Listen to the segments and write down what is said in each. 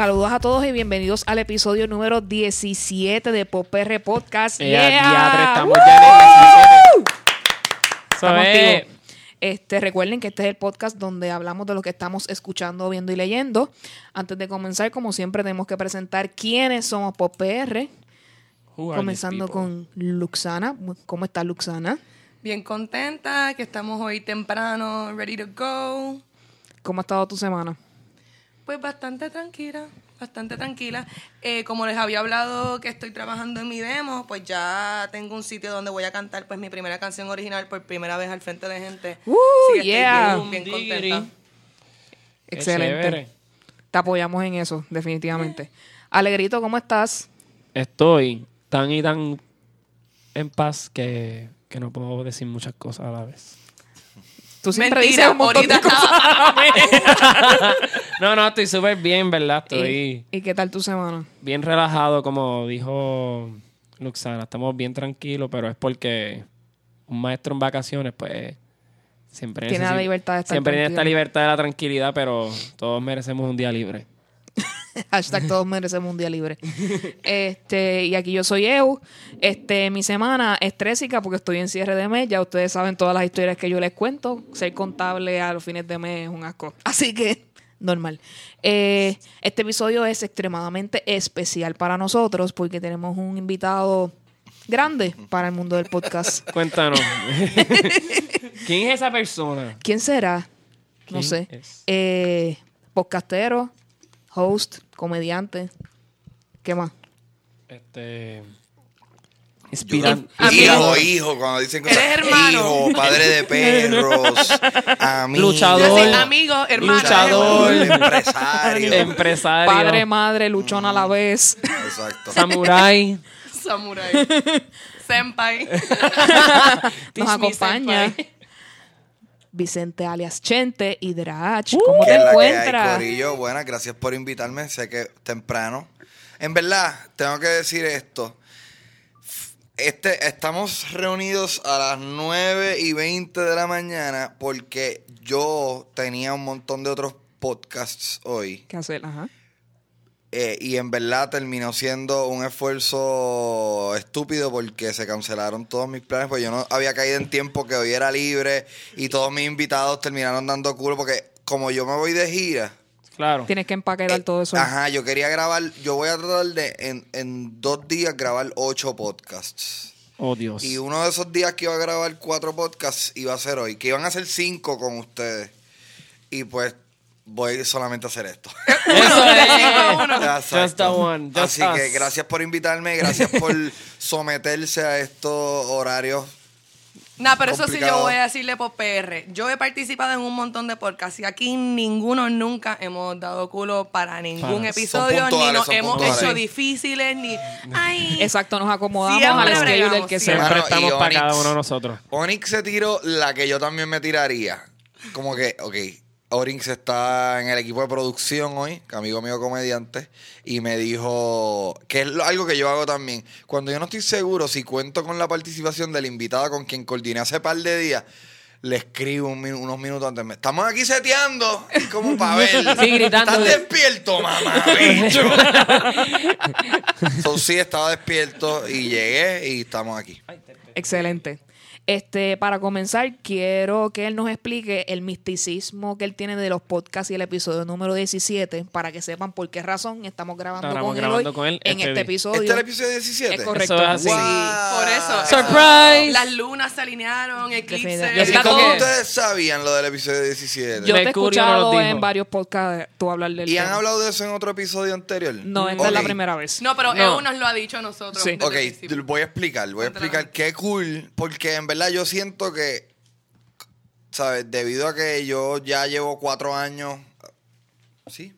Saludos a todos y bienvenidos al episodio número 17 de Popr Podcast. Eh, Yeah. diadre, estamos ¡Woo! ya en el 17. Estamos So, eh, activos. Este, recuerden que este es el podcast donde hablamos de lo que estamos escuchando, viendo y leyendo. Antes de comenzar, como siempre, tenemos que presentar quiénes somos PopR. Comenzando con Luxana. ¿Cómo está Luxana? Bien contenta que estamos hoy temprano, ready to go. ¿Cómo ha estado tu semana? Pues bastante tranquila, bastante tranquila. Eh, como les había hablado que estoy trabajando en mi demo, pues ya tengo un sitio donde voy a cantar pues mi primera canción original por primera vez al frente de gente. Uh, Así que yeah. estoy bien, contenta. Excelente. Te apoyamos en eso, definitivamente. Alegrito, ¿cómo estás? Estoy tan y tan en paz que, que no puedo decir muchas cosas a la vez. Tú siempre Mentira, dices un montón de ahorita cosas. No, no, estoy súper bien, ¿verdad? Estoy ¿Y, y qué tal tu semana? bien relajado, como dijo Luxana. Estamos bien tranquilos, pero es porque un maestro en vacaciones, pues, siempre Tiene la necesita- libertad de estar Siempre tiene esta tranquilo. libertad de la tranquilidad, pero todos merecemos un día libre. Hashtag todos merecemos un día libre. Este, y aquí yo soy Eu. Este, mi semana es trésica porque estoy en cierre de mes. Ya ustedes saben todas las historias que yo les cuento. Ser contable a los fines de mes es un asco. Así que, normal. Eh, este episodio es extremadamente especial para nosotros porque tenemos un invitado grande para el mundo del podcast. Cuéntanos. ¿Quién es esa persona? ¿Quién será? No ¿Quién sé. es? Eh, podcastero, host, comediante. ¿Qué más? Este. Yo- Inspiran- Amigo. hijo, hijo, cuando dicen cosas. Eres hermano. Hijo, padre de perros, amigo. Luchador. Amigo, hermano. Luchador. empresario. Empresario. Padre, madre, luchón a la vez. Exacto. Samurai. Samurai. Senpai. Nos acompaña senpai. Vicente alias Chente y Drach. Uh, ¿Cómo ¿Qué te encuentras? Corillo? Buenas, gracias por invitarme. Sé que temprano. En verdad, tengo que decir esto. Este, estamos reunidos a las 9 y 20 de la mañana porque yo tenía un montón de otros podcasts hoy. ¿Qué hacer? Ajá. Eh, y en verdad terminó siendo un esfuerzo estúpido porque se cancelaron todos mis planes, porque yo no había caído en tiempo que hoy era libre y todos mis invitados terminaron dando culo porque como yo me voy de gira, Claro. Tienes que empaquetar eh, todo eso. Ajá, yo quería grabar, yo voy a tratar de en, en dos días grabar ocho podcasts. Oh, Dios. Y uno de esos días que iba a grabar cuatro podcasts iba a ser hoy, que iban a ser cinco con ustedes. Y pues voy solamente a hacer esto. Eso es. Just the one. Just Así que gracias por invitarme, gracias por someterse a estos horarios. No, pero eso sí yo voy a decirle por PR. Yo he participado en un montón de podcasts y aquí ninguno nunca hemos dado culo para ningún episodio, ni nos hemos puntuales. hecho difíciles, ni... Ay, Exacto, nos acomodamos al schedule del que siempre. Siempre estamos para Onyx. cada uno de nosotros. Onyx se tiró la que yo también me tiraría. Como que, ok, Onyx está en el equipo de producción hoy, amigo mío comediante, y me dijo que es lo- algo que yo hago también. Cuando yo no estoy seguro si cuento con la participación de la invitada con quien coordiné hace par de días, le escribo un unos minutos antes. me- Estamos aquí seteando. Es como para ver. Sí, gritándole. ¿Estás despierto, mamá, bicho? so, sí, estaba despierto y llegué y estamos aquí. Excelente. Este, para comenzar, quiero que él nos explique el misticismo que él tiene de los podcasts y el episodio número 17, para que sepan por qué razón estamos grabando, Estamos con, él grabando hoy con él en este este episodio. ¿Este es el episodio 17? Es correcto. Eso es así. Sí. por eso. Surprise. Las lunas se alinearon, eclipse. Definitivamente. ¿Y Está cómo todo- ustedes sabían lo del episodio 17? Yo te he escuchado en varios podcasts tú hablar del ¿Y han hablado de eso en otro episodio anterior? No, esta es la primera vez. No, pero No. Evo nos lo ha dicho a nosotros. Sí. Ok, voy a explicar, voy a explicar qué cool, porque en verdad yo siento que, ¿sabes? Debido a que yo ya llevo cuatro años, ¿sí?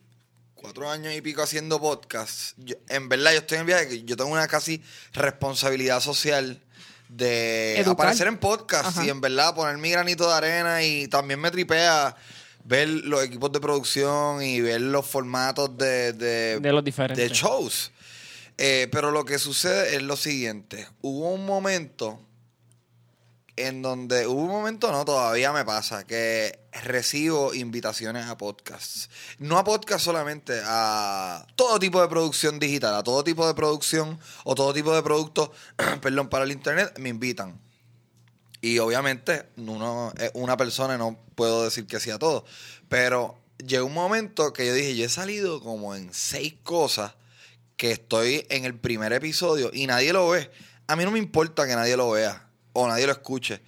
Cuatro años y pico haciendo podcasts. yo- en verdad yo estoy en viaje, que yo tengo una casi responsabilidad social de Educar. aparecer en podcasts Ajá. y en verdad poner mi granito de arena y también me tripea ver los equipos de producción y ver los formatos de, de, De los diferentes. de shows. Eh, pero lo que sucede es lo siguiente. Hubo un momento en donde hubo un momento, no, todavía me pasa, que recibo invitaciones a podcasts. No a podcasts solamente, a todo tipo de producción digital, a todo tipo de producción o todo tipo de productos, perdón, para el internet, me invitan. Y obviamente, una persona no puedo decir que sí a todo. Pero llegó un momento que yo dije, yo he salido como en seis cosas que estoy en el primer episodio y nadie lo ve. A mí no me importa que nadie lo vea o nadie lo escuche.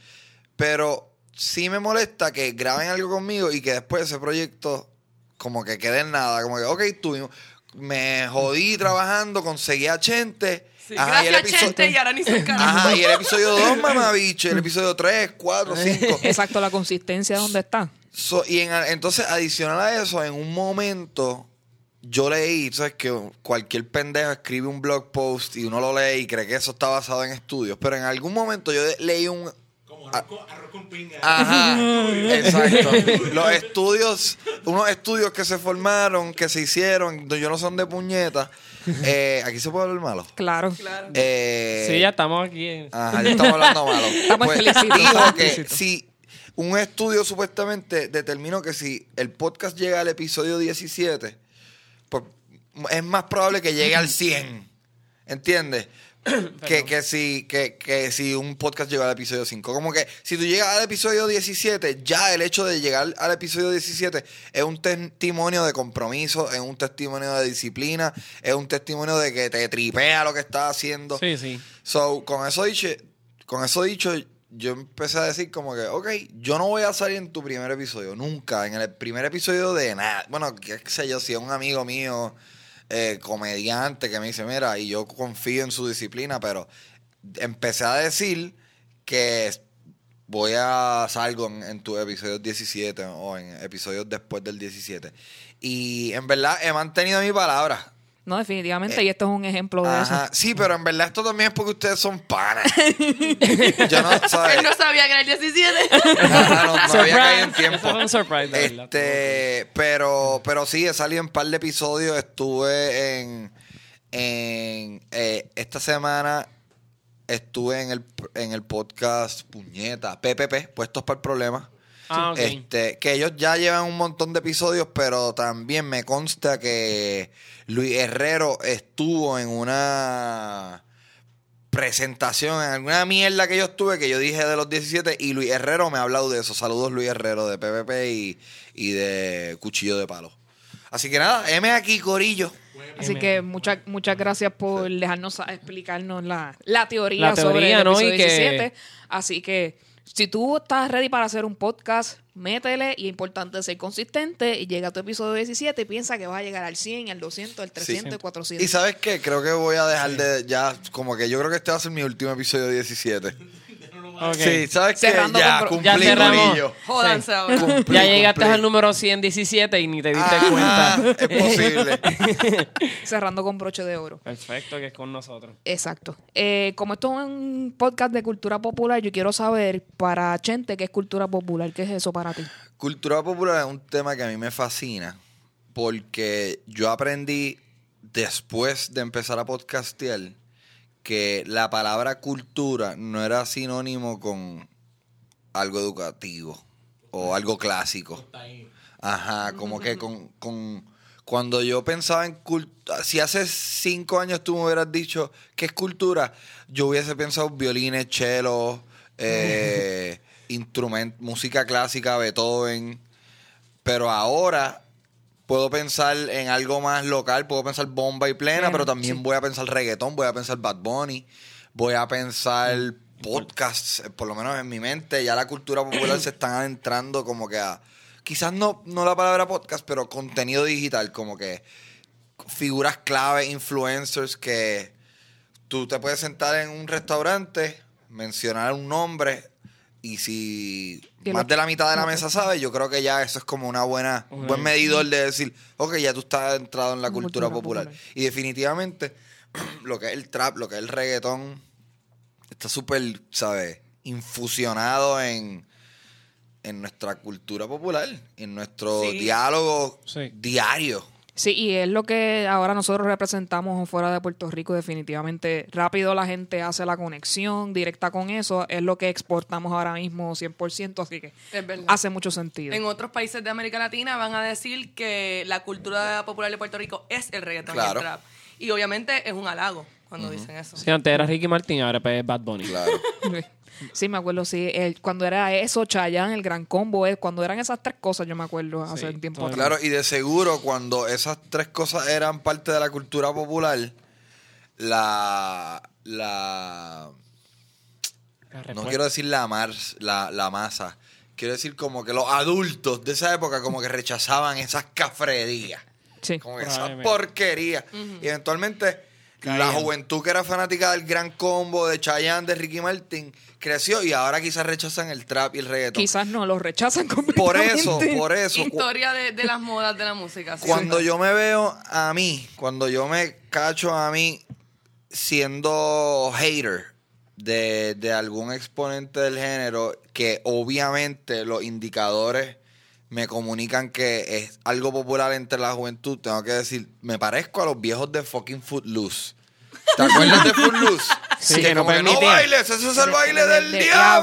Pero sí me molesta que graben algo conmigo y que después ese proyecto como que quede en nada. Como que, ok, tuvimos, me jodí trabajando, conseguí a Chente. Sí, Ajá, y el gracias, episodio- gente, y ahora ni se. Ajá, y el episodio 2, mamabicho, el episodio 3, 4, 5. Exacto, la consistencia donde está. So, y en- entonces, adicional a eso, en un momento, yo leí, sabes que cualquier pendejo escribe un blog post y uno lo lee y cree que eso está basado en estudios, pero en algún momento yo leí un... Como arroz con, arroz con pinga. Ajá, exacto. Los estudios, unos estudios que se formaron, que se hicieron, yo no son de puñeta. Eh, aquí se puede hablar malo. Claro. Claro. Eh, Sí, ya estamos aquí. en- Ajá, ya estamos hablando malo. Estamos Pues, explícitos, dijo estamos que explícitos. si un estudio supuestamente determinó que si el podcast llega al episodio 17, pues es más probable que llegue al 100. ¿Entiendes? que, que, si, que, que si un podcast llega al episodio 5. Como que si tú llegas al episodio 17, ya el hecho de llegar al episodio 17 es un testimonio de compromiso, es un testimonio de disciplina, es un testimonio de que te tripea lo que estás haciendo. Sí, sí. So, con eso dicho, con eso dicho, yo empecé a decir como que, ok, yo no voy a salir en tu primer episodio, nunca, en el primer episodio de nada. Bueno, qué sé yo, si es un amigo mío, eh, comediante, que me dice, mira, y yo confío en su disciplina, pero empecé a decir que voy a salgo en, en tu episodio 17 o en episodios después del 17. Y en verdad he mantenido mi palabra. No, definitivamente. y esto es un ejemplo de Ajá, eso. sí, pero en verdad esto también es porque ustedes son panas. Yo no, ¿sabes? Él no sabía que era el 17. Ajá, no, no había caído en Surprise. tiempo. Eso fue un surprise. Este, pero, pero sí, he salido en un par de episodios. Estuve en, en eh, esta semana estuve en el, en el podcast Puñeta, PPP, Puestos para el Problema. Ah, ok. Este, que ellos ya llevan un montón de episodios, pero también me consta que Luis Herrero estuvo en una presentación, en alguna mierda que yo estuve, que yo dije de los 17, y Luis Herrero me ha hablado de eso. Saludos Luis Herrero de PPP y, y de Cuchillo de Palo. Así que nada, M aquí, Corillo. Así que muchas muchas gracias por dejarnos a- explicarnos la, la teoría, La teoría, sobre el ¿no? episodio Y que- 17. Así que si tú estás ready para hacer un podcast, métele y es importante ser consistente y llega a tu episodio 17 y piensa que vas a llegar al 100, al 200, al 300, al 400. Y sabes qué, creo que voy a dejar de ya, como que yo creo que este va a ser mi último episodio 17. Sí, ¿sabes qué? Cerrando Ya, con- cumplí, Ya cerramos. Corillo. Jódanse ahora. Cumplí, Ya llegaste cumplí. al número 117 y ni te diste Ajá, cuenta. Es posible. Cerrando con broche de oro. Perfecto, que es con nosotros. Exacto. Eh, como esto es un podcast de cultura popular, yo quiero saber para Chente qué es cultura popular. ¿Qué es eso para ti? Cultura popular es un tema que a mí me fascina porque yo aprendí después de empezar a podcastear que la palabra cultura no era sinónimo con algo educativo o algo clásico. Ajá, como que con, con cuando yo pensaba en cultura, si hace cinco años tú me hubieras dicho qué es cultura, yo hubiese pensado violines, chelos, eh, instrument, música clásica, Beethoven, pero ahora puedo pensar en algo más local, puedo pensar bomba y plena, pero también sí. voy a pensar reggaetón, voy a pensar Bad Bunny, voy a pensar podcasts, eh, por lo menos en mi mente, ya la cultura popular se están adentrando como que a, quizás no, no la palabra podcast, pero contenido digital, como que figuras clave, influencers que tú te puedes sentar en un restaurante, mencionar un nombre y si más de la mitad de la mesa sabe, yo creo que ya eso es como una buena, un buen medidor de decir, ok, ya tú estás entrado en la cultura, Cultura popular. popular. Y definitivamente lo que es el trap, lo que es el reggaetón, está súper, ¿sabes? Infusionado en, en nuestra cultura popular, en nuestro Sí. diálogo Sí. diario. Sí, y es lo que ahora nosotros representamos fuera de Puerto Rico definitivamente. Rápido la gente hace la conexión directa con eso, es lo que exportamos ahora mismo 100%, así que hace mucho sentido. En otros países de América Latina van a decir que la cultura popular de Puerto Rico es el reggaetón y Claro. el trap. Y obviamente es un halago cuando dicen eso. Sí, antes era Ricky Martin, ahora pues es Bad Bunny. Claro. Sí, me acuerdo, sí. el- cuando era eso, Chayanne, el gran combo, eh, cuando eran esas tres cosas, yo me acuerdo hace Sí, tiempo atrás. Claro, y de seguro cuando esas tres cosas eran parte de la cultura popular, la... la no quiero decir la, mars, la, la masa, quiero decir como que los adultos de esa época como que rechazaban esas cafrerías. Sí. Como que esa porquería. Y eventualmente la juventud que era fanática del gran combo de Chayanne, de Ricky Martin, creció y ahora quizás rechazan el trap y el reggaetón. Quizás no, los rechazan Por completamente. eso, por eso. Historia de, de las modas de la música. sí. Cuando yo me veo a mí, cuando yo me cacho a mí siendo hater de, de algún exponente del género, que obviamente los indicadores me comunican que es algo popular entre la juventud, tengo que decir, me parezco a los viejos de fucking Footloose. ¿Te acuerdas de Footloose? Sí, que que no que bailes, ese es el baile del diablo,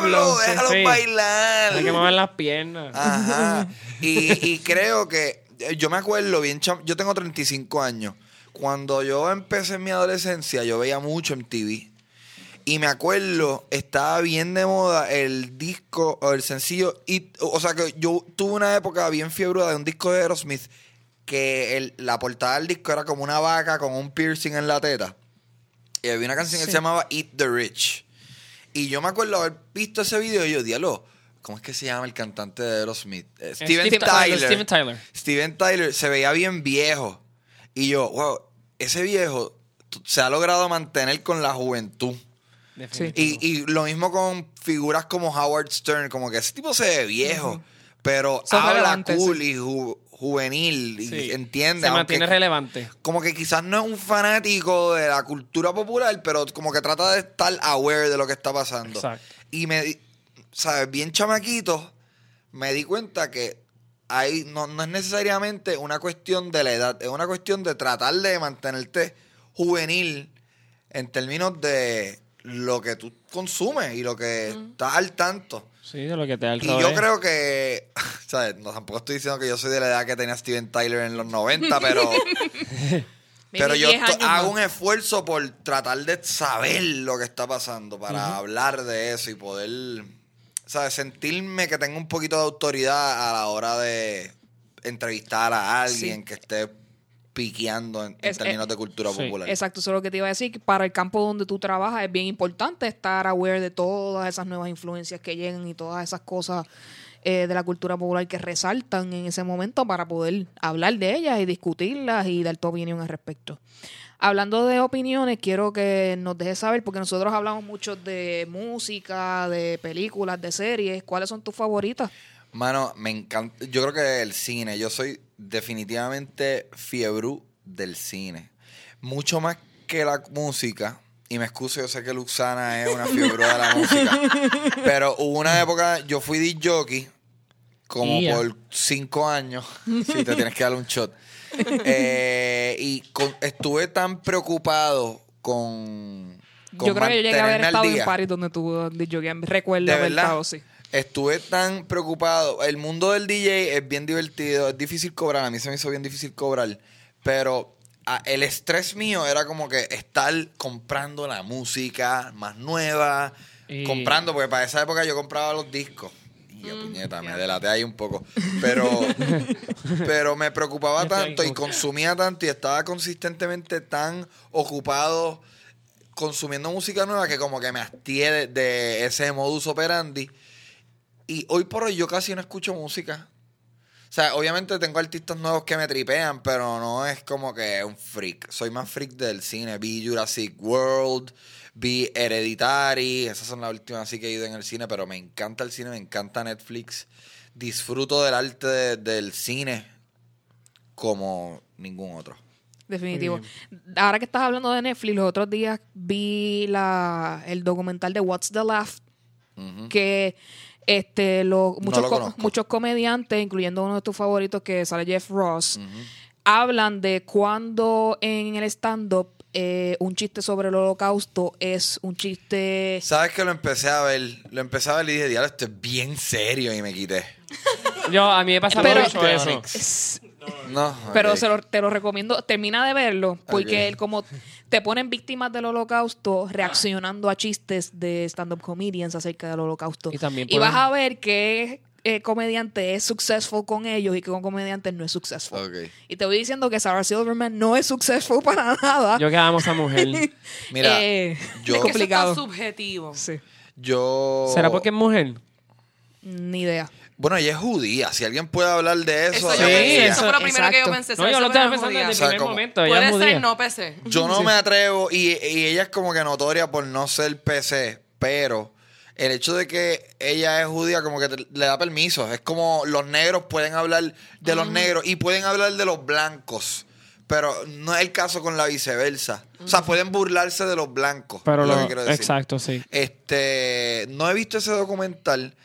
diablo, sí, déjalo sí. bailar. Hay que mover las piernas. Ajá. Y, y creo que eh, yo me acuerdo bien, yo tengo 35 años. Cuando yo empecé en mi adolescencia, yo veía mucho en TV. Y me acuerdo, estaba bien de moda el disco o el sencillo. Y, o sea, que yo tuve una época bien fiebre de un disco de Aerosmith que el- la portada del disco era como una vaca con un piercing en la teta. Y había una canción que se llamaba Eat the Rich. Y yo me acuerdo haber visto ese video y yo, diablo, ¿cómo es que se llama el cantante de Aerosmith? Eh, Steven, Steven Tyler. Steven Tyler. Steven Tyler se veía bien viejo. Y yo, wow, ese viejo se ha logrado mantener con la juventud. Y, y lo mismo con figuras como Howard Stern, como que ese tipo se ve viejo, pero Son habla cool y ju- juvenil y Sí. entiende. Se aunque- mantiene relevante. como que quizás no es un fanático de la cultura popular, pero como que trata de estar aware de lo que está pasando. Exacto. Y me, di- ¿sabes? Bien chamaquito, me di cuenta que ahí no, no es necesariamente una cuestión de la edad, es una cuestión de tratar de mantenerte juvenil en términos de lo que tú consumes y lo que estás al tanto. Sí, de lo que te da el Y rodeo. yo creo que, ¿sabes? No, tampoco estoy diciendo que yo soy de la edad que tenía Steven Tyler en los 90, pero... Pero yo 10 to- años hago un esfuerzo por tratar de saber lo que está pasando para hablar de eso y poder, ¿sabes? Sentirme que tengo un poquito de autoridad a la hora de entrevistar a alguien Sí. que esté piqueando en, en Es- términos eh, de cultura sí. popular. Exacto, eso es lo que te iba a decir. Para el campo donde tú trabajas es bien importante estar aware de todas esas nuevas influencias que llegan y todas esas cosas eh, de la cultura popular que resaltan en ese momento para poder hablar de ellas y discutirlas y dar tu opinión al respecto. Hablando de opiniones, quiero que nos dejes saber, porque nosotros hablamos mucho de música, de películas, de series. ¿Cuáles son tus favoritas? Mano, me encanta. Yo creo que el cine, yo soy definitivamente fiebru del cine. Mucho más que la música. Y me excuso, yo sé que Luxana es una fiebre de la música. Pero hubo una época, yo fui disc jockey como por cinco años. Sí, te tienes que dar un shot. Eh, y con- estuve tan preocupado con. con yo creo que yo llegué a haber estado en día. paris donde tú yo recuerdo ¿De haber verdad? estado, sí. Estuve tan preocupado. El mundo del DJ es bien divertido, es difícil cobrar. A mí se me hizo bien difícil cobrar. Pero ah, el estrés mío era como que estar comprando la música más nueva. Y- Comprando, porque para esa época yo compraba los discos. Y yo, puñeta, me delaté ahí un poco. Pero, pero me preocupaba tanto y consumía tanto y estaba consistentemente tan ocupado consumiendo música nueva que como que me hastié de, de ese modus operandi. Y hoy por hoy yo casi no escucho música. O sea, obviamente tengo artistas nuevos que me tripean, pero no es como que un freak. Soy más freak del cine. Vi Jurassic World, vi Hereditary. Esas son las últimas así que he ido en el cine, pero me encanta el cine, me encanta Netflix. Disfruto del arte de- del cine como ningún otro. Definitivo. Ahora que estás hablando de Netflix, los otros días vi la, el documental de What's the Laugh, que este, los, muchos, lo co- conozco. muchos comediantes, incluyendo uno de tus favoritos que sale Jeff Ross, hablan de cuando en el stand-up eh, un chiste sobre el holocausto es un chiste... ¿Sabes que lo empecé a ver? Lo empecé a ver y dije, diablo, esto es bien serio y me quité. Yo, a mí me pasa Pero- mucho eso. es- No, Pero ok. se lo- te lo recomiendo. Termina de verlo, porque él como te ponen víctimas del holocausto reaccionando a chistes de stand-up comedians acerca del holocausto. Y también Y vas a ver qué eh, comediante es successful con ellos y qué comediante no es successful. Y te voy diciendo que Sarah Silverman no es successful para nada. Yo que amo a esa mujer. Mira, Eh, yo- Es que eso complicado. está subjetivo. Sí, Yo... ¿Será porque es mujer? ni idea. Bueno, ella es judía. Si alguien puede hablar de eso... Eso, Sí, pensé, eso- eso fue lo primero que yo pensé. No, yo lo estaba pensando desde el judía. O sea, primer como- momento. Ella Puede es ser, no PC. Yo no me atrevo, y, y ella es como que notoria por no ser PC, pero el hecho de que ella es judía como que te- le da permiso. Es como los negros pueden hablar de los negros y pueden hablar de los blancos, pero no es el caso con la viceversa. O sea, pueden burlarse de los blancos. Pero lo lo, que quiero decir. exacto, sí. Este, no he visto ese documental,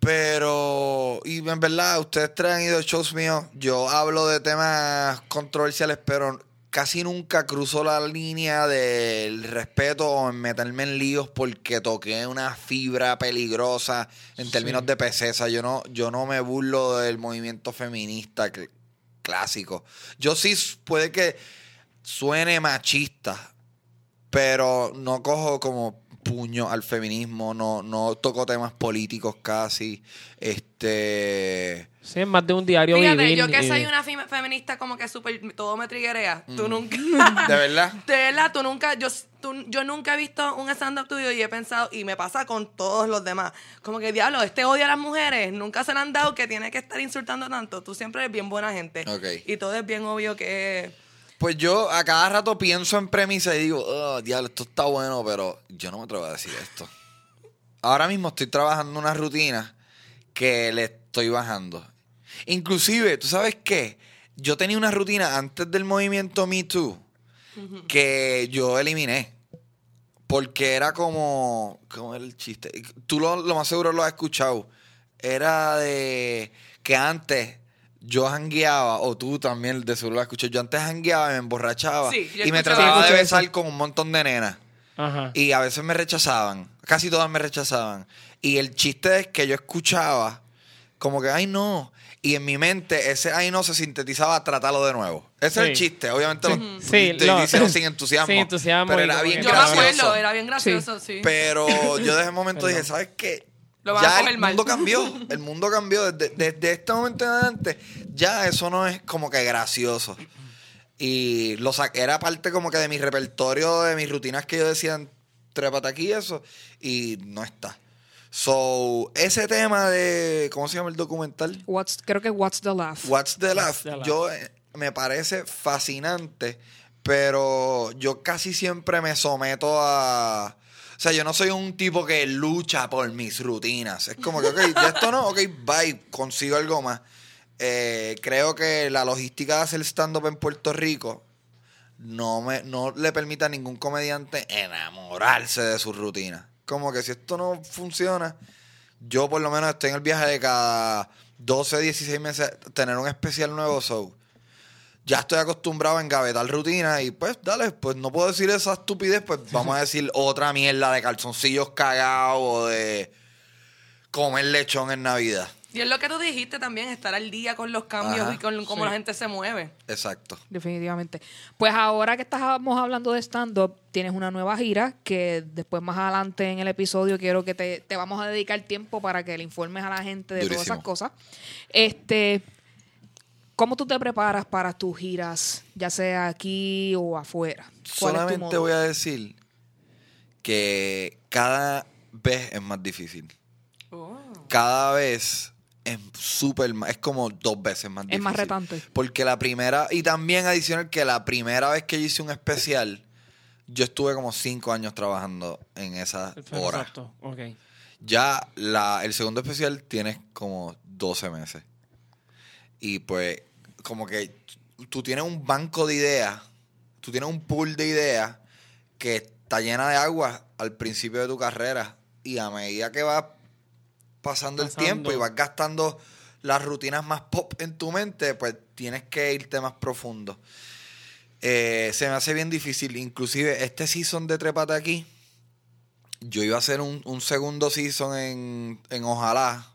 pero, y en verdad, ustedes han ido a shows míos, yo hablo de temas controversiales, pero casi nunca cruzo la línea del respeto o en meterme en líos porque toqué una fibra peligrosa en términos de pesesa. Yo no, yo no me burlo del movimiento feminista cl- clásico. Yo sí puede que suene machista, pero no cojo como puño al feminismo, no, no toco temas políticos casi. Este Sí, es más de un diario Fíjate, vivir. yo que y- soy una fem- feminista como que súper, todo me triguerea. Tú Mm. nunca, de verdad. de verdad, tú nunca, yo, tú- yo nunca he visto un stand-up tuyo y he pensado, y me pasa con todos los demás, como que diablo, este odia a las mujeres, nunca se le han dado que tiene que estar insultando tanto. Tú siempre eres bien buena gente. Ok. Y todo es bien obvio que... Pues yo a cada rato pienso en premisa y digo, oh, diablo, esto está bueno, pero yo no me atrevo a decir esto. Ahora mismo estoy trabajando una rutina que le estoy bajando. Inclusive, ¿tú sabes qué? Yo tenía una rutina antes del movimiento Me Too que yo eliminé. Porque era como... ¿Cómo era el chiste? Tú lo, lo más seguro lo has escuchado. Era de que antes yo jangueaba, o tú también de seguro lo has escuchado. Yo antes jangueaba y me emborrachaba. Sí, yo y me escuchaba trataba de eso. besar con un montón de nenas. Ajá. Y a veces me rechazaban. Casi todas me rechazaban. Y el chiste es que yo escuchaba como que, ay no. Y en mi mente ese ay no se sintetizaba a tratarlo de nuevo. Ese es el Sí. chiste. Obviamente lo Sí, estoy lo- diciendo sin entusiasmo. sin entusiasmo Pero y era como bien que- Yo me gracioso. acuerdo, era bien gracioso, sí. Pero yo desde el momento dije, ¿sabes qué? Lo vas a coger el mal. mundo cambió. El mundo cambió. Desde, desde este momento en adelante, ya eso no es como que gracioso. Y lo sa- era parte como que de mi repertorio, de mis rutinas que yo decía, trépate aquí y eso. Y no está. So, ese tema de, ¿cómo se llama el documental? What's, creo que What's the Laugh. What's the Laugh? the Laugh. Yo eh, me parece fascinante, pero yo casi siempre me someto a. O sea, yo no soy un tipo que lucha por mis rutinas. Es como que, ok, de esto no, ok, bye, consigo algo más. Eh, creo que la logística de hacer stand-up en Puerto Rico no, me, no le permite a ningún comediante enamorarse de su rutina. Como que si esto no funciona, yo por lo menos estoy en el viaje de cada 12, 16 meses tener un especial nuevo show. Ya estoy acostumbrado a engavetar rutina y pues dale, pues no puedo decir esa estupidez, pues vamos a decir otra mierda de calzoncillos cagados o de comer lechón en Navidad. Y es lo que tú dijiste también, estar al día con los cambios Ajá. y con cómo Sí. la gente se mueve. Exacto. Definitivamente. Pues ahora que estamos hablando de stand-up, tienes una nueva gira que después más adelante en el episodio quiero que te, te vamos a dedicar tiempo para que le informes a la gente de todas esas cosas. Este, ¿Cómo tú te preparas para tus giras, ya sea aquí o afuera? ¿Cuál es Solamente voy a decir que cada vez es más difícil. Cada vez es súper más, es como dos veces más Es difícil. más retante. Porque la primera, y también adicional que la primera vez que yo hice un especial, yo estuve como cinco años trabajando en esa hora. Exacto, ok. Ya la, el segundo especial tienes como 12 meses. Y pues, como que tú tienes un banco de ideas, tú tienes un pool de ideas que está llena de agua al principio de tu carrera. Y a medida que vas pasando, el tiempo y vas gastando las rutinas más pop en tu mente, pues tienes que irte más profundo. Eh, se me hace bien difícil. Inclusive este season de Trépate aquí, yo iba a hacer un, un segundo season en, en Ojalá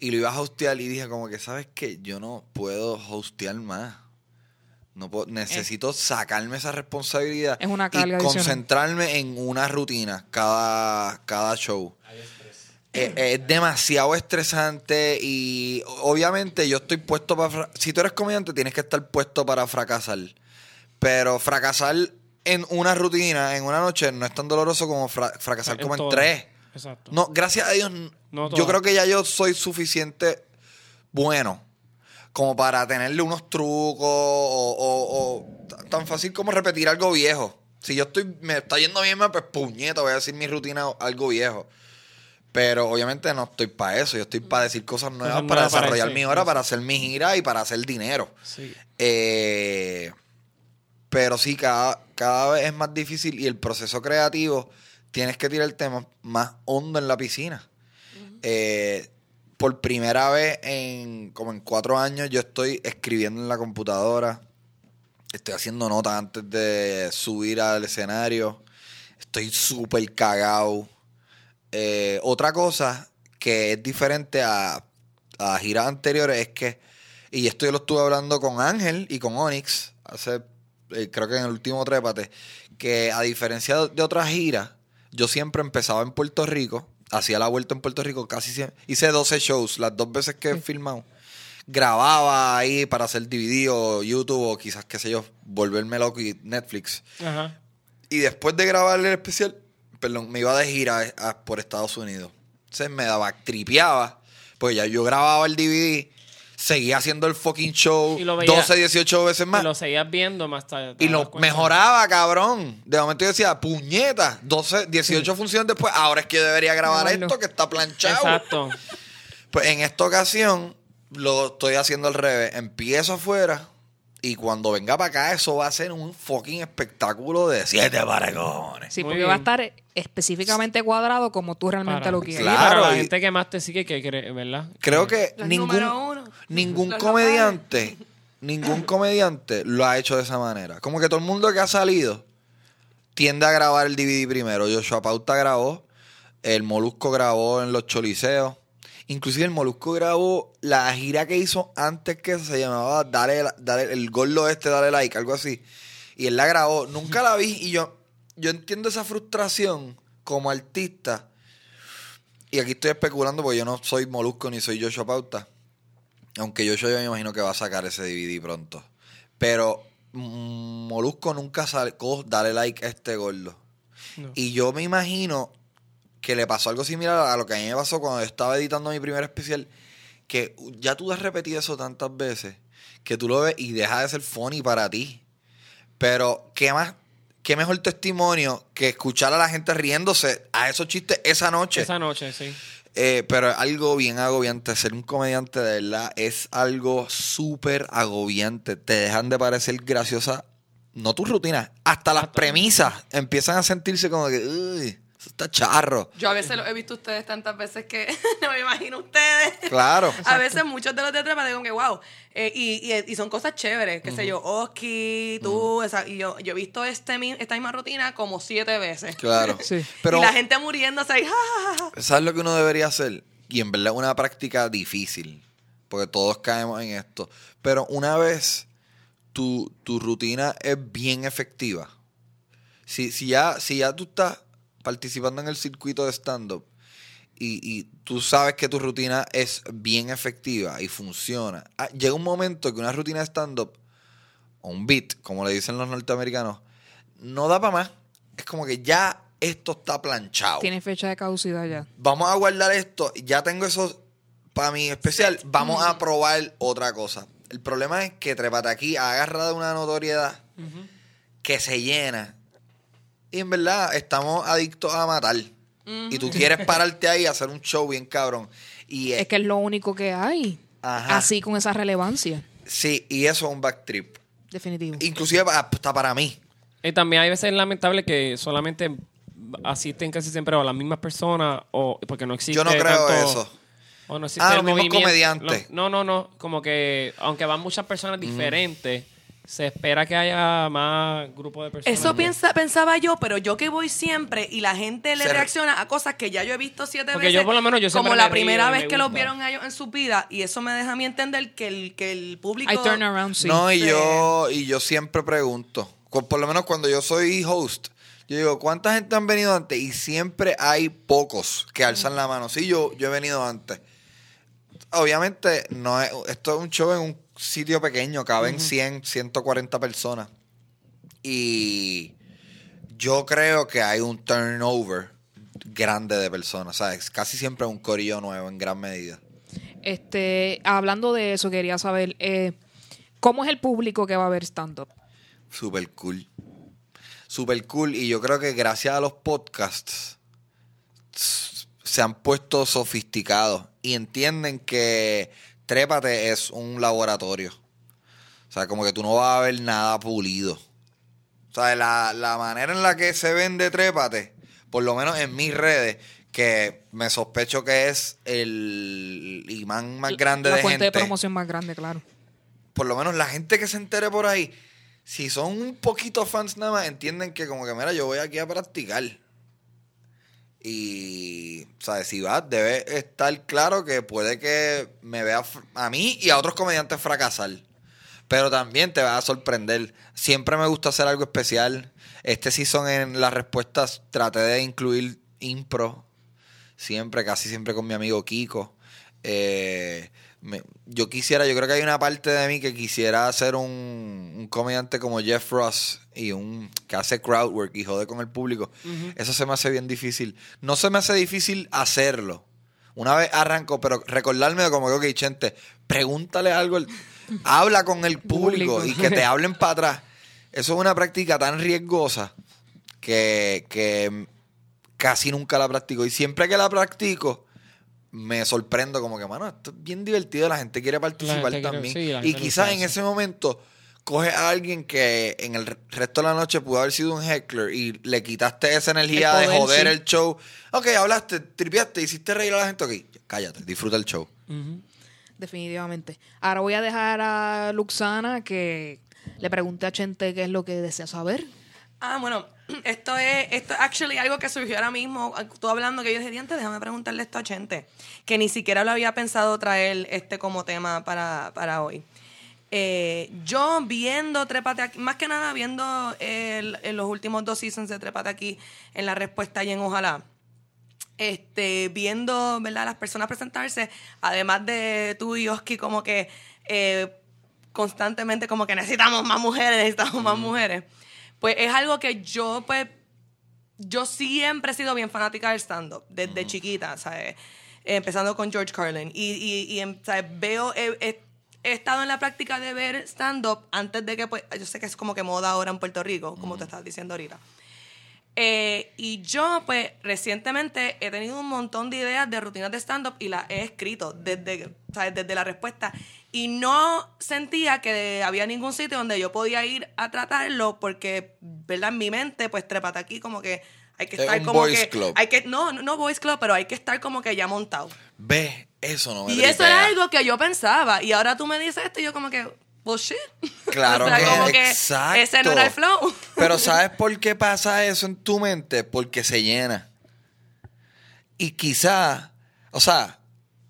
y lo iba a hostear y dije como que, ¿sabes qué? Yo no puedo hostear más. No puedo- necesito sacarme esa responsabilidad Es una y carga adicional. concentrarme en una rutina cada, cada show. Eh, eh, es demasiado estresante y obviamente yo estoy puesto para... Si tú eres comediante tienes que estar puesto para fracasar. Pero fracasar en una rutina, en una noche, no es tan doloroso como fra- fracasar En como en tres. Exacto. No, gracias a Dios, No yo creo que ya yo soy suficiente bueno como para tenerle unos trucos o, o- o t- tan fácil como repetir algo viejo. Si yo estoy, me está yendo bien, pues puñeta, voy a decir mi rutina algo viejo. Pero obviamente no estoy para eso, yo estoy para decir cosas nuevas, Cosas para nuevas desarrollar mi hora, para hacer mi gira y para hacer dinero. Sí. Eh, pero sí, cada, cada vez es más difícil y el proceso creativo tienes que tirar el tema más hondo en la piscina. Eh, por primera vez en como en cuatro años yo estoy escribiendo en la computadora. Estoy haciendo notas antes de subir al escenario. Estoy súper cagado. Eh, otra cosa que es diferente a, a giras anteriores es que, y esto yo lo estuve hablando con Ángel y con Onyx, hace, eh, creo que en el último trépate, que a diferencia de otras giras, yo siempre empezaba en Puerto Rico, hacía la vuelta en Puerto Rico, casi siempre, hice 12 shows, las dos veces que he filmado. Grababa ahí para hacer DVD o YouTube o quizás, qué sé yo, volverme loco y Netflix. Ajá. Y después de grabar el especial, perdón, me iba de gira a- por Estados Unidos. Entonces me daba, tripeaba, pues ya yo grababa el DVD, seguía haciendo el fucking show Y lo veía- 12, 18 veces más. Y lo seguías viendo más tarde. Y lo mejoraba, cabrón. De momento yo decía, puñeta, 12, 18 funciones después, ahora es que yo debería grabar esto que está planchado. Exacto. Pues en esta ocasión lo estoy haciendo al revés. Empiezo afuera y cuando venga para acá eso va a ser un fucking espectáculo de siete parecones. Sí, Muy porque va a estar específicamente cuadrado como tú realmente Para- lo quieres. Claro, la y- gente que más te sigue, que cree, ¿verdad? Creo que Los ningún, número uno. ningún Los comediante, ningún comediante lo ha hecho de esa manera. Como que todo el mundo que ha salido tiende a grabar el DVD primero. Joshua Pauta grabó, el Molusco grabó en los Choliseos. Inclusive el Molusco grabó la gira que hizo antes que se llamaba Dale, Dale el gordo este, dale like, algo así. Y él la grabó. Nunca la vi y yo, yo entiendo esa frustración como artista. Y aquí estoy especulando porque yo no soy Molusco ni soy Joshua Pauta. Aunque Joshua yo me imagino que va a sacar ese DVD pronto. Pero mm, Molusco nunca sacó Dale like a este gordo. No. Y yo me imagino que le pasó algo similar a lo que a mí me pasó cuando yo estaba editando mi primer especial. Que ya tú has repetido eso tantas veces que tú lo ves y deja de ser funny para ti. Pero, ¿qué más? ¿Qué mejor testimonio que escuchar a la gente riéndose a esos chistes esa noche? Esa noche, sí. Eh, pero algo bien agobiante. Ser un comediante de verdad es algo súper agobiante. Te dejan de parecer graciosa, no tus rutinas, hasta las premisas empiezan a sentirse como que, uy, eso está charro. Yo a veces lo he visto ustedes tantas veces que no me imagino ustedes. Claro. A veces muchos de los de Trepa digo que wow. Eh, y, y, y son cosas chéveres, qué sé yo, Oski, tú, esa- y yo, yo he visto este, mi- esta misma rutina como siete veces. Claro. Sí. Pero, y la gente muriéndose ahí, ja, ja, ja. ¿sabes lo que uno debería hacer? Y en verdad es una práctica difícil, porque todos caemos en esto. Pero una vez tu, tu rutina es bien efectiva, si, si, ya, si ya tú estás participando en el circuito de stand-up y, y tú sabes que tu rutina es bien efectiva y funciona, ah, llega un momento que una rutina de stand-up, o un beat, como le dicen los norteamericanos, no da para más. Es como que ya esto está planchado Tiene fecha de caducidad ya. vamos a guardar esto, ya tengo eso para mi especial, vamos a probar otra cosa. El problema es que Trepate aquí ha agarrado una notoriedad que se llena. Y en verdad estamos adictos a matar. Y tú quieres pararte ahí y hacer un show bien cabrón. Y Es que es lo único que hay. Ajá. Así con esa relevancia. sí, y eso es un backtrip. Definitivo. Inclusive hasta para mí. Y también hay veces lamentable que solamente asisten casi siempre o las mismas personas o porque no existe Yo no creo tanto- eso. O no existe Ah, el los mismos comediantes. lo- no, no, no. Como que, aunque van muchas personas diferentes, se espera que haya más grupos de personas. Eso piensa, pensaba yo, pero yo que voy siempre y la gente le Se re- reacciona a cosas que ya yo he visto siete Porque veces. yo por lo menos yo como me la primera vez que los vieron a ellos en su vida y eso me deja a mí entender que el, que el público... I turn around, sí. No, y Sí. yo, y yo siempre pregunto, por lo menos cuando yo soy host, yo digo, ¿cuánta gente han venido antes? Y siempre hay pocos que alzan la mano. Sí, yo, yo he venido antes. Obviamente, no es, esto es un show en un sitio pequeño, caben 100, 140 personas. Y yo creo que hay un turnover grande de personas. ¿sabes? Casi siempre un corillo nuevo en gran medida. Este, hablando de eso, quería saber, eh, ¿cómo es el público que va a ver stand-up? Super cool. Super cool. Y yo creo que gracias a los podcasts se han puesto sofisticados y entienden que Trépate es un laboratorio. O sea, como que tú no vas a ver nada pulido. O sea, la, la manera en la que se vende Trépate, por lo menos en mis redes, que me sospecho que es el imán más grande la de fuente gente de promoción más grande, claro. por lo menos la gente que se entere por ahí, si son un poquito fans nada más, entienden que como que, mira, yo voy aquí a practicar. Y, ¿sabes? Si vas, debe estar claro que puede que me vea a mí y a otros comediantes fracasar. Pero también te va a sorprender. Siempre me gusta hacer algo especial. Este season en las respuestas traté de incluir impro. Siempre, casi siempre con mi amigo Kiko. Eh, me- yo quisiera, yo creo que hay una parte de mí que quisiera ser un, un comediante como Jeff Ross y un que hace crowd work y jode con el público. Eso se me hace bien difícil. No se me hace difícil hacerlo. Una vez arranco, pero recordarme de como que, ok, Chente, pregúntale algo, al- habla con el público, Público. y que te hablen para atrás. Eso es una práctica tan riesgosa que, que casi nunca la practico. Y siempre que la practico, me sorprendo como que, mano, esto es bien divertido, la gente quiere participar gente quiere- también. sí, y quizás en ese momento coge a alguien que en el re- resto de la noche pudo haber sido un heckler y le quitaste esa energía poder, de joder sí. el show. Ok, hablaste, tripiaste, hiciste reír a la gente. Ok, cállate, disfruta el show. Definitivamente. Ahora voy a dejar a Luxana que le pregunte a Chente qué es lo que desea saber. Ah, bueno, esto es, esto es actually algo que surgió ahora mismo. Tú hablando que yo dije, antes déjame preguntarle esto a Chente, que ni siquiera lo había pensado traer este como tema para, para hoy. Eh, yo viendo Trépate aquí, más que nada viendo el- en los últimos dos seasons de Trépate aquí, en la respuesta y en Ojalá, este, viendo ¿verdad? las personas presentarse, además de tú y Oski, como que eh, constantemente como que necesitamos más mujeres, necesitamos más mujeres, pues es algo que yo pues yo siempre he sido bien fanática del stand-up, desde chiquita, ¿sabes? Empezando con George Carlin. Y, y, y, em, ¿sabes? Veo, he, he- he estado en la práctica de ver stand-up antes de que, pues, yo sé que es como que moda ahora en Puerto Rico, como te estabas diciendo ahorita. Eh, y yo, pues, recientemente he tenido un montón de ideas de rutinas de stand-up y las he escrito desde, ¿sabes? desde la respuesta. Y no sentía que había ningún sitio donde yo podía ir a tratarlo porque, ¿verdad? En mi mente, pues, trépate aquí como que hay que Es estar como que... club. Hay que, no, no, boys club, pero hay que estar como que ya montado. Ve, eso no me Y eso era algo que yo pensaba. Y ahora tú me dices esto y yo como que, bullshit. Claro o sea, que- como que exacto. ese no era el flow. Pero ¿sabes por qué pasa eso en tu mente? Porque se llena. Y quizá, o sea,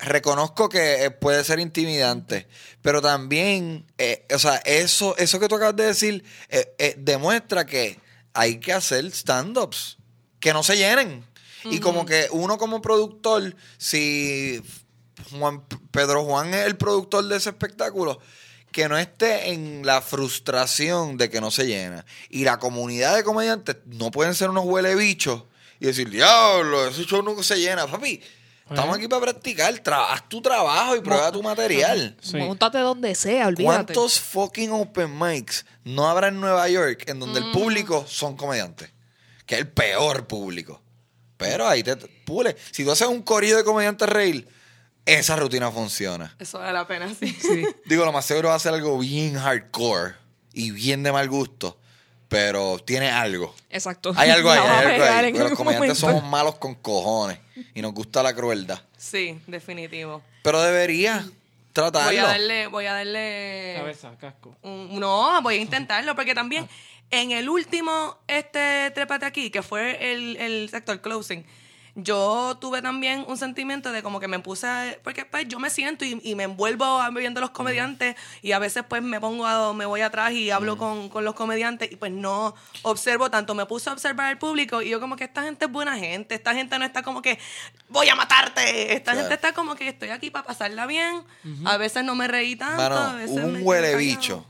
reconozco que eh, puede ser intimidante, pero también, eh, o sea, eso, eso que tú acabas de decir eh, eh, demuestra que hay que hacer stand-ups que no se llenen. Y como que uno como productor, si Juan, Pedro Juan es el productor de ese espectáculo, que no esté en la frustración de que no se llena. Y la comunidad de comediantes no pueden ser unos huele bichos y decir, diablo, ese show nunca se llena. Papi, estamos aquí para practicar. Tra- haz tu trabajo y prueba tu material. Sí. Móntate donde sea, olvídate. ¿Cuántos fucking open mics no habrá en Nueva York en donde el público son comediantes? Que es el peor público. Pero ahí te pule. Si tú haces un corrido de comediantes reír, esa rutina funciona. Eso vale la pena, sí. Sí. Digo, lo más seguro va a ser algo bien hardcore y bien de mal gusto, pero tiene algo. Exacto. Hay algo ahí, hay algo ahí. Porque los comediantes momento. somos malos con cojones y nos gusta la crueldad. Sí, definitivo. Pero debería tratarlo. Voy a darle, voy a darle Cabeza, casco. un- no, voy a intentarlo, porque también en el último este Trépate aquí, que fue el, el sector closing, yo tuve también un sentimiento de como que me puse, a- porque pues yo me siento y, y me envuelvo a- viendo los comediantes y a veces pues me pongo, a- me voy atrás y hablo con, con los comediantes y pues no observo tanto, me puse a observar al público y yo como que esta gente es buena gente, esta gente no está como que voy a matarte, esta Claro. gente está como que estoy aquí para pasarla bien, a veces no me reí tanto, a Mano, veces me un quedo huele bicho.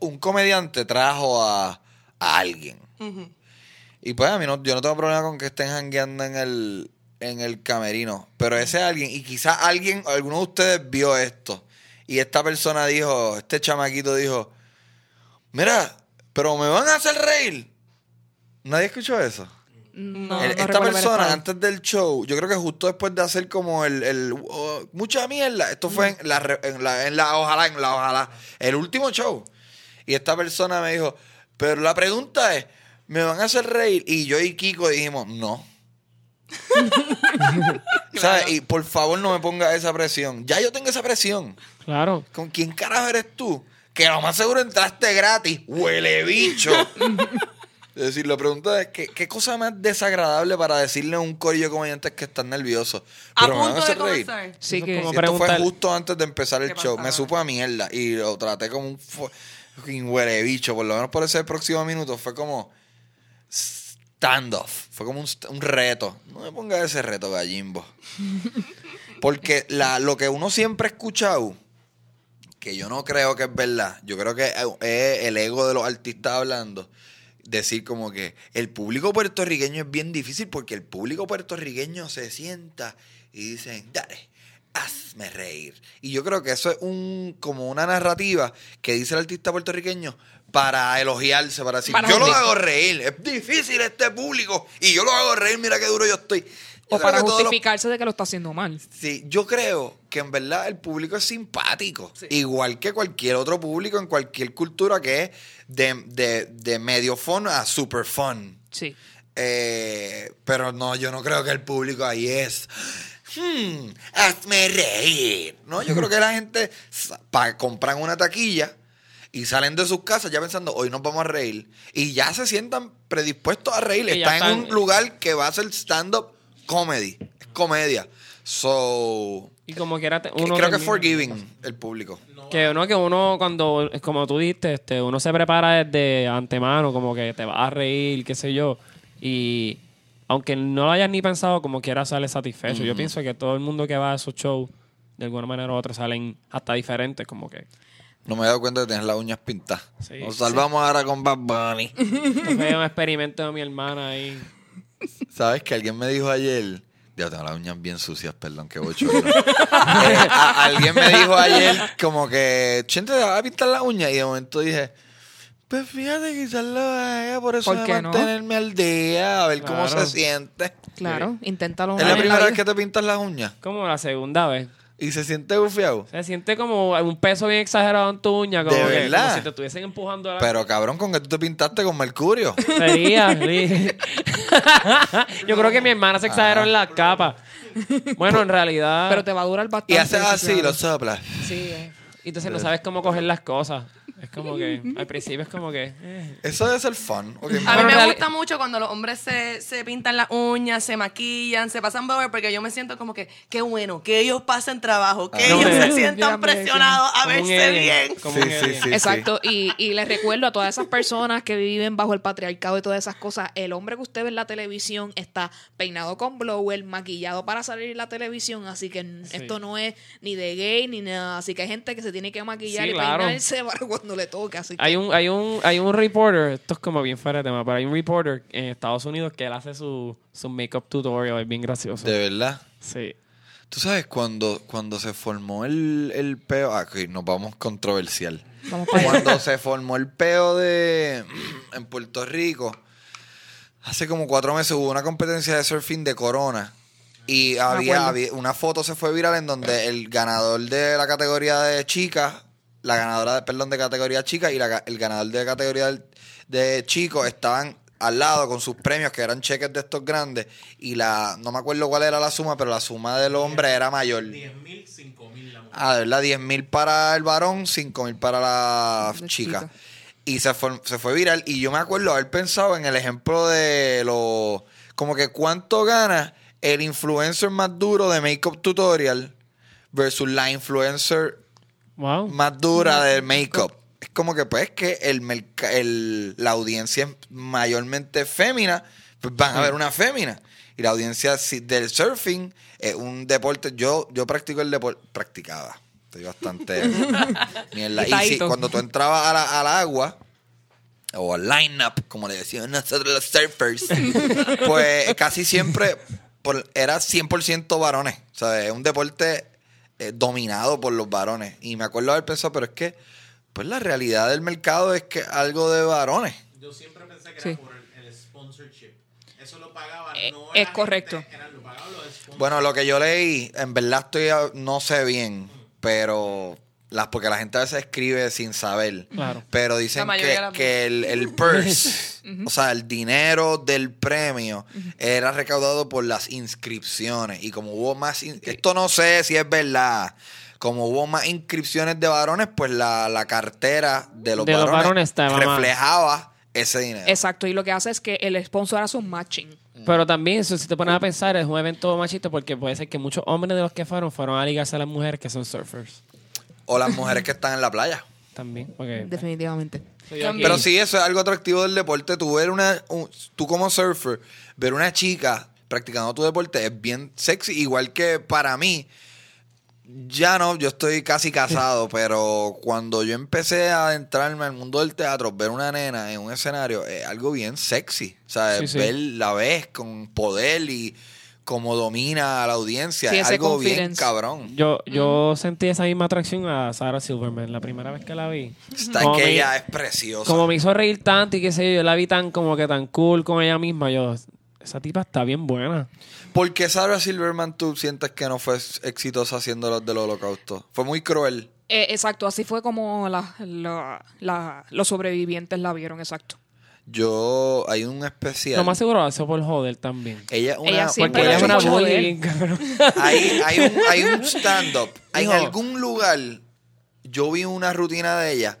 Un comediante trajo a, a alguien. Y pues a mí no, yo no tengo problema con que estén jangueando en el, en el camerino. Pero ese alguien, y quizás alguien, alguno de ustedes vio esto. Y esta persona dijo, este chamaquito dijo, mira, pero me van a hacer reír. ¿Nadie escuchó eso? No, El- no esta persona antes del show, yo creo que justo después de hacer como el, el oh, mucha mierda, esto fue en la, en la en la ojalá en la ojalá el último show y esta persona me dijo, pero la pregunta es, ¿me van a hacer reír? Y yo y Kiko dijimos, no. ¿Sabes? Y por favor no me ponga esa presión. Ya yo tengo esa presión. Claro. ¿Con quién carajo eres tú? Que lo más seguro entraste gratis. Huele bicho. Es decir, la pregunta es, ¿qué, qué cosa más desagradable para decirle a un corillo de comediantes que están nerviosos? A Pero me van a punto de hacer reír. Sí, Eso que como Si esto fue justo antes de empezar el ¿Qué show. pasa? Me supo a mierda y lo traté como un huele bicho. Por lo menos por ese próximo minuto fue como standoff. Fue como un, un reto. No me ponga ese reto, gallimbo. Porque la, lo que uno siempre ha escuchado, que yo no creo que es verdad, yo creo que es el ego de los artistas hablando, decir como que el público puertorriqueño es bien difícil porque el público puertorriqueño se sienta y dicen, dale, hazme reír. Y yo creo que eso es un como una narrativa que dice el artista puertorriqueño para elogiarse, para decir, Para yo lo hago reír, es difícil este público y yo lo hago reír, mira qué duro yo estoy. Yo o para los- justificarse de que lo está haciendo mal. Sí, yo creo que en verdad el público es simpático. Sí. Igual que cualquier otro público en cualquier cultura que es de, de, de medio fun a super fun. Sí. Eh, pero no, yo no creo que el público ahí es. Hmm, hazme reír. No, yo creo que la gente compran una taquilla y salen de sus casas ya pensando, hoy nos vamos a reír. Y ya se sientan predispuestos a reír. Están en un lugar que va a ser stand-up comedy. Es comedia. So. Y como que- uno creo que es forgiving el público. Que uno, que uno cuando, como tú dijiste, este, uno se prepara desde antemano, como que te vas a reír, qué sé yo. Y aunque no lo hayas ni pensado, como quiera sale satisfecho. Yo pienso que todo el mundo que va a esos shows, de alguna manera u otra, salen hasta diferentes, como que. No me he dado cuenta de tener las uñas pintadas. Sí. Nos salvamos ahora con Bad Bunny. Fue un experimento de mi hermana ahí. ¿Sabes que alguien me dijo ayer? Yo tengo las uñas bien sucias, perdón, que bochorno. Eh, a- alguien me dijo ayer como que, Chente, ¿te vas a pintar las uñas? Y de momento dije, pues fíjate, quizás lo haga por eso ¿Por de no? mantenerme al día, a ver cómo se siente. Claro, inténtalo. ¿Es la primera vez que te pintas las uñas? Como la segunda vez. ¿Y se siente bufiado? Se siente como un peso bien exagerado en tu uña, como, ¿De que, verdad? como si te estuviesen empujando a la... Pero cabrón, con que tú te pintaste con mercurio. Sería, sí. Yo creo que mi hermana se exageró en las capas. Bueno, en realidad. Pero te va a durar bastante. Y haces sí, así, lo soplas. Sí, eh. Y entonces no sabes cómo coger las cosas. Es como que. Al principio es como que. eh. Eso debe ser fun. Ok, A mí me gusta mucho cuando los hombres se, se pintan las uñas, se maquillan, se pasan blower, porque yo me siento como que, qué bueno, que ellos pasen trabajo, que Ah. ellos No, se me- sientan presionados a verse bien. Sí, sí, sí. Exacto, y, y les recuerdo a todas esas personas que viven bajo el patriarcado y todas esas cosas, el hombre que usted ve en la televisión está peinado con blower, maquillado para salir en la televisión, así que esto no es ni de gay ni nada, así que hay gente que se tiene que maquillar Sí, y claro. peinarse para cuando le toque, así que Hay un, hay un, hay un reporter, esto es como bien fuera de tema, pero hay un reporter en Estados Unidos que él hace su, su make-up tutorial, es bien gracioso. De verdad. Sí. Tú sabes, cuando, cuando se formó el, el peo. Ah, ok, nos vamos controversial. vamos. Cuando se formó el peo de. En Puerto Rico, hace como cuatro meses hubo una competencia de surfing de Corona. Y había, había- una foto se fue viral en donde el ganador de la categoría de chicas, la ganadora de, perdón, de categoría chica y la el ganador de categoría de chicos estaban al lado con sus premios, que eran cheques de estos grandes, y la, no me acuerdo cuál era la suma, pero la suma del hombre era mayor. 10 mil, 5 mil la mujer. Ah, de verdad, 10 mil para el varón, 5 mil para la La chica. chica. Y se fue, se fue viral. Y yo me acuerdo haber pensado en el ejemplo de lo. Como que cuánto gana el influencer más duro de Makeup Tutorial versus la influencer Wow. más dura del make-up. Es como que, pues, que el, el- la audiencia es mayormente fémina, pues van a ver una fémina. Y la audiencia si- del surfing es un deporte. Yo, yo practico el deporte. Practicaba. Estoy bastante. mierda. Y si, cuando tú entrabas a la- al agua. O al line-up, como le decían nosotros los surfers, pues casi siempre por- era 100% varones. O sea, es un deporte eh, dominado por los varones. Y me acuerdo haber pensado, pero es que, pues la realidad del mercado es que algo de varones. Yo siempre pensé que Sí. era por el, el sponsorship. Eso lo pagaba. Eh, no es la correcto. gente, era- lo pagaban los. Bueno, lo que yo leí, en verdad estoy, a- no sé bien, pero las porque la gente a veces escribe sin saber. Claro. Pero dicen que, el, el purse, o sea, el dinero del premio era recaudado por las inscripciones. Y como hubo más, in- esto no sé si es verdad. Como hubo más inscripciones de varones, pues la, la cartera de los De los varones, reflejaba ese dinero. Exacto, y lo que hace es que el sponsor hace un matching. Pero también, eso, si te pones a pensar, es un evento machista porque puede ser que muchos hombres de los que fueron fueron a ligarse a las mujeres que son surfers. O las mujeres que están en la playa. También. Porque, Definitivamente. Pero sí, eso es algo atractivo del deporte. Tú ver una, un- tú como surfer, ver una chica practicando tu deporte es bien sexy. Igual que para mí, ya no, yo estoy casi casado, pero cuando yo empecé a adentrarme al mundo del teatro, ver una nena en un escenario es algo bien sexy. O sea, Sí, sí. ver la vez con poder y cómo domina a la audiencia. Sí, es ese algo bien cabrón. Yo, yo sentí esa misma atracción a Sarah Silverman la primera vez que la vi. Está Como que me- ella es preciosa. Como me hizo reír tanto y qué sé yo, yo la vi tan como que tan cool con ella misma. Yo, esa tipa está bien buena. ¿Por qué Sarah Silverman tú sientes que no fue exitosa haciendo los del holocausto? Fue muy cruel. Eh, exacto, así fue como la- la- la- los sobrevivientes la vieron, exacto. Yo, hay un especial. Lo más seguro lo hace por joder también. ella, una, Ella siempre Porque ella es una bully cabrón. hay, hay un, hay un stand-up. En algún lugar, yo vi una rutina de ella.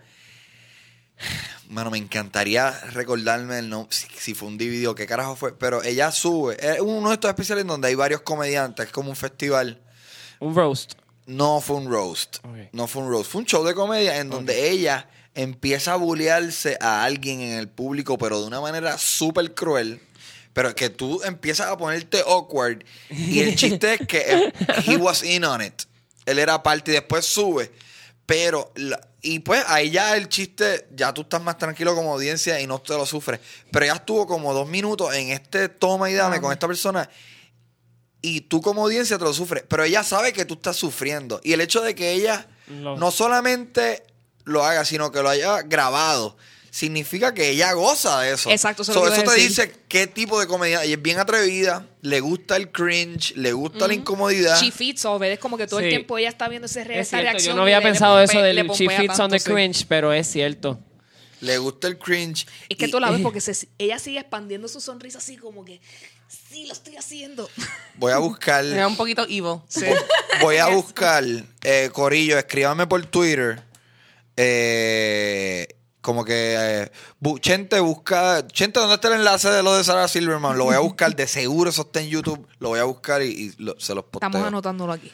Mano, me encantaría recordarme el nombre, si, si fue un DVD o qué carajo fue. Pero ella sube. Es uno de estos especiales donde hay varios comediantes, es como un festival. Un roast. No fue un roast. No fue un roast. Fue un show de comedia en donde ella empieza a bullearse a alguien en el público, pero de una manera súper cruel. Pero que tú empiezas a ponerte awkward. Y el chiste es que eh, he was in on it. Él era parte y después sube. Pero, y pues ahí ya el chiste, ya tú estás más tranquilo como audiencia y no te lo sufres. Pero ella estuvo como dos minutos en este toma y dame con esta persona y tú como audiencia te lo sufres, pero ella sabe que tú estás sufriendo. Y el hecho de que ella no solamente lo haga, sino que lo haya grabado, significa que ella goza de eso. Exacto, eso So, eso te decir. dice qué tipo de comedia. Ella es bien atrevida, le gusta el cringe, le gusta la incomodidad. She fits off, es como que todo el tiempo ella está viendo ese re- Es esa cierto, reacción. yo no había le pensado pompe- eso le del She Fits on the tanto, sí. Cringe, pero es cierto. Le gusta el cringe. Es que Y- tú la ves porque se- ella sigue expandiendo su sonrisa así como que, sí, lo estoy haciendo. Voy a buscar. Era un poquito evil. Sí. Voy a buscar, eh, Corillo, escríbame por Twitter. Eh, como que eh, Chente busca. Chente, ¿dónde está el enlace de lo de Sarah Silverman? Lo voy a buscar, de seguro eso está en YouTube. Lo voy a buscar y, y lo- se los posteo. Estamos anotándolo aquí.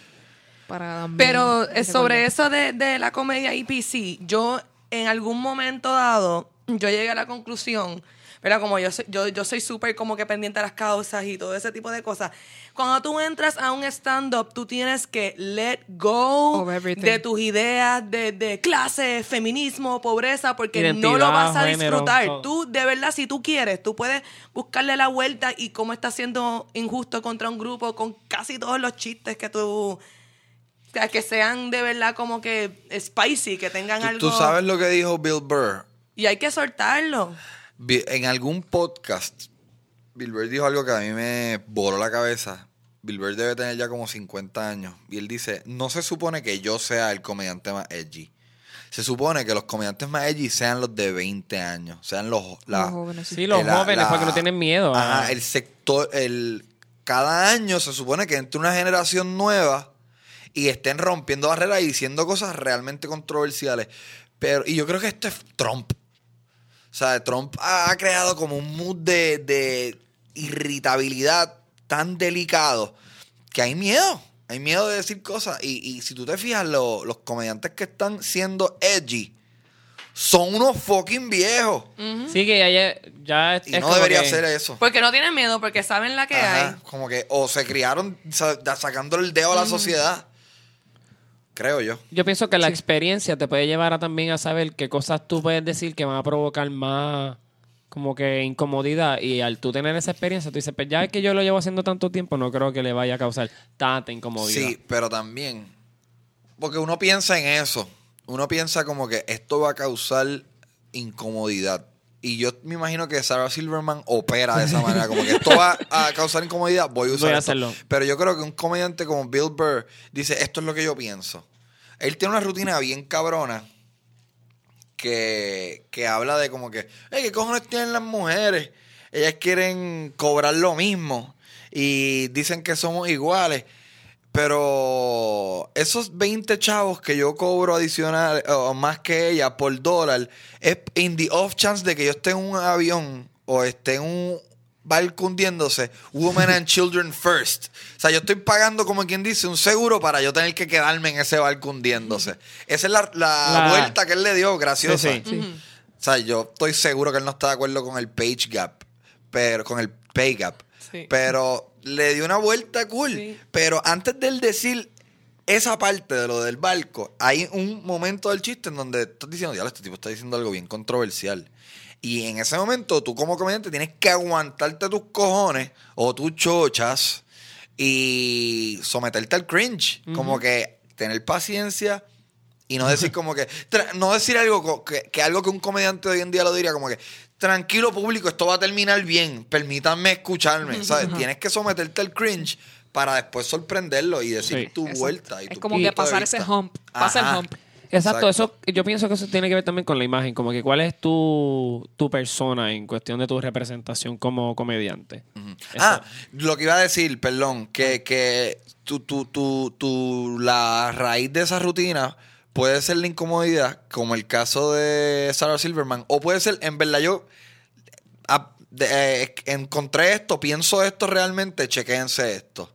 Para Pero eh, sobre eso de, de la comedia EPC, yo en algún momento dado, yo llegué a la conclusión, pero como yo soy, yo, yo soy súper como que pendiente a las causas y todo ese tipo de cosas. Cuando tú entras a un stand-up, tú tienes que let go Of everything. de tus ideas de, de clase, feminismo, pobreza, porque no lo vas a género, disfrutar. todo. Tú, de verdad, si tú quieres, tú puedes buscarle la vuelta y cómo está siendo injusto contra un grupo con casi todos los chistes que tú... O sea, que sean de verdad como que spicy, que tengan ¿Tú, algo... tú sabes lo que dijo Bill Burr? Y hay que soltarlo. En algún podcast, Bill Burr dijo algo que a mí me voló la cabeza. Bill Burr debe tener ya como 50 años. Y él dice, no se supone que yo sea el comediante más edgy. se supone que los comediantes más edgy sean los de 20 años, sean los... la- Los jóvenes, sí. Los la- jóvenes, la- porque no tienen miedo. Ajá, el sector, el, cada año se supone que entre una generación nueva y estén rompiendo barreras y diciendo cosas realmente controversiales. Pero, y yo creo que esto es Trump. O sea, Trump ha, ha creado como un mood de, de irritabilidad tan delicado que hay miedo. Hay miedo de decir cosas. Y, y si tú te fijas, lo- los comediantes que están siendo edgy son unos fucking viejos. Sí, que ya, ya es Y no debería que- ser eso. Porque no tienen miedo, porque saben la que Ajá, hay. Como que, o se criaron sa- da- sacándole el dedo a la sociedad. Creo yo. Yo pienso que la experiencia te puede llevar a también a saber qué cosas tú puedes decir que van a provocar más como que incomodidad y al tú tener esa experiencia tú dices, pues ya es que yo lo llevo haciendo tanto tiempo, no creo que le vaya a causar tanta incomodidad. Sí, pero también. Porque uno piensa en eso. Uno piensa como que esto va a causar incomodidad. Y yo me imagino que Sarah Silverman opera de esa manera. Como que esto va a causar incomodidad, voy a usar Voy a esto. hacerlo. Pero yo creo que un comediante como Bill Burr dice, esto es lo que yo pienso. Él tiene una rutina bien cabrona que, que habla de como que, "Ey, ¿qué cojones tienen las mujeres? Ellas quieren cobrar lo mismo y dicen que somos iguales. Pero esos 20 chavos que yo cobro adicional o más que ella por dólar es in the off chance de que yo esté en un avión o esté en un barco hundiéndose, women and children first. O sea, yo estoy pagando, como quien dice, un seguro para yo tener que quedarme en ese barco hundiéndose. Esa es la, la La- vuelta que él le dio, graciosa. Sí, sí. O sea, yo estoy seguro que él no está de acuerdo con el page gap, pero con el pay gap. Sí. Pero le dio una vuelta cool. Sí. Pero antes de él decir esa parte de lo del barco, hay un momento del chiste en donde estás diciendo, ya este tipo está diciendo algo bien controversial. Y en ese momento, tú como comediante tienes que aguantarte tus cojones o tus chochas y someterte al cringe. Como que tener paciencia y no decir como que, no decir algo que, que algo que un comediante de hoy en día lo diría como que, tranquilo público, esto va a terminar bien, permítanme escucharme, ¿sabes? Tienes que someterte al cringe para después sorprenderlo y decir Sí. tu Exacto. vuelta. Y Es tu como punto que de pasar ese vista. hump, pasa el hump. Exacto, eso yo pienso que eso tiene que ver también con la imagen, como que cuál es tu, tu persona en cuestión de tu representación como comediante. Ah, lo que iba a decir, perdón, que, que tu, tu, tu, tu- la raíz de esa rutina puede ser la incomodidad, como el caso de Sarah Silverman, o puede ser, en verdad, yo de- eh, encontré esto, pienso esto realmente, chequense esto.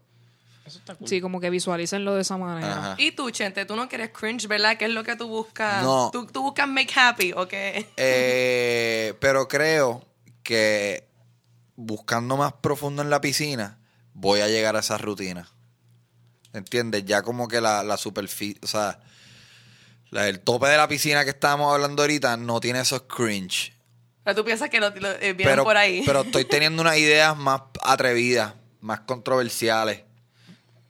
Sí, como que visualícenlo de esa manera. Ajá. Y tú, Chente, tú no quieres cringe, ¿verdad? ¿Qué es lo que tú buscas? No. ¿Tú, tú buscas make happy o qué? Eh, pero creo que buscando más profundo en la piscina, voy a llegar a esa rutina. ¿Entiendes? Ya como que la, la superficie, o sea, el tope de la piscina que estábamos hablando ahorita no tiene esos cringe. O sea, tú piensas que lo, lo- eh, vienen Pero, por ahí. pero estoy teniendo unas ideas más atrevidas, más controversiales.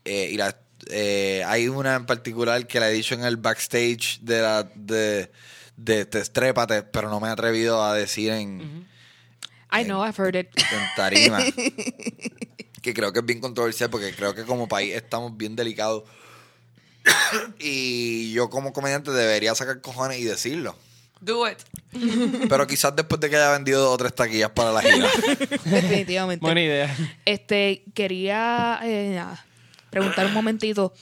Eh, y la- eh, hay una en particular que la he dicho en el backstage de la de, de, pero no me he atrevido a decir en, I know, I've heard it. en tarima. que creo que es bien controversial porque creo que como país estamos bien delicados. y yo como comediante debería sacar cojones y decirlo. Do it. Pero quizás después de que haya vendido dos o tres taquillas para la gira. Definitivamente. Buena idea. Este, quería eh, nada, preguntar un momentito.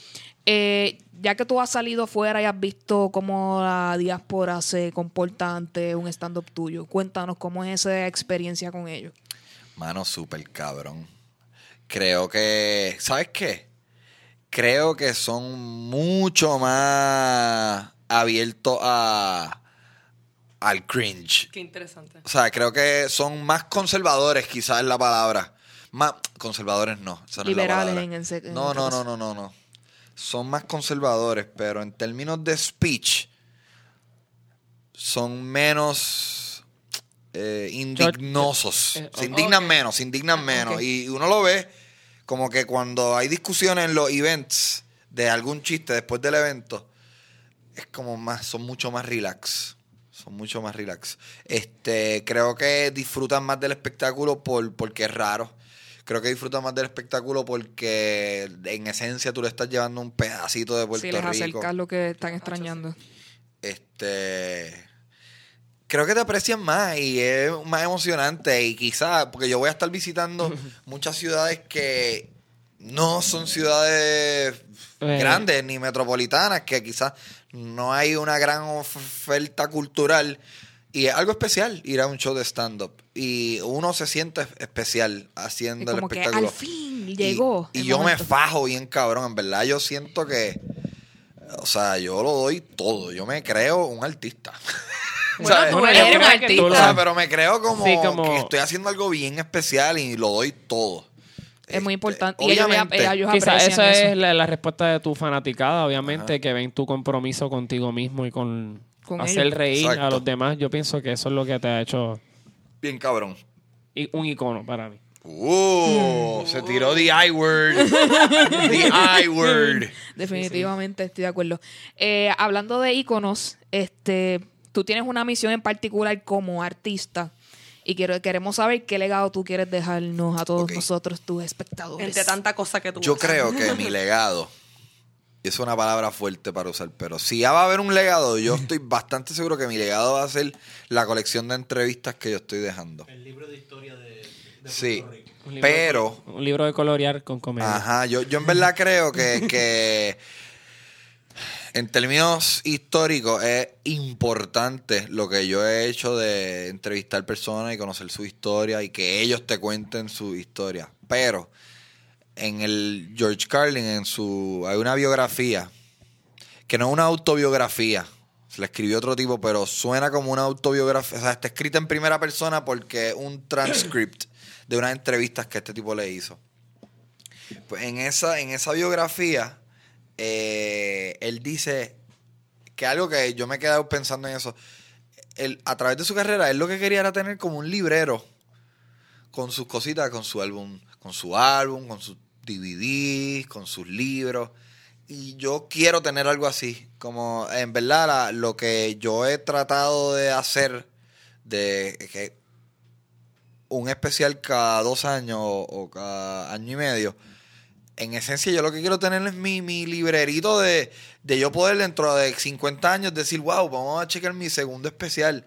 Eh, ya que tú has salido fuera y has visto cómo la diáspora se comporta ante un stand-up tuyo, cuéntanos cómo es esa experiencia con ellos. Mano, súper cabrón. Creo que. ¿Sabes qué? Creo que son mucho más abiertos a. al cringe. Qué interesante. O sea, creo que son más conservadores, quizás es la palabra. Más. Conservadores no. esa no es la Liberales en el en No, otro no, no, no, no, no. Son más conservadores, pero en términos de speech. Son menos eh, indignosos. eh, se indignan menos, se indignan menos. ok. Y uno lo ve como que cuando hay discusiones en los events de algún chiste después del evento, es como más, son mucho más relax. Son mucho más relax. Este, creo que disfrutan más del espectáculo por, porque es raro. Creo que disfrutan más del espectáculo porque en esencia tú le estás llevando un pedacito de Puerto Si les Rico. acercas lo que están extrañando. este creo que te aprecian más y es más emocionante y quizás porque yo voy a estar visitando muchas ciudades que no son ciudades Eh. grandes ni metropolitanas que quizás no hay una gran oferta cultural. Y es algo especial ir a un show de stand up y uno se siente especial haciendo Es el como que espectáculo. al fin llegó y, yo me fajo bien cabrón en verdad. Yo siento que o sea yo lo doy todo. Yo me creo un artista Bueno, tú eres un O sea, artista. pero me creo como, Sí, como- que estoy haciendo algo bien especial y lo doy todo. Es muy Este, importante. Y ellos, obviamente, ellos Quizás aprecian esa eso. es la, la respuesta de tu fanaticada, obviamente, que ven tu compromiso contigo mismo y con, Con hacer ellos. reír a los demás. Yo pienso que eso es lo que te ha hecho bien cabrón. i- un icono para mí. Uh, se tiró the I word. the I word. Definitivamente estoy de acuerdo. Eh, hablando de íconos, este, tú tienes una misión en particular como artista y quiero, queremos saber qué legado tú quieres dejarnos a todos nosotros, tus espectadores. Entre tanta cosa que tú Yo creo que mi legado es una palabra fuerte para usar, pero si ya va a haber un legado, yo estoy bastante seguro que mi legado va a ser la colección de entrevistas que yo estoy dejando. El libro de historia de, de Puerto Sí, Rico. Un libro de pero un libro de colorear con comedia. Ajá, yo, yo en verdad creo que, que en términos históricos es importante lo que yo he hecho de entrevistar personas y conocer su historia y que ellos te cuenten su historia. Pero en el George Carlin, en su hay una biografía que no es una autobiografía. Se la escribió otro tipo, pero suena como una autobiografía. O sea, está escrita en primera persona porque es un transcript de unas entrevistas que este tipo le hizo. Pues en esa, en esa biografía, eh, él dice que algo que yo me he quedado pensando en eso. Él, a través de su carrera, él lo que quería era tener como un librero con sus cositas, con su álbum, con su álbum, con sus DVDs, con sus libros. Y yo quiero tener algo así. Como en verdad lo que yo he tratado de hacer, de un especial cada dos años o, o cada año y medio. En esencia, yo lo que quiero tener es mi, mi librerito de, de yo poder dentro de 50 años decir, wow, vamos a checar mi segundo especial,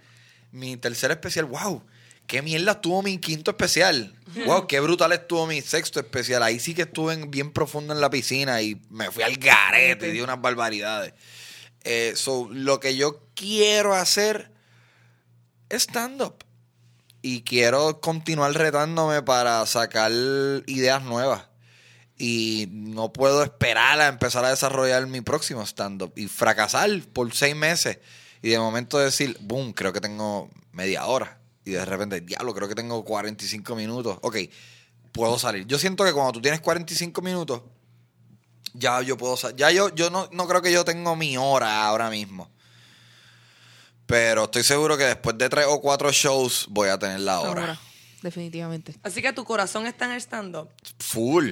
mi tercer especial, wow, qué mierda estuvo mi quinto especial, wow, qué brutal estuvo mi sexto especial. Ahí sí que estuve en- bien profundo en la piscina y me fui al garete y di unas barbaridades. Eh, so, lo que yo quiero hacer es stand-up y quiero continuar retándome para sacar ideas nuevas. Y no puedo esperar a empezar a desarrollar mi próximo stand-up y fracasar por seis meses. Y de momento decir, boom, creo que tengo media hora. Y de repente, diablo, creo que tengo 45 minutos. Ok, puedo salir. Yo siento que cuando tú tienes 45 minutos, ya yo puedo salir. Ya yo, yo no, no creo que yo tengo mi hora ahora mismo. Pero estoy seguro que después de tres o cuatro shows voy a tener la hora. Ahora, definitivamente. Así que tu corazón está en el stand-up. Full.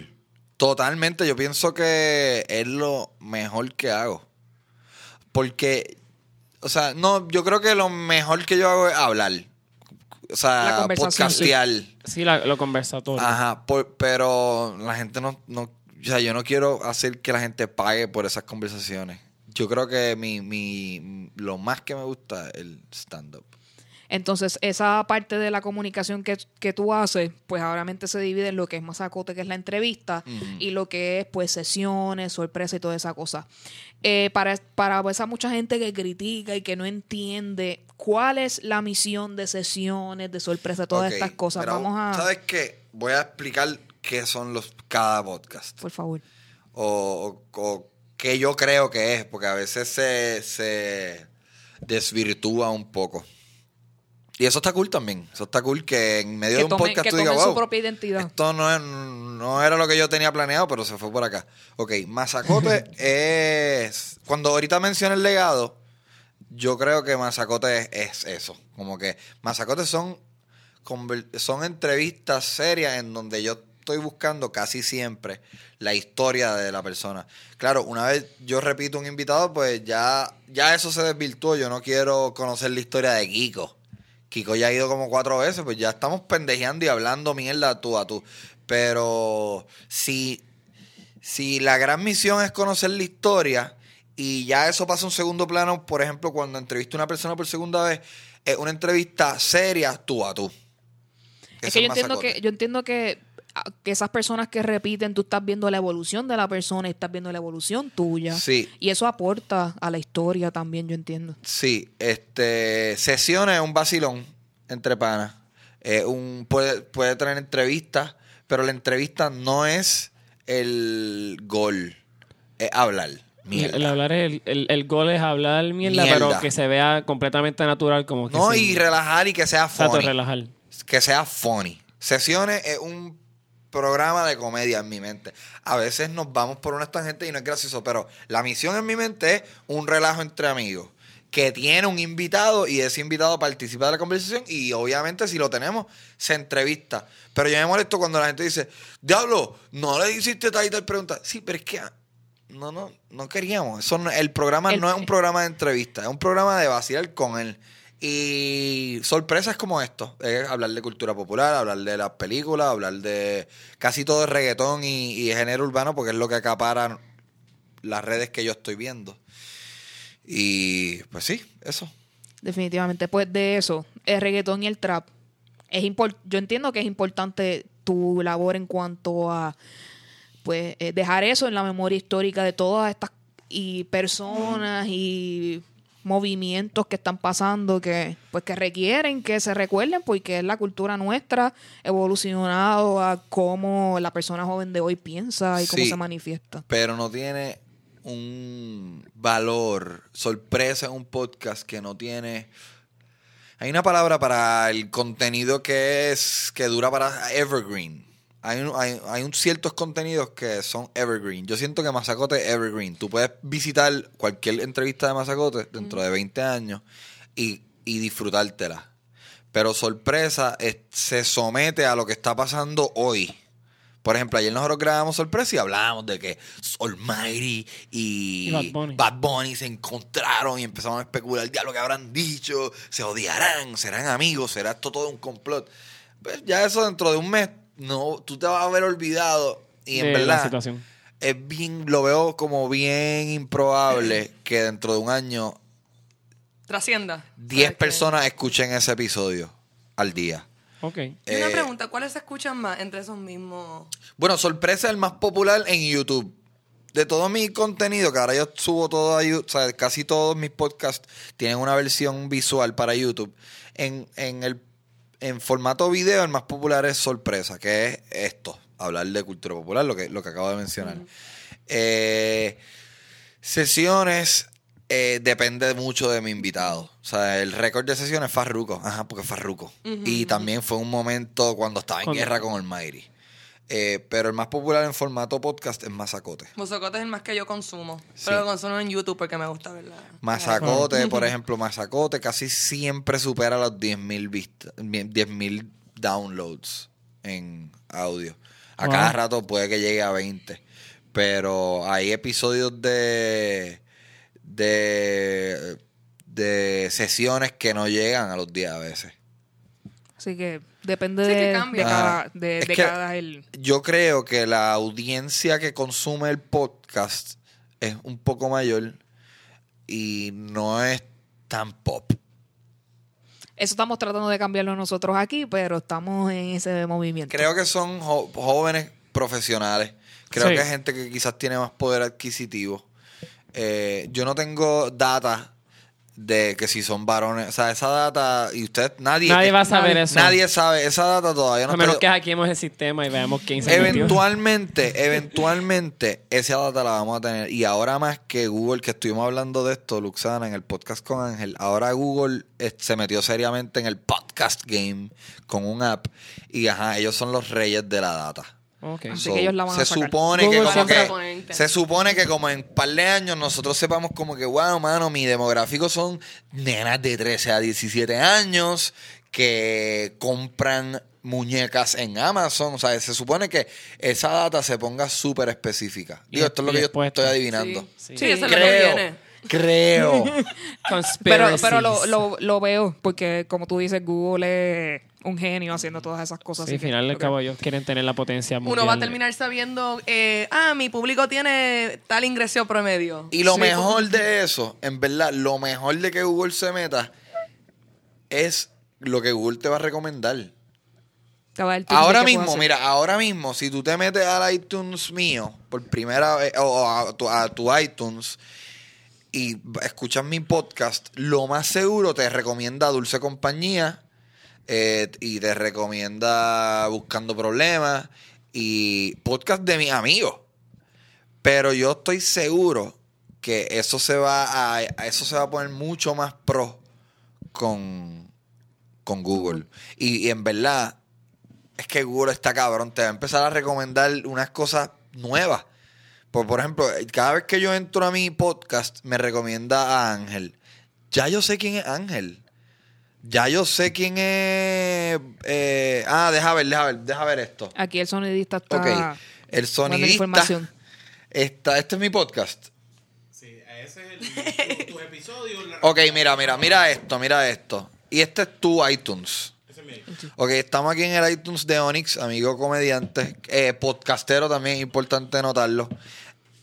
Totalmente. Yo pienso que es lo mejor que hago. Porque, o sea, no, yo creo que lo mejor que yo hago es hablar. O sea, podcastear. Sí, la- lo conversatorio. Ajá, por- pero la gente no, no, o sea, yo no quiero hacer que la gente pague por esas conversaciones. Yo creo que mi, mi, lo más que me gusta es el stand-up. Entonces, esa parte de la comunicación que, que tú haces, pues obviamente se divide en lo que es masacote, que es la entrevista, y lo que es, pues, sesiones, sorpresa y toda esa cosa. Eh, para, para esa mucha gente que critica y que no entiende cuál es la misión de sesiones, de sorpresa, todas estas cosas. mira, Vamos a... ¿Sabes qué? Voy a explicar qué son los cada podcast. Por favor. o, o, o que yo creo que es, porque a veces se, se desvirtúa un poco. Y eso está cool también. Eso está cool que en medio Que de un podcast que tú digas, tomen su wow, propia identidad". esto no, es- no era lo que yo tenía planeado, pero se fue por acá. Ok, Mazacote es... Cuando ahorita mencioné el legado, yo creo que Mazacote es, es eso. Como que Mazacote son, son entrevistas serias en donde yo estoy buscando casi siempre la historia de la persona. Claro, una vez yo repito un invitado, pues ya, ya eso se desvirtuó. Yo no quiero conocer la historia de Kiko. Kiko ya ha ido como cuatro veces, pues ya estamos pendejeando y hablando mierda tú a tú. Pero si, si la gran misión es conocer la historia Y ya eso pasa a un segundo plano, por ejemplo, cuando entrevisto a una persona por segunda vez, es una entrevista seria tú a tú. Es que yo entiendo sacote. que, yo entiendo que, que esas personas que repiten, tú estás viendo la evolución de la persona y estás viendo la evolución tuya. Sí. Y eso aporta a la historia también, yo entiendo. Sí, este, sesiones es un vacilón entre panas. Eh, un, puede, puede tener entrevistas, pero la entrevista no es el gol, es hablar. Mierda. El, hablar es el, el, el gol es hablar mierda, Mierda. pero que se vea completamente natural, como que No, sin- y relajar y que sea Exacto, funny. relajar. que sea funny. Sesiones es un programa de comedia en mi mente. A veces nos vamos por una tangente y no es gracioso, pero la misión en mi mente es un relajo entre amigos que tiene un invitado y ese invitado participa de la conversación y obviamente si lo tenemos se entrevista. Pero yo me molesto cuando la gente dice, diablo, no le hiciste tal y tal pregunta. Sí, pero es que ah, no, no, no queríamos. Eso no- el programa El- no es un programa de entrevista, es un programa de vacilar con él. Y sorpresas como esto, es hablar de cultura popular, hablar de las películas, hablar de casi todo el reggaetón y, género urbano, porque es lo que acaparan las redes que yo estoy viendo. Y pues sí, eso. Definitivamente. Pues de eso, el reggaetón y el trap. Es yo entiendo que es importante tu labor en cuanto a pues eh, dejar eso en la memoria histórica de todas estas y personas y movimientos que están pasando que pues que requieren que se recuerden porque es la cultura nuestra evolucionado a cómo la persona joven de hoy piensa y cómo Sí. se manifiesta. Pero no tiene un valor, sorpresa en un podcast que no tiene... Hay una palabra para el contenido que es que dura para evergreen. Hay, un- hay, hay un ciertos contenidos que son evergreen. Yo siento que Mazacote es evergreen. Tú puedes visitar cualquier entrevista de Mazacote dentro de 20 años y, y disfrutártela. Pero sorpresa es- se somete a lo que está pasando hoy. Por ejemplo, ayer nosotros grabamos sorpresa y hablábamos de que Almighty y, Y Bad Bunny. Bad Bunny se encontraron y empezamos a especular ya lo que habrán dicho, se odiarán, serán amigos, será esto todo un complot. Pues ya eso dentro de un mes, no, tú te vas a haber olvidado y en de la verdad situación. es bien, lo veo como bien improbable que dentro de un año Trascienda. 10 Porque- personas escuchen ese episodio al día. Ok. Y una Eh, pregunta, ¿cuáles se escuchan más entre esos mismos? Bueno, sorpresa es el más popular en YouTube. De todo mi contenido, que ahora yo subo todo a YouTube, o sea, casi todos mis podcasts tienen una versión visual para YouTube. En, en el en formato video, el más popular es sorpresa, que es esto, hablar de cultura popular, lo que, lo que acabo de mencionar. Eh, sesiones eh, depende mucho de mi invitado. O sea, el récord de sesiones es Farruko. Ajá, porque es Farruko. y también fue un momento cuando estaba en guerra con Almighty. Eh, pero el más popular en formato podcast es Mazacote. Mozocote es el más que yo consumo. Sí. Pero lo consumo en YouTube porque me gusta verla. Mazacote, por ejemplo, Mazacote casi siempre supera los 10.000 vistas, 10.000 downloads en audio. A Wow. cada rato puede que llegue a 20. Pero hay episodios de de de sesiones que no llegan a los 10 a veces. Así que depende Sí, de, de cada, de, de que- cada el, Yo creo que la audiencia que consume el podcast es un poco mayor y no es tan pop. Eso estamos tratando de cambiarlo nosotros aquí, pero estamos en ese movimiento. Creo que son jo- jóvenes profesionales. Creo Sí. que hay gente que quizás tiene más poder adquisitivo. Eh, yo no tengo data de que si son varones. O sea, esa data, y usted, nadie. Nadie va a saber nadie- eso. Nadie sabe. Esa data todavía no a menos que hackeemos el sistema y veamos quién se metió. Eventualmente, eventualmente, esa data la vamos a tener. Y ahora más que Google, que estuvimos hablando de esto, Luxana, en el podcast con Ángel, ahora Google eh, se metió seriamente en el podcast game con un app. Y ajá, ellos son los reyes de la data. Ok. Así que ellos la van se a sacar. supone que como que se supone que como en un par de años nosotros sepamos como que wow mano mi demográfico son nenas de 13 a 17 años que compran muñecas en Amazon o sea se supone que esa data se ponga súper específica Y- digo esto es lo que yo estoy esto. adivinando Sí, Sí. sí, eso es lo que viene. Creo. Pero, pero lo, lo, lo veo, porque como tú dices, Google es un genio haciendo todas esas cosas. Sí, al final del cabo ellos quieren tener la potencia mundial. Uno va a terminar sabiendo, eh, ah, mi público tiene tal ingreso promedio. Y lo Sí, mejor de eso, en verdad, lo mejor de que Google se meta es lo que Google te va a recomendar. te va a dar tips de Ahora mismo, mira, ahora mismo, si tú te metes al iTunes mío por primera vez, o o a tu, a tu iTunes, y escuchas mi podcast, lo más seguro te recomienda Dulce Compañía eh, y te recomienda Buscando Problemas y podcast de mis amigos. Pero yo estoy seguro que eso se va a, eso se va a poner mucho más pro con, con Google. Y, y en verdad, es que Google está cabrón. Te va a empezar a recomendar unas cosas nuevas. Por, por ejemplo, cada vez que yo entro a mi podcast, me recomienda a Ángel. Ya yo sé quién es Ángel. Ya yo sé quién es. eh, ah, deja ver, deja ver, deja ver esto. Aquí el sonidista está Ok. El sonidista. información. Está, este es mi podcast. Sí, ese es el, tu, tu episodio. la- Ok, mira, mira, mira esto, mira esto. Y este es tu iTunes. Ok, estamos aquí en el iTunes de Onyx, amigo comediante, eh, podcastero también, importante notarlo.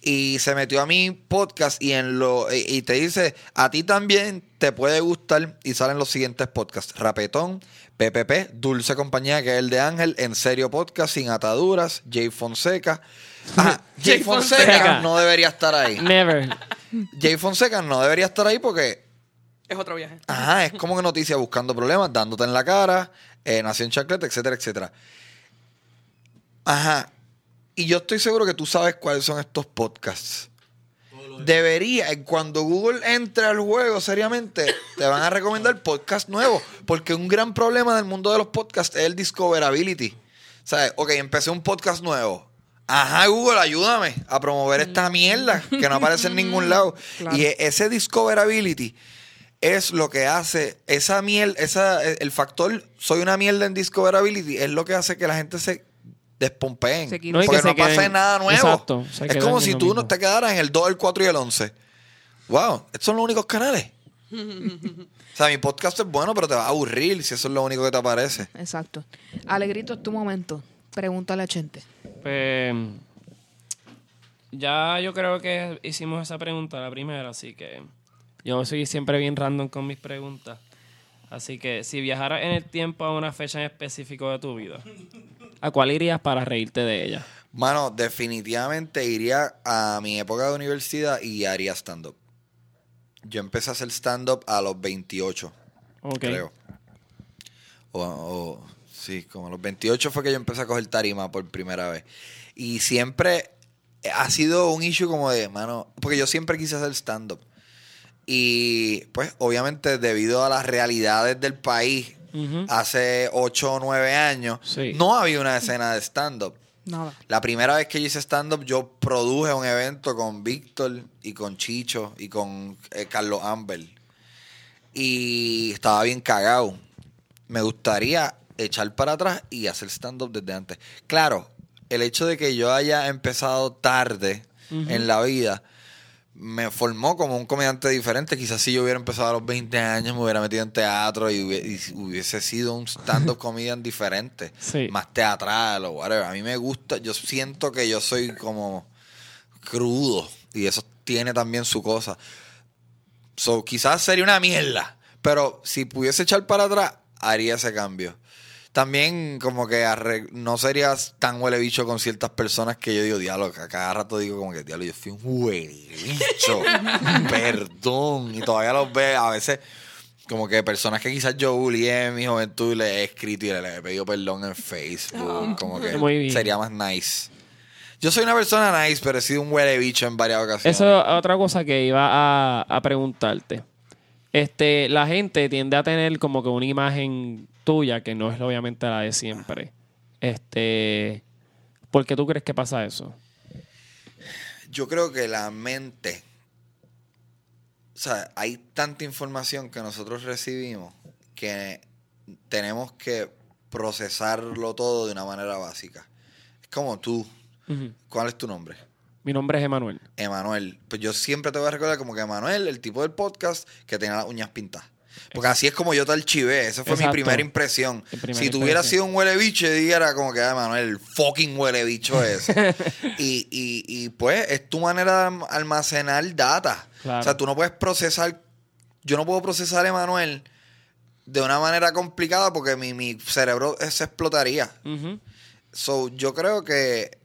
Y se metió a mi podcast y en lo y, y te dice, a ti también te puede gustar y salen los siguientes podcasts. Rapetón, PPP, Dulce Compañía, que es el de Ángel, En Serio Podcast, Sin Ataduras, Jay Fonseca. Ah, Jay Fonseca. no debería estar ahí. Never. Jay Fonseca no debería estar ahí porque Es otro viaje. Ajá, es como que noticia buscando problemas, dándote en la cara, eh, Nación Chacleta, etcétera, etcétera. Ajá. Y yo estoy seguro que tú sabes cuáles son estos podcasts. Debería, eh, cuando Google entre al juego seriamente, te van a recomendar podcast nuevos. Porque un gran problema del mundo de los podcasts es el discoverability. ¿Sabes? Ok, empecé un podcast nuevo. Ajá, Google, ayúdame a promover esta mierda que no aparece en ningún lado. Claro. Y e- ese discoverability es lo que hace esa miel, esa, el factor soy una mierda en discoverability es lo que hace que la gente se despompeen. Se. No, porque se no pasa queden- nada nuevo. Exacto, es como si tú no te quedaras en el 2, el 4 y el 11. Wow, estos son los únicos canales. o sea, mi podcast es bueno, pero te va a aburrir si eso es lo único que te aparece. Exacto. Alegrito, es tu momento. Pregúntale a Chente. Pues ya yo creo que hicimos esa pregunta la primera, así que yo soy siempre bien random con mis preguntas. Así que si viajaras en el tiempo a una fecha en específico de tu vida, ¿a cuál irías para reírte de ella? Mano, definitivamente iría a mi época de universidad y haría stand-up. Yo empecé a hacer stand-up a los 28. Ok. creo. O, o- sí, como a los 28 fue que yo empecé a coger tarima por primera vez. Y siempre ha sido un issue como de, mano, porque yo siempre quise hacer stand-up. Y pues obviamente debido a las realidades del país, hace 8 o 9 años, Sí. no había una escena de stand-up. Nada. La primera vez que yo hice stand-up, yo produje un evento con Víctor y con Chicho y con eh, Carlos Amber. Y estaba bien cagado. Me gustaría echar para atrás y hacer stand-up desde antes. Claro, el hecho de que yo haya empezado tarde en la vida me formó como un comediante diferente. Quizás si yo hubiera empezado a los 20 años, me hubiera metido en teatro y hubie- y hubiese sido un stand-up comedian diferente. Sí. Más teatral o whatever. A mí me gusta, yo siento que yo soy como crudo y eso tiene también su cosa. So, quizás sería una mierda, pero si pudiese echar para atrás, haría ese cambio. También como que no serías tan huele bicho con ciertas personas que yo digo, diablo, que a cada rato digo como que, diablo, yo fui un huele bicho, perdón, y todavía los veo a veces como que personas que quizás yo bullié en mi juventud y le he escrito y le he pedido perdón en Facebook, como que Muy bien. sería más nice. Yo soy una persona nice, pero he sido un huele bicho en varias ocasiones. Eso es otra cosa que iba a, a preguntarte. Este, la gente tiende a tener como que una imagen tuya que no es obviamente la de siempre. Este, ¿por qué tú crees que pasa eso? Yo creo que la mente, o sea, hay tanta información que nosotros recibimos que tenemos que procesarlo todo de una manera básica. Es como tú. ¿Cuál es tu nombre? Mi nombre es Emanuel. Emanuel. Pues yo siempre te voy a recordar como que Emanuel, el tipo del podcast que tenía las uñas pintadas. Porque así es como yo te archivé. Esa fue mi primera impresión. Primera si impresión. sido un huele bicho, dijera como que, ah, Emanuel, el fucking huele bicho ese. y, y, y pues es tu manera de alm- almacenar data. Claro. O sea, tú no puedes procesar. Yo no puedo procesar a Emanuel de una manera complicada porque mi, mi cerebro se explotaría. So, yo creo que.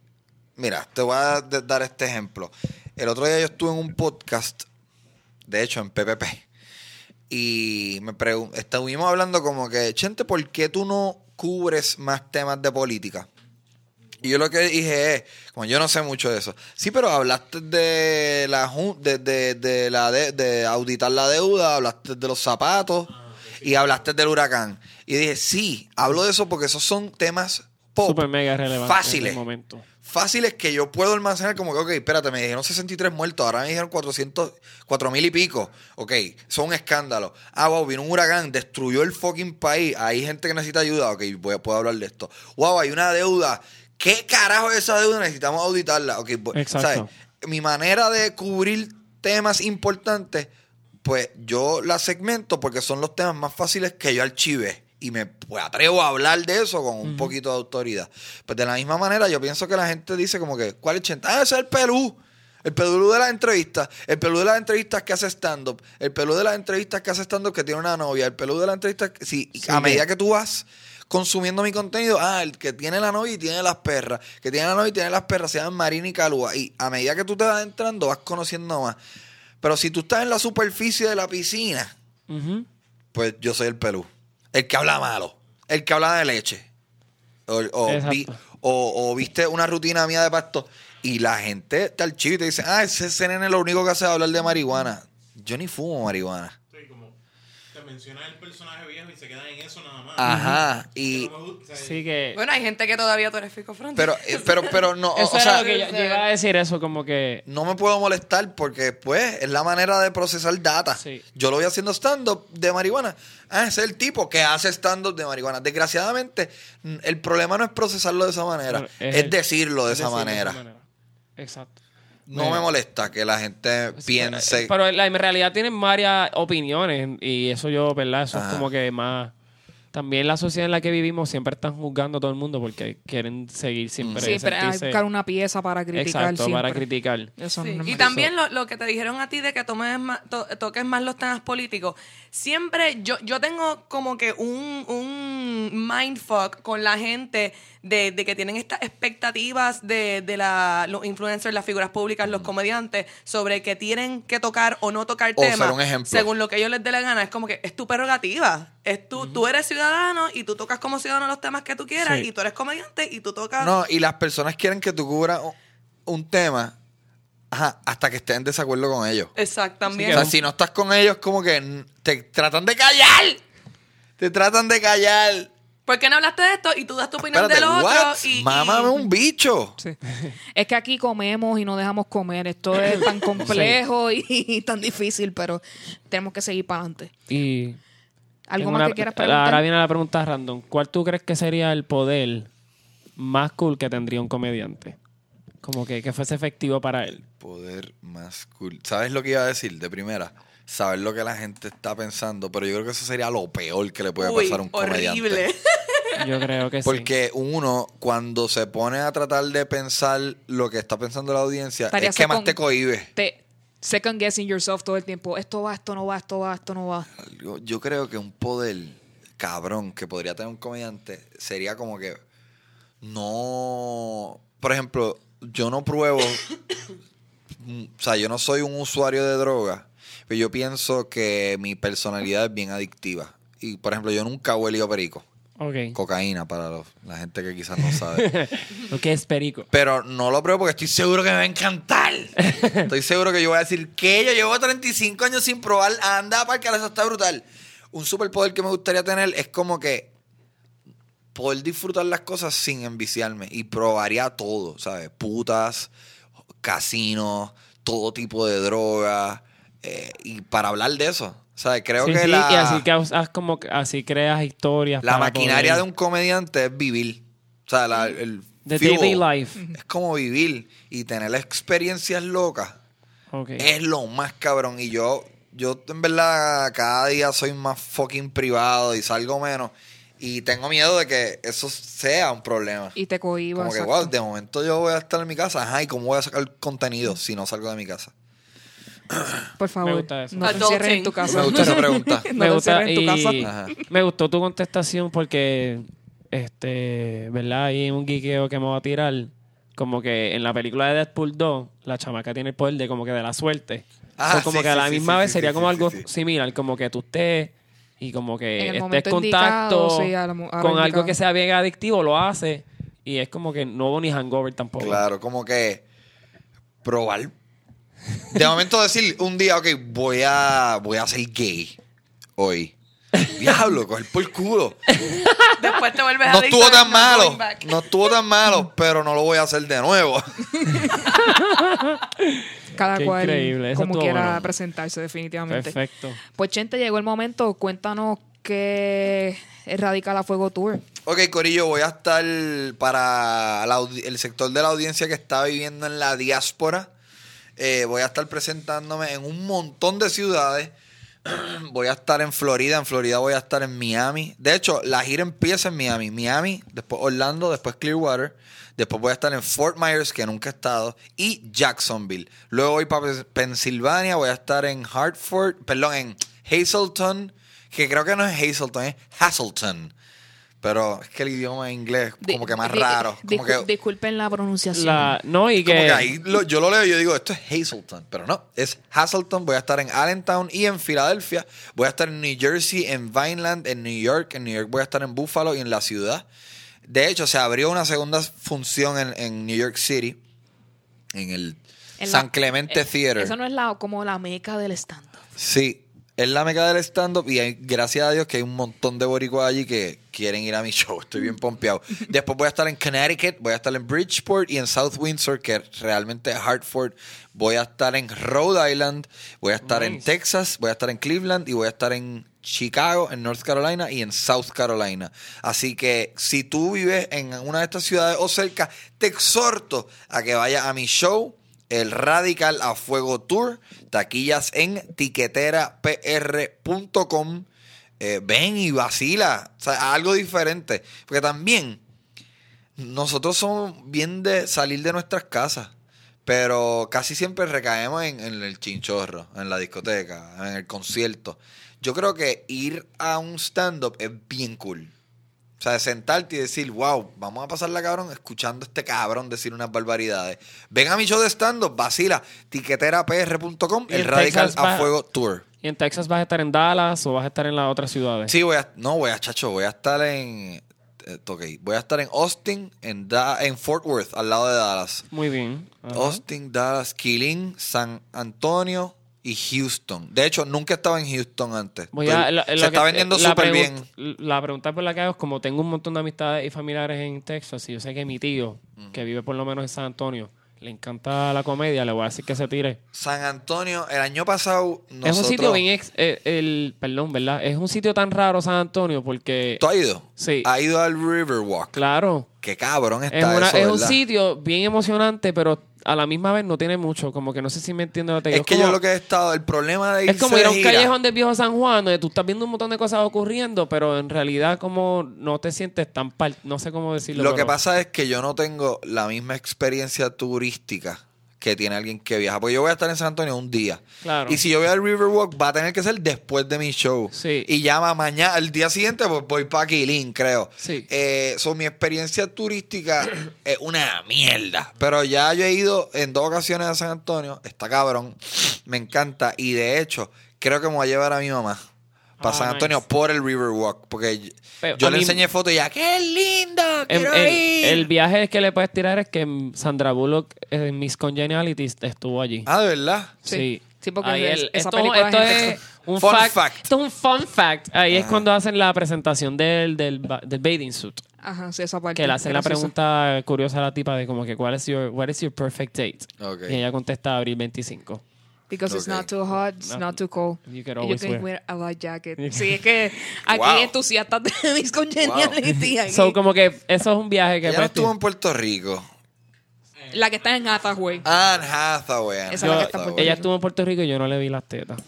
Mira, te voy a dar este ejemplo. El otro día yo estuve en un podcast, de hecho, en PPP. Y me estuvimos hablando como que, Chente, ¿por qué tú no cubres más temas de política? Y yo lo que dije es, como yo no sé mucho de eso. Sí, pero hablaste de la de, de, de la de, de auditar la deuda, hablaste de los zapatos y hablaste del huracán. Y dije, sí, hablo de eso porque esos son temas pop, Super mega relevante fáciles. en el momento. Fáciles que yo puedo almacenar como que, ok, espérate, me dijeron 63 muertos, ahora me dijeron 400, 4 mil y pico. Ok, son un escándalo. Ah, wow, vino un huracán, destruyó el fucking país. Hay gente que necesita ayuda. Ok, voy puedo hablar de esto. Wow, hay una deuda. ¿Qué carajo es esa deuda? Necesitamos auditarla. Ok, pues, Exacto. ¿sabes? Mi manera de cubrir temas importantes, pues yo la segmento porque son los temas más fáciles que yo archive. Y me pues, atrevo a hablar de eso con un poquito de autoridad. Pues de la misma manera, yo pienso que la gente dice como que, ¿cuál es? Ah, ese es el Perú. El Perú de las entrevistas. El Perú de las entrevistas que hace stand-up. El Perú de las entrevistas que hace stand-up que tiene una novia. El Perú de las entrevistas que... Sí, Sí, a medida que tú vas consumiendo mi contenido, ah, el que tiene la novia y tiene las perras. Que tiene la novia y tiene las perras se llaman Marina y Calúa. Y a medida que tú te vas entrando, vas conociendo más. Pero si tú estás en la superficie de la piscina, pues yo soy el Perú. El que habla malo. El que habla de leche. O, vi- o- o viste una rutina mía de pasto y la gente te archiva y te dice, ah, ese, ese nene lo único que hace es hablar de marihuana. Yo ni fumo marihuana. Mencionan el personaje viejo y se quedan en eso nada más. Ajá. Y, Sí que... Bueno, hay gente que todavía tú eres Fico pero, eh, pero, pero no, o, Eso o era sea, lo que yo, yo iba a decir eso, como que... no me puedo molestar porque, pues, es la manera de procesar data. Sí. Yo lo voy haciendo stand-up de marihuana. Ah, ese es el tipo que hace stand-up de marihuana. Desgraciadamente, el problema no es procesarlo de esa manera, es, el- decirlo de esa decirlo manera. Exacto. No me molesta que la gente piense. Pero la- en realidad tienen varias opiniones y eso yo, ¿verdad? Eso Ajá. es como que más... También la sociedad en la que vivimos siempre están juzgando a todo el mundo porque quieren seguir siempre Sí, pero hay que buscar una pieza para criticar Exacto, para criticar. Eso Sí, no Y también lo, lo que te dijeron a ti de que tomes más, to- toques más los temas políticos. Siempre yo, yo tengo como que un, un mindfuck con la gente de, de que tienen estas expectativas de, de la, los influencers, las figuras públicas, los comediantes, sobre que tienen que tocar o no tocar O ser temas un ejemplo. según lo que ellos les dé la gana. Es como que es tu prerrogativa. Es tu, Tú eres ciudadano y tú tocas como ciudadano los temas que tú quieras Sí. y tú eres comediante y tú tocas... No, y las personas quieren que tú cubras un, tema ajá, hasta que estén en desacuerdo con ellos. Exacto, también. O sea, si no estás con ellos, como que te tratan de callar. Te tratan de callar. ¿Por qué no hablaste de esto? Y tú das tu opinión Espérate, del otro. what? Y, y- Mámame un bicho. Sí. Es que aquí comemos y no dejamos comer. Esto es tan complejo y, tan difícil, pero tenemos que seguir para adelante. Y ¿Algo tengo más una- que quieras Ahora preguntar? viene la pregunta random. ¿Cuál tú crees que sería el poder más cool que tendría un comediante? Como que, que fuese efectivo para él. Poder más cool. ¿Sabes lo que iba a decir de primera? Saber lo que la gente está pensando, pero yo creo que eso sería lo peor que le puede Uy, pasar a un comediante. horrible. Yo creo que sí. Porque uno, cuando se pone a tratar de pensar lo que está pensando la audiencia, Estaría es que más second- te cohibe. Te second guessing yourself todo el tiempo. Esto va, esto no va, esto va, esto no va. Yo, yo creo que un poder cabrón que podría tener un comediante sería como que no. Por ejemplo, yo no pruebo. o sea, yo no soy un usuario de droga, pero yo pienso que mi personalidad es bien adictiva. Y, por ejemplo, yo nunca he huelido perico. Ok. Cocaína para los- la gente que quizás no sabe. Lo que es perico. Pero no lo pruebo porque estoy seguro que me va a encantar. Estoy seguro que yo voy a decir que yo llevo 35 años sin probar. Anda, para eso está brutal. Un superpoder que me gustaría tener es como que poder disfrutar las cosas sin enviciarme. Y probaría todo, ¿sabes? Putas, casinos, todo tipo de drogas. eh, y para hablar de eso, ¿sabes? Creo Sí, que sí, la, y así, que haz como, que- así creas historias. la para maquinaria poder- de un comediante es vivir. O sea, la- el The fuel. daily life. Es como vivir y tener experiencias locas. Es lo más cabrón. Y yo, yo en verdad cada día soy más fucking privado y salgo menos. Y tengo miedo de que eso sea un problema. Y te cohiba. Como que, wow, de momento yo voy a estar en mi casa. Ajá, ¿y cómo voy a sacar contenido si no salgo de mi casa? Por favor, Me gusta eso. no te encierres en tu casa. Me gusta esa pregunta. no me te gusta en tu y casa. Me gustó tu contestación porque este verdad hay un guiqueo que me va a tirar como que en la película de Deadpool 2 la chamaca tiene el poder de como que de la suerte Ah, So, como sí, que a la sí, misma sí, vez sí, sería sí, como sí, algo sí. similar como que tú estés y como que En estés contacto indicado, sí, a la mu- a lo con algo que sea bien adictivo lo hace y es como que no hubo ni hangover tampoco Claro, como que probar. De momento decir un día, ok, voy a, voy a ser gay hoy. Diablo, coger por culo. Después te vuelves No adicto estuvo tan malo. No estuvo tan malo, pero no lo voy a hacer de nuevo. Cada Qué cual increíble, eso como estuvo quiera bueno. presentarse definitivamente. perfecto Pues Chente, llegó el momento. Cuéntanos qué es Radical a Fuego Tour. Ok, Corillo, voy a estar para la el sector de la audiencia que está viviendo en la diáspora. Eh, voy a estar presentándome en un montón de ciudades. voy a estar en Florida, en Florida voy a estar en Miami. De hecho, la gira empieza en Miami. Miami, después Orlando, después Clearwater. Después voy a estar en Fort Myers, que nunca he estado, y Jacksonville. Luego voy para Pensilvania, voy a estar en Hartford, perdón, en Hazleton, que creo que no es Hazleton, es Hazelton. Pero es que el idioma inglés como que más Di- raro. Como que, Disculpen la pronunciación. La- no y como que, que ahí lo- yo lo leo y yo digo, esto es Hazleton. Pero no, es Hazelton. Voy a estar en Allentown y en Filadelfia. Voy a estar en New Jersey, en Vineland, en New York. En New York voy a estar en Buffalo y en la ciudad. De hecho, se abrió una segunda función en, en New York City, en el En San la- Clemente eh, Theater. Eso no es la, como la meca del stand Sí, es la meca del stand-up y hay- gracias a Dios que hay un montón de boricuas allí que quieren ir a mi show. Estoy bien pompeado. Después voy a estar en Connecticut, voy a estar en Bridgeport y en South Windsor, que realmente es Hartford. Voy a estar en Rhode Island, voy a estar en. Texas, voy a estar en Cleveland y voy a estar en Chicago, en North Carolina y en South Carolina. Así que si tú vives en una de estas ciudades o cerca, te exhorto a que vayas a mi show el Radical a Fuego Tour, taquillas en tiqueterapr.com. Eh, ven y vacila, o sea, algo diferente. Porque también nosotros somos bien de salir de nuestras casas, pero casi siempre recaemos en, en el chinchorro, en la discoteca, en el concierto. Yo creo que ir a un stand-up es bien cool. O sea, de sentarte y decir, wow, vamos a pasarla cabrón escuchando a este cabrón decir unas barbaridades. Ven a mi show de stand-up, vacila, tiqueterapr.com, el Radical Texas a Fuego Tour. ¿Y en Texas vas a estar en Dallas o vas a estar en las otras ciudades? Sí, voy a, no, voy a, chacho, voy a estar en, eh, ok, voy a estar en Austin, en, Da- en Fort Worth, al lado de Dallas. Muy bien. Ajá. Austin, Dallas, Killeen, San Antonio y Houston. De hecho, nunca estaba en Houston antes. Voy a- se está que- vendiendo súper bien. La pregunta por la que hago es como tengo un montón de amistades y familiares en Texas y yo sé que mi tío, que vive por lo menos en San Antonio, le encanta la comedia, le voy a decir que se tire. San Antonio, el año pasado nosotros... Es un sitio bien ex- eh, el, perdón, ¿verdad? Es un sitio tan raro San Antonio porque ¿Tú has ido? Sí. Ha ido al Riverwalk. claro, Qué cabrón está es, una- eso, es un sitio bien emocionante, pero a la misma vez no tiene mucho, como que no sé si me entiendes lo que te digo. Es que como- yo lo que he estado, el problema de Es irse como ir a un gira- callejón del viejo San Juan, donde tú estás viendo un montón de cosas ocurriendo, pero en realidad como no te sientes tan par- no sé cómo decirlo. Lo que pasa es que yo no tengo la misma experiencia turística que tiene alguien que viaja. Porque yo voy a estar en San Antonio un día. Claro. Y si yo voy al Riverwalk, va a tener que ser después de mi show. Sí. Y ya ma- mañana, el día siguiente, pues voy para Quilín, creo. Sí. Eh, so, mi experiencia turística es una mierda. Pero ya yo he ido en dos ocasiones a San Antonio. Está cabrón. Me encanta. Y de hecho, creo que me voy a llevar a mi mamá para Ah, San Antonio nice. por el Riverwalk. Porque yo- Pero yo a le mí- enseñé fotos y ya, ¡qué lindo! El, ¡Quiero el- ir! el viaje que le puedes tirar es que Sandra Bullock en Miss Congenialities estuvo allí. Ah, ¿de verdad? Sí. Sí, porque Ahí es- el- esa esto, película esto es un Fun fact, fact. Esto es un fun fact. Ahí es Ajá. cuando hacen la presentación del, del, del bathing suit. Ajá, sí, esa parte. Que le hacen la pregunta curiosa a la tipa de como que ¿cuál es your, what is your perfect date? Y ella contesta abril 25. Because it's Ok. not too hot, it's not too cold. You can always can wear. wear a light jacket. Sí, es que aquí Wow. entusiastas de mis congeniality. aquí. So, como que eso es un viaje que Ella no pues, estuvo en Puerto Rico. La que está en Hathaway. Anne Hathaway. Anne Esa es la que está en Puerto ella Rico. estuvo en Puerto Rico y yo no le vi las tetas.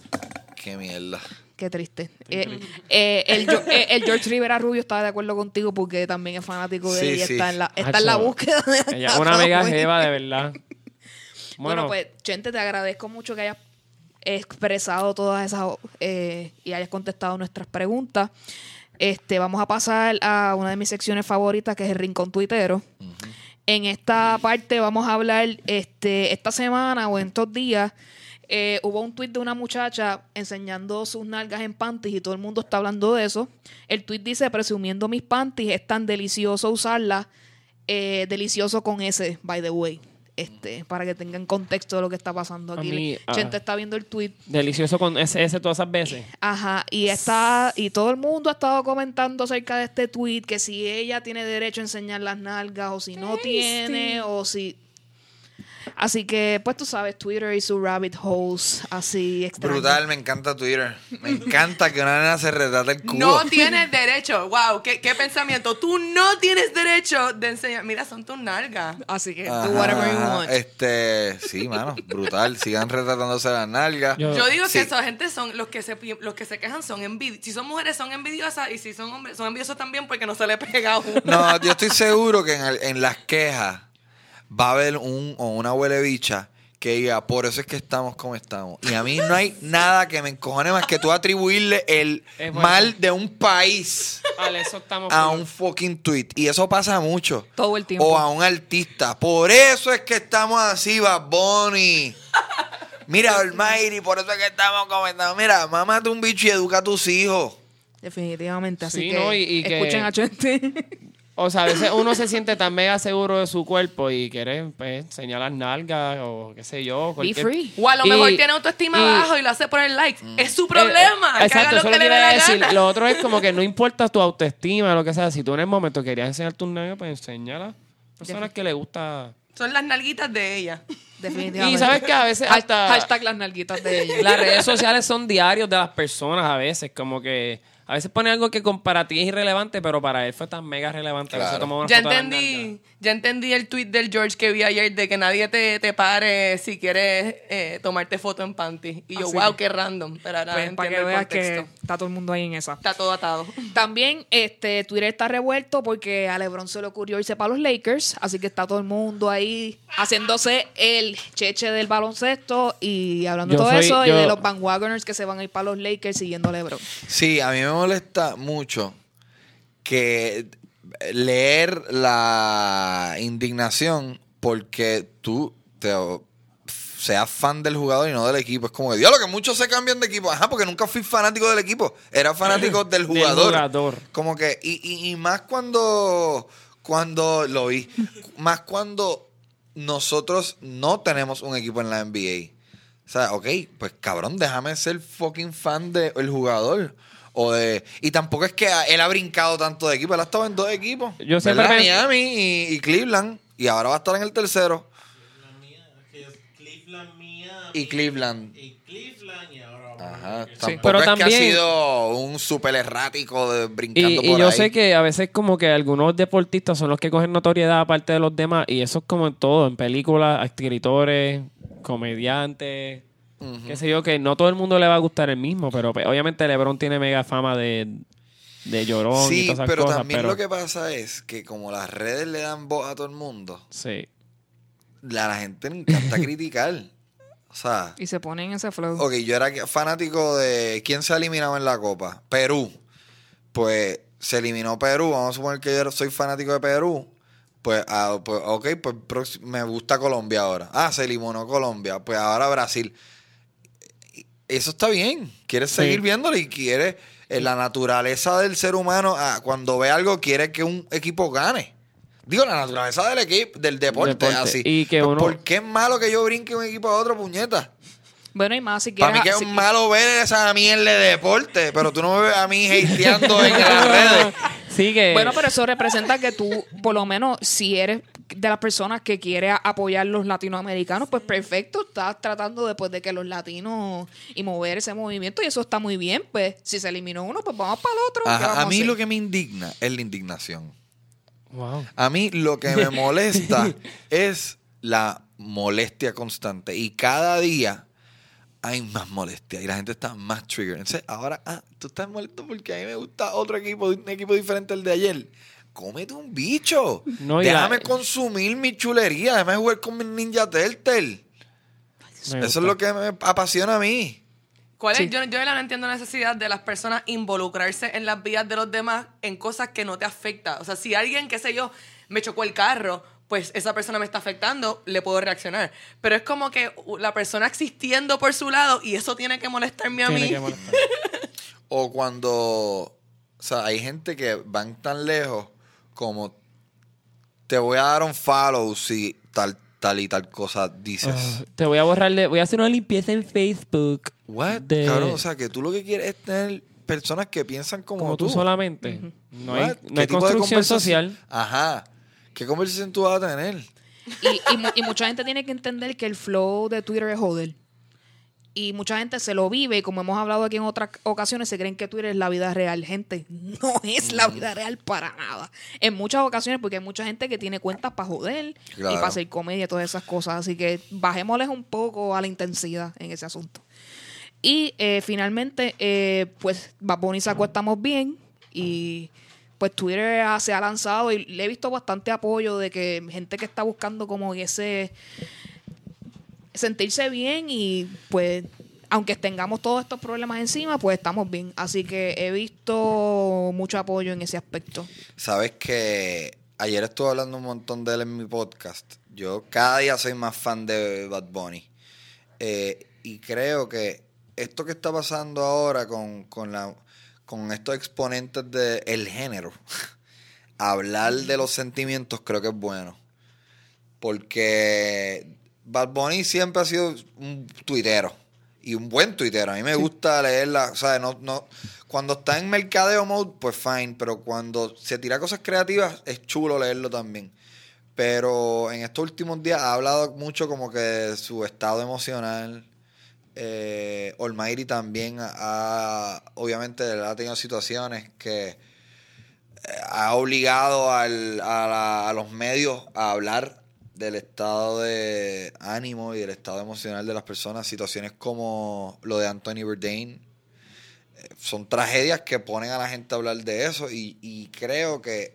Qué mierda. Qué triste. Eh, eh, el, eh, el George Rivera Rubio estaba de acuerdo contigo porque también es fanático de Sí, ella y sí. está en la, está en la búsqueda de Ella es una mega Hathaway. jeva, de verdad. Bueno, pues, Chente, te agradezco mucho que hayas expresado todas esas eh, y hayas contestado nuestras preguntas. Este, vamos a pasar a una de mis secciones favoritas, que es el Rincón Tuitero. En esta parte vamos a hablar, este, esta semana o en estos días, eh, hubo un tuit de una muchacha enseñando sus nalgas en panties y todo el mundo está hablando de eso. El tuit dice, presumiendo mis panties, es tan delicioso usarlas, eh, delicioso con ese, by the way. Este, para que tengan contexto de lo que está pasando aquí. mí, ah. Chente está viendo el tweet. Delicioso con ese, ese todas esas veces. Ajá, y está, y todo el mundo ha estado comentando acerca de este tweet, que si ella tiene derecho a enseñar las nalgas, o si no tiene, o si. Así que, pues tú sabes, Twitter y su rabbit holes así extraños. Brutal, me encanta Twitter. Me encanta que una nena se retrate el culo. No tienes derecho. Wow, qué, qué pensamiento. Tú no tienes derecho de enseñar. Mira, son tus nalgas. Así que, Ajá, do whatever you want. Este, sí, mano, brutal. Sigan retratándose las nalgas. Yo- Yo digo Sí. que esa gente son los que se los que se quejan son envidiosos. Si son mujeres son envidiosas y si son hombres son envidiosos también porque no se le pega uno. No, yo estoy seguro que en, el- en las quejas va a haber un o una huele bicha que diga, por eso es que estamos como estamos. Y a mí no hay nada que me encojone más que tú atribuirle el bueno. mal de un país Vale, eso estamos. a un fucking tweet. Y eso pasa mucho. Todo el tiempo. O a un artista. Por eso es que estamos así, Bad Bunny. Mira, Almighty, por eso es que estamos comentando. Mira, mámate un bicho y educa a tus hijos. Definitivamente. Así Sí, que, no, y- y que- escuchen a Chente. O sea, a veces uno se siente tan mega seguro de su cuerpo y quiere pues, enseñar las nalgas o qué sé yo. Be free. O a lo Y- mejor tiene autoestima y- bajo y lo hace por el like. Es su problema. Eh, que haga exacto, lo eso que es le lo que dé iba a decir. gana. Lo otro es como que no importa tu autoestima, lo que sea. Si tú en el momento querías enseñar tus nalgas, pues enséñala. Personas que le gusta. Son las nalguitas de ella. Definitivamente. Y sabes que a veces hasta- Hashtag las nalguitas de ella. Las redes sociales son diarios de las personas a veces, como que a veces pone algo que con- para ti es irrelevante, pero para él fue tan mega relevante que Claro. se tomó una Ya foto entendí, ya entendí el tweet del George que vi ayer de que nadie te, te pare si quieres eh, tomarte foto en panty. Y yo, Así. wow, qué random. Pero ahora Pues, para que entiendo el veas que contexto. está todo el mundo ahí en esa. Está todo atado. También este Twitter está revuelto porque a LeBron se le ocurrió irse para los Lakers, así que está todo el mundo ahí haciéndose el cheche del baloncesto y hablando de Yo todo soy- eso yo- y de los bandwagoners que se van a ir para los Lakers siguiendo a LeBron. Sí, a mí me molesta mucho que leer la indignación porque tú te, seas fan del jugador y no del equipo. Es como que, diablo, que muchos se cambian de equipo. Ajá, porque nunca fui fanático del equipo. Era fanático del Del jugador. jugador. Como que, y, y, y más cuando, cuando lo vi, más cuando nosotros no tenemos un equipo en la NBA. O sea, ok, pues cabrón, déjame ser fucking fan del jugador. O de, y tampoco es que él ha brincado tanto de equipo, él ha estado en dos equos. Yo Miami y, y Cleveland. Y ahora va a estar en el tercero. Cleveland mía, que es Cleveland mía. Y Cleveland. Y Cleveland y ahora. Ajá. Sí, Tampoco pero es que también- ha sido un super errático de brincando Y, y por yo ahí. sé que a veces como que algunos deportistas son los que cogen notoriedad aparte de los demás y eso es como en todo, en películas, escritores, comediantes, qué sé yo, que no todo el mundo le va a gustar el mismo, pero pues, obviamente LeBron tiene mega fama de, de llorón y Sí, todas esas pero cosas, también pero lo que pasa es que como las redes le dan voz a todo el mundo, sí. la, la gente le encanta criticar. O sea, Y se ponen en ese flow. ok, yo era fanático de quién se ha eliminado en la Copa. Perú. Pues se eliminó Perú. Vamos a suponer que yo soy fanático de Perú. Pues, ah, pues ok, pues me gusta Colombia ahora. Ah, se eliminó Colombia. Pues ahora Brasil. Eso está bien. Quieres Sí. seguir viéndolo y quieres. En la naturaleza del ser humano, ah, cuando ve algo, quiere que un equipo gane. Digo, la naturaleza del equipo, del deporte, Deporte. así. Y que Pues, uno- ¿Por qué es malo que yo brinque un equipo a otro, puñeta? Bueno, y más si Para quieres. mí que es si- malo ver esa mierda de deporte, pero tú no me ves a mí hateando en las redes. Sí que... Bueno, pero eso representa que tú, por lo menos, si eres de las personas que quiere a- apoyar los latinoamericanos, pues perfecto, estás tratando después de que los latinos y mover ese movimiento y eso está muy bien, pues si se eliminó uno, pues vamos para el otro. ¿qué Ajá, vamos a mí lo que me indigna es la indignación. Wow. A mí lo que me molesta es la molestia constante. Y cada día hay más molestia y la gente está más trigger. Entonces, ahora, ah, tú estás molesto porque a mí me gusta otro equipo, un equipo diferente al de ayer. Cómete un bicho. No, y la- déjame consumir mi chulería. Déjame jugar con mi Ninja Turtle. Eso es lo que me apasiona a mí. ¿Cuál Sí. es? Yo, yo de verdad no entiendo la necesidad de las personas involucrarse en las vidas de los demás en cosas que no te afectan. O sea, si alguien, qué sé yo, me chocó el carro, pues esa persona me está afectando, le puedo reaccionar. Pero es como que la persona existiendo por su lado y eso tiene que molestarme a Tiene mí. que molestar. O cuando, o sea, hay gente que van tan lejos como te voy a dar un follow si tal, tal y tal cosa dices. Ah, te voy a borrarle, voy a hacer una limpieza en Facebook. What? de- Cabrón, o sea, que tú lo que quieres es tener personas que piensan como, como tú, solamente. No hay, construcción social. Ajá. ¿Qué conversación tú vas a tener? Y, y y mucha gente tiene que entender que el flow de Twitter es joder. Y mucha gente se lo vive, y como hemos hablado aquí en otras ocasiones, se creen que Twitter es la vida real. Gente, no es la vida real para nada. En muchas ocasiones, porque hay mucha gente que tiene cuentas para joder y para hacer comedia y todas esas cosas. Así que bajémosles un poco a la intensidad en ese asunto. Y eh, finalmente, eh, pues Bad Bunny sacó Estamos Bien y pues Twitter se ha lanzado y le he visto bastante apoyo de que gente que está buscando como ese sentirse bien y pues aunque tengamos todos estos problemas encima, pues estamos bien. Así que he visto mucho apoyo en ese aspecto. Sabes que ayer estuve hablando un montón de él en mi podcast. Yo cada día soy más fan de Bad Bunny. Eh, y creo que esto que está pasando ahora con, con, la, con estos exponentes del género, hablar de los sentimientos creo que es bueno. Porque Bad Bunny siempre ha sido un tuitero. Y un buen tuitero. A mí me gusta leerla. O sea, no, no, cuando está en mercadeo mode, pues fine. Pero cuando se tira cosas creativas, es chulo leerlo también. Pero en estos últimos días ha hablado mucho como que de su estado emocional. Eh, Almighty también ha, obviamente, ha tenido situaciones que eh, ha obligado al- a, la- a los medios a hablar del estado de ánimo y del estado emocional de las personas. Situaciones como lo de Anthony Bourdain eh, son tragedias que ponen a la gente a hablar de eso y, y creo que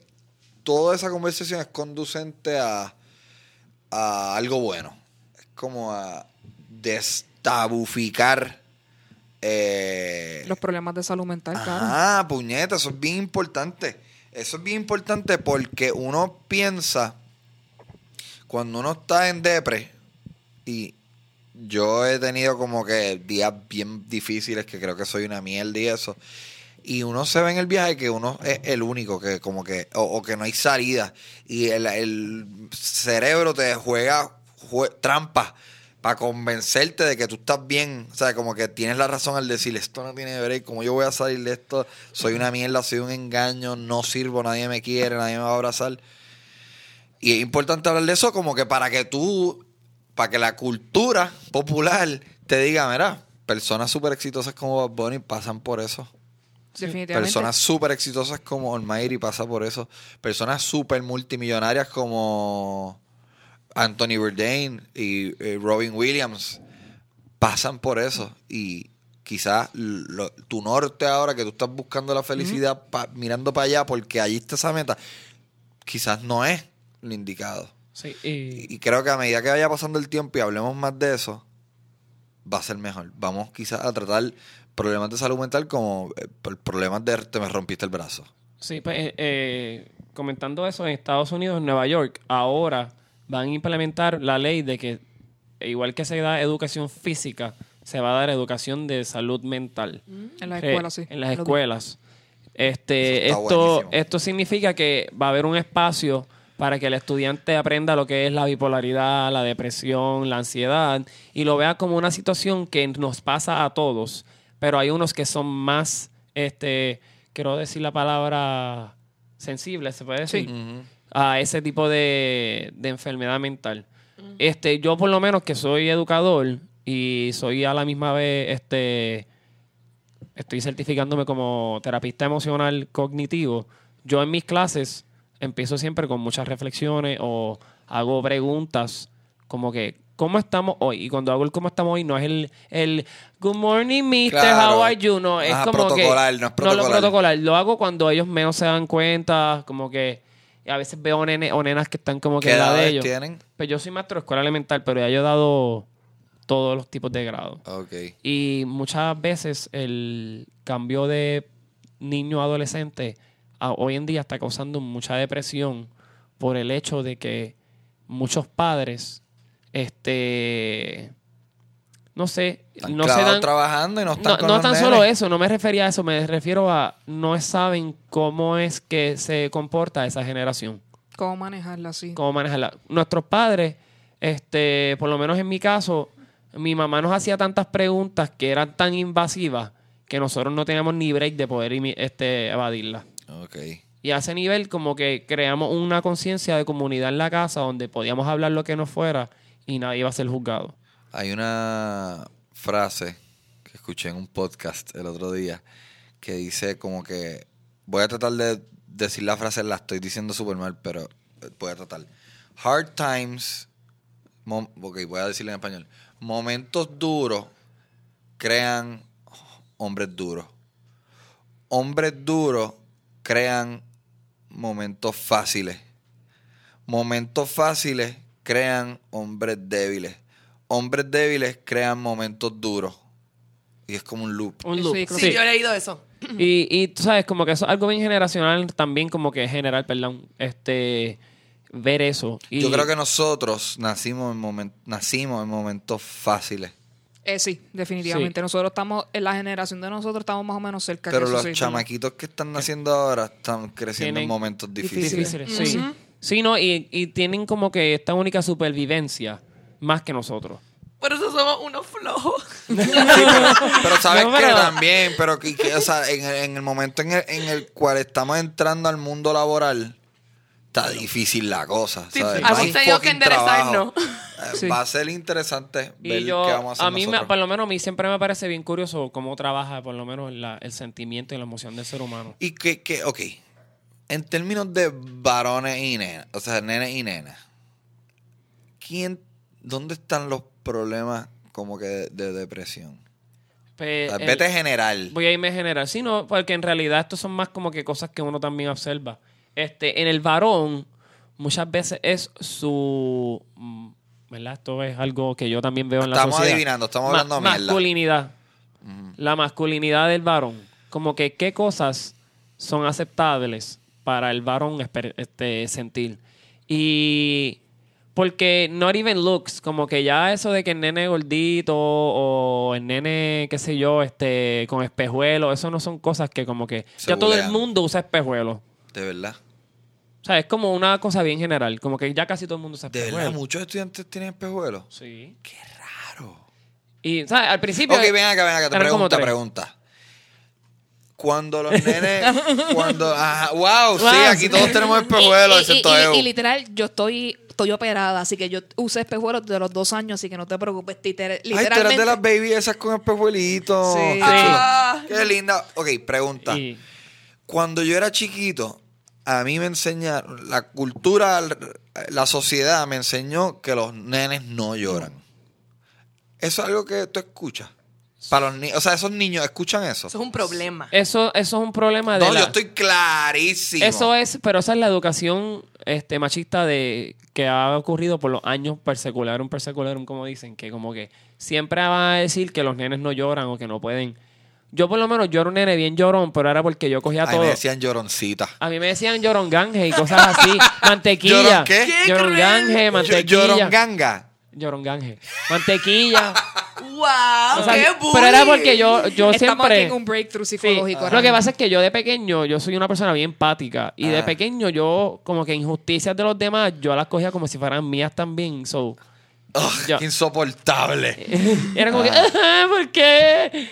toda esa conversación es conducente a, a algo bueno. Es como a destabuficar eh, Los problemas de salud mental, claro. Ajá, puñeta, eso es bien importante. Eso es bien importante porque uno piensa, cuando uno está en depre, y yo he tenido como que días bien difíciles que creo que soy una mierda y eso, y uno se ve en el viaje que uno es el único que como que, o, que no hay salida, y el, cerebro te juega jue- trampa para convencerte de que tú estás bien, o sea, como que tienes la razón al decir, esto no tiene break, como yo voy a salir de esto, soy una mierda, soy un engaño, no sirvo, nadie me quiere, nadie me va a abrazar. Y es importante hablar de eso como que para que tú, para que la cultura popular te diga, mira, personas súper exitosas como Bad Bunny pasan por eso. Definitivamente. Personas súper exitosas como Almighty pasa por eso. Personas súper multimillonarias como Anthony Bourdain y eh, Robin Williams pasan por eso. Y quizás lo- tu norte ahora que tú estás buscando la felicidad pa- mirando para allá porque allí está esa meta, quizás no es lo indicado. Sí, y, Y creo que a medida que vaya pasando el tiempo y hablemos más de eso, va a ser mejor. Vamos quizás a tratar problemas de salud mental como eh, problemas de te me rompiste el brazo. sí, pues, eh, eh, comentando eso, en Estados Unidos, en Nueva York, ahora van a implementar la ley de que, igual que se da educación física, se va a dar educación de salud mental. En las Eh, escuelas, sí. En las escuelas. Este, esto, buenísimo. esto significa que va a haber un espacio para que el estudiante aprenda lo que es la bipolaridad, la depresión, la ansiedad, y lo vea como una situación que nos pasa a todos, pero hay unos que son más, este, quiero decir la palabra sensibles, se puede decir. a ese tipo de, de enfermedad mental. Este, yo por lo menos que soy educador y soy a la misma vez, este, estoy certificándome como terapista emocional cognitivo. Yo en mis clases empiezo siempre con muchas reflexiones o hago preguntas como que, ¿cómo estamos hoy? Y cuando hago el cómo estamos hoy, no es el, el Good morning, mister, Claro. how are you? No, es Ajá, como que... protocolar, no es lo protocolar. protocolar. Lo hago cuando ellos menos se dan cuenta, como que a veces veo nene, o nenas que están como que ¿Qué la de ellos. tienen? Pues yo soy maestro de escuela elemental, pero ya yo he dado todos los tipos de grado. Ok. Y muchas veces el cambio de niño a adolescente a- hoy en día está causando mucha depresión por el hecho de que muchos padres, este, no sé, Están no se dan, trabajando y no están no, con no los tan nenes. solo eso, no me refería a eso, me refiero a no saben cómo es que se comporta esa generación ¿Cómo manejarla así? cómo manejarla. Nuestros padres, este, por lo menos en mi caso, mi mamá nos hacía tantas preguntas que eran tan invasivas que nosotros no teníamos ni break de poder este, evadirlas. Ok. Y a ese nivel como que creamos una conciencia de comunidad en la casa donde podíamos hablar lo que nos fuera y nadie iba a ser juzgado. Hay una frase que escuché en un podcast el otro día que dice como que voy a tratar de decir la frase, la estoy diciendo súper mal, pero eh, voy a tratar. Hard times, mom- ok, voy a decirlo en español. Momentos duros crean hombres duros. Hombres duros crean momentos fáciles. Momentos fáciles crean hombres débiles. Hombres débiles crean momentos duros. Y es como un loop. Un loop. Sí, Sí. yo he leído eso. Y, y tú sabes, como que eso es algo bien generacional también, como que general, perdón, este, ver eso. Y Yo creo que nosotros nacimos en, momen- nacimos en momentos fáciles. Eh, sí, definitivamente. Sí. Nosotros estamos, en la generación de nosotros estamos más o menos cerca. Pero que los eso sí, chamaquitos que están naciendo ahora están creciendo Tienen en momentos difíciles. difíciles, sí. Sí, no, y, y tienen como que esta única supervivencia más que nosotros. Por eso somos unos flojos. Pero sabes No, que pero- también, pero que, que, o sea, en, el, en el momento en el, en el cual estamos entrando al mundo laboral, está difícil la cosa. Sí, ¿sabes? sí. Que enderezarnos. Eh, Sí. Va a ser interesante Y ver yo, qué vamos a hacer a mí, me- por lo menos, a mí siempre me parece bien curioso cómo trabaja, por lo menos, la- el sentimiento y la emoción del ser humano. Y que, que, ok, en términos de varones y nenas, o sea, nenes y nenas, ¿quién, ¿dónde están los problemas como que de, de depresión? Pues, O sea, el- vete general. Voy a irme general. Sí, no, porque en realidad estos son más como que cosas que uno también observa. Este, en el varón, muchas veces es su. ¿Verdad? Esto es algo que yo también veo en la Estamos sociedad. adivinando, estamos Ma- hablando mierda. Masculinidad. La masculinidad del varón. Como que qué cosas son aceptables para el varón este, sentir. Y. Porque not even looks, como que ya eso de que el nene gordito o el nene, qué sé yo, este, con espejuelos, eso no son cosas que como que Se ya todo el mundo usa espejuelos. De verdad. O sea, es como una cosa bien general, como que ya casi todo el mundo usa De verdad, muchos estudiantes tienen espejuelos. Sí. Qué raro. Y, ¿sabes? Al principio... Ok, ven acá, ven acá, te pregunta, pregunta. Cuando los nenes, cuando, ajá, wow, sí, aquí todos tenemos espejuelos, y, y- excepto y- y literal, yo estoy, estoy operada, así que yo usé espejuelos de los dos años, así que no te preocupes. Liter- Ay, tú eres literalmente. de las baby esas con espejuelitos. Sí. Sí. Ah. Qué linda. Ok, pregunta. Y- Cuando yo era chiquito, a mí me enseñaron, la cultura, la sociedad me enseñó que los nenes no lloran. Eso es algo que tú escuchas. Para los niños, o sea, esos niños escuchan eso. Eso es un problema. Eso, eso es un problema de No, la- yo estoy clarísimo. Eso es, pero esa es la educación este, machista de que ha ocurrido por los años persecularum, persecularum, como dicen, que como que siempre van a decir que los nenes no lloran o que no pueden. Yo por lo menos yo era un nene bien llorón, pero era porque yo cogía Ay, todo. me decían lloroncita. A mí me decían lloronganje y cosas así. mantequilla. ¿Llorón qué? ¿Qué Lloronganje, mantequilla. Lloronganga. Lloronganje. Mantequilla. ¡Wow! O sea, ¡Qué bullying! pero era porque yo, yo Estamos siempre... aquí en un breakthrough Sí, psicológico. ahora Lo que pasa es que yo de pequeño, yo soy una persona bien empática. Y de Ah. pequeño yo, como que injusticias de los demás, yo las cogía como si fueran mías también. So, Ugh, Yo- insoportable. era como que, "Ah, ¿por qué?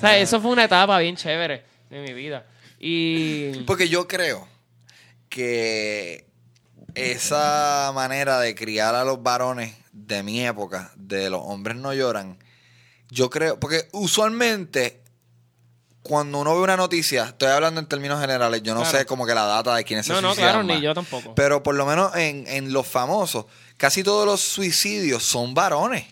O sea, eso fue una etapa bien chévere de mi vida. Y... Porque yo creo que esa manera de criar a los varones de mi época, de los hombres no lloran, yo creo, porque usualmente cuando uno ve una noticia, estoy hablando en términos generales, yo no Claro. sé como que la data de quiénes se No, no, suicidan claro, ni más. yo tampoco. Pero por lo menos en, en los famosos, casi todos los suicidios son varones.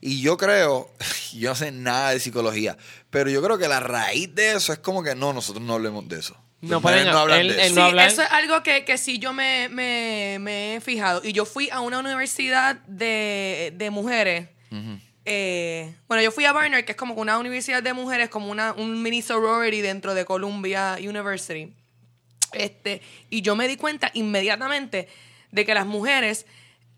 Y yo creo, yo no sé nada de psicología, pero yo creo que la raíz de eso es como que no, nosotros no hablemos de eso. No pueden- nenes hablan él- de él eso. no sí, eso es algo que, que sí yo me, me- me he fijado. Y yo fui a una universidad de, de mujeres. Eh, bueno, yo fui a Barnard, que es como una universidad de mujeres, como una, un mini sorority dentro de Columbia University. Este, y yo me di cuenta inmediatamente de que las mujeres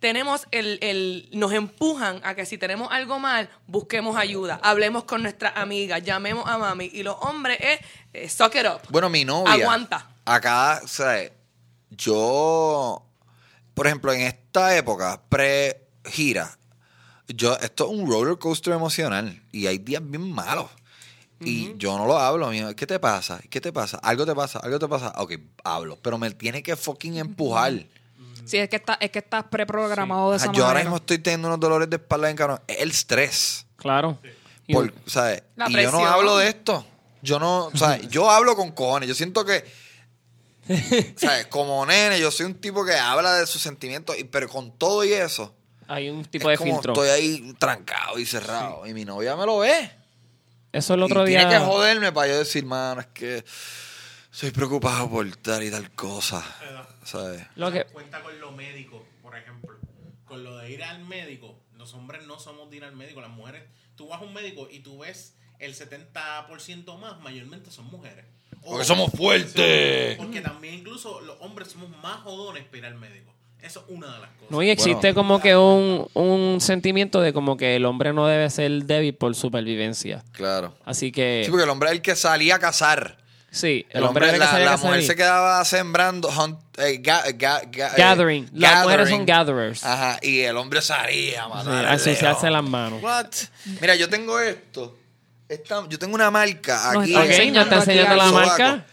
tenemos el, el, nos empujan a que si tenemos algo mal, busquemos ayuda, hablemos con nuestras amigas, llamemos a mami. Y los hombres es, eh, suck it up. Bueno, mi novia. Aguanta. Acá, o sea, yo, por ejemplo, en esta época, pre-gira, yo, esto es un roller coaster emocional y hay días bien malos. Y yo no lo hablo, mío. ¿Qué te pasa? ¿Qué te pasa? ¿Algo te pasa? ¿Algo te pasa? Ok, hablo. Pero me tiene que fucking empujar. Sí, es que, está, es que estás preprogramado de esa Ajá, yo ahora manera. mismo estoy teniendo unos dolores de espalda en cabrón. Es el estrés. Claro. Por, ¿sabes? La y yo no presión. hablo de esto. Yo no, o sea, yo hablo con cojones. Yo siento que, ¿sabes? Como nene, yo soy un tipo que habla de sus sentimientos, y- pero con todo y eso, hay un tipo es de como filtro. estoy ahí trancado y cerrado. Y mi novia me lo ve. Eso el otro y día. tiene que joderme para yo decir, mano, es que soy preocupado por tal y tal cosa. ¿Sabes? Lo que, Cuenta con lo médico, por ejemplo. Con lo de ir al médico. Los hombres no somos de ir al médico. Las mujeres, tú vas a un médico y tú ves el 70% más, mayormente son mujeres. O- Porque somos fuertes. Porque también incluso los hombres somos más jodones para ir al médico. Eso es una de las cosas. no, y existe Bueno. como que un, un sentimiento de como que el hombre no debe ser débil por supervivencia. Claro. Así que. Sí, porque el hombre es el que salía a cazar. Sí, El, hombre, era el que la, sabía la que mujer salir. se quedaba sembrando hunt- eh, ga- ga- ga- eh, Gathering. Las mujeres son gatherers. Ajá, y el hombre salía a Sí, matar. a al ensuciarse león. las manos. What? Mira, yo tengo esto. Esta- yo tengo una marca aquí. Ok, ¿ya está enseñando la marca?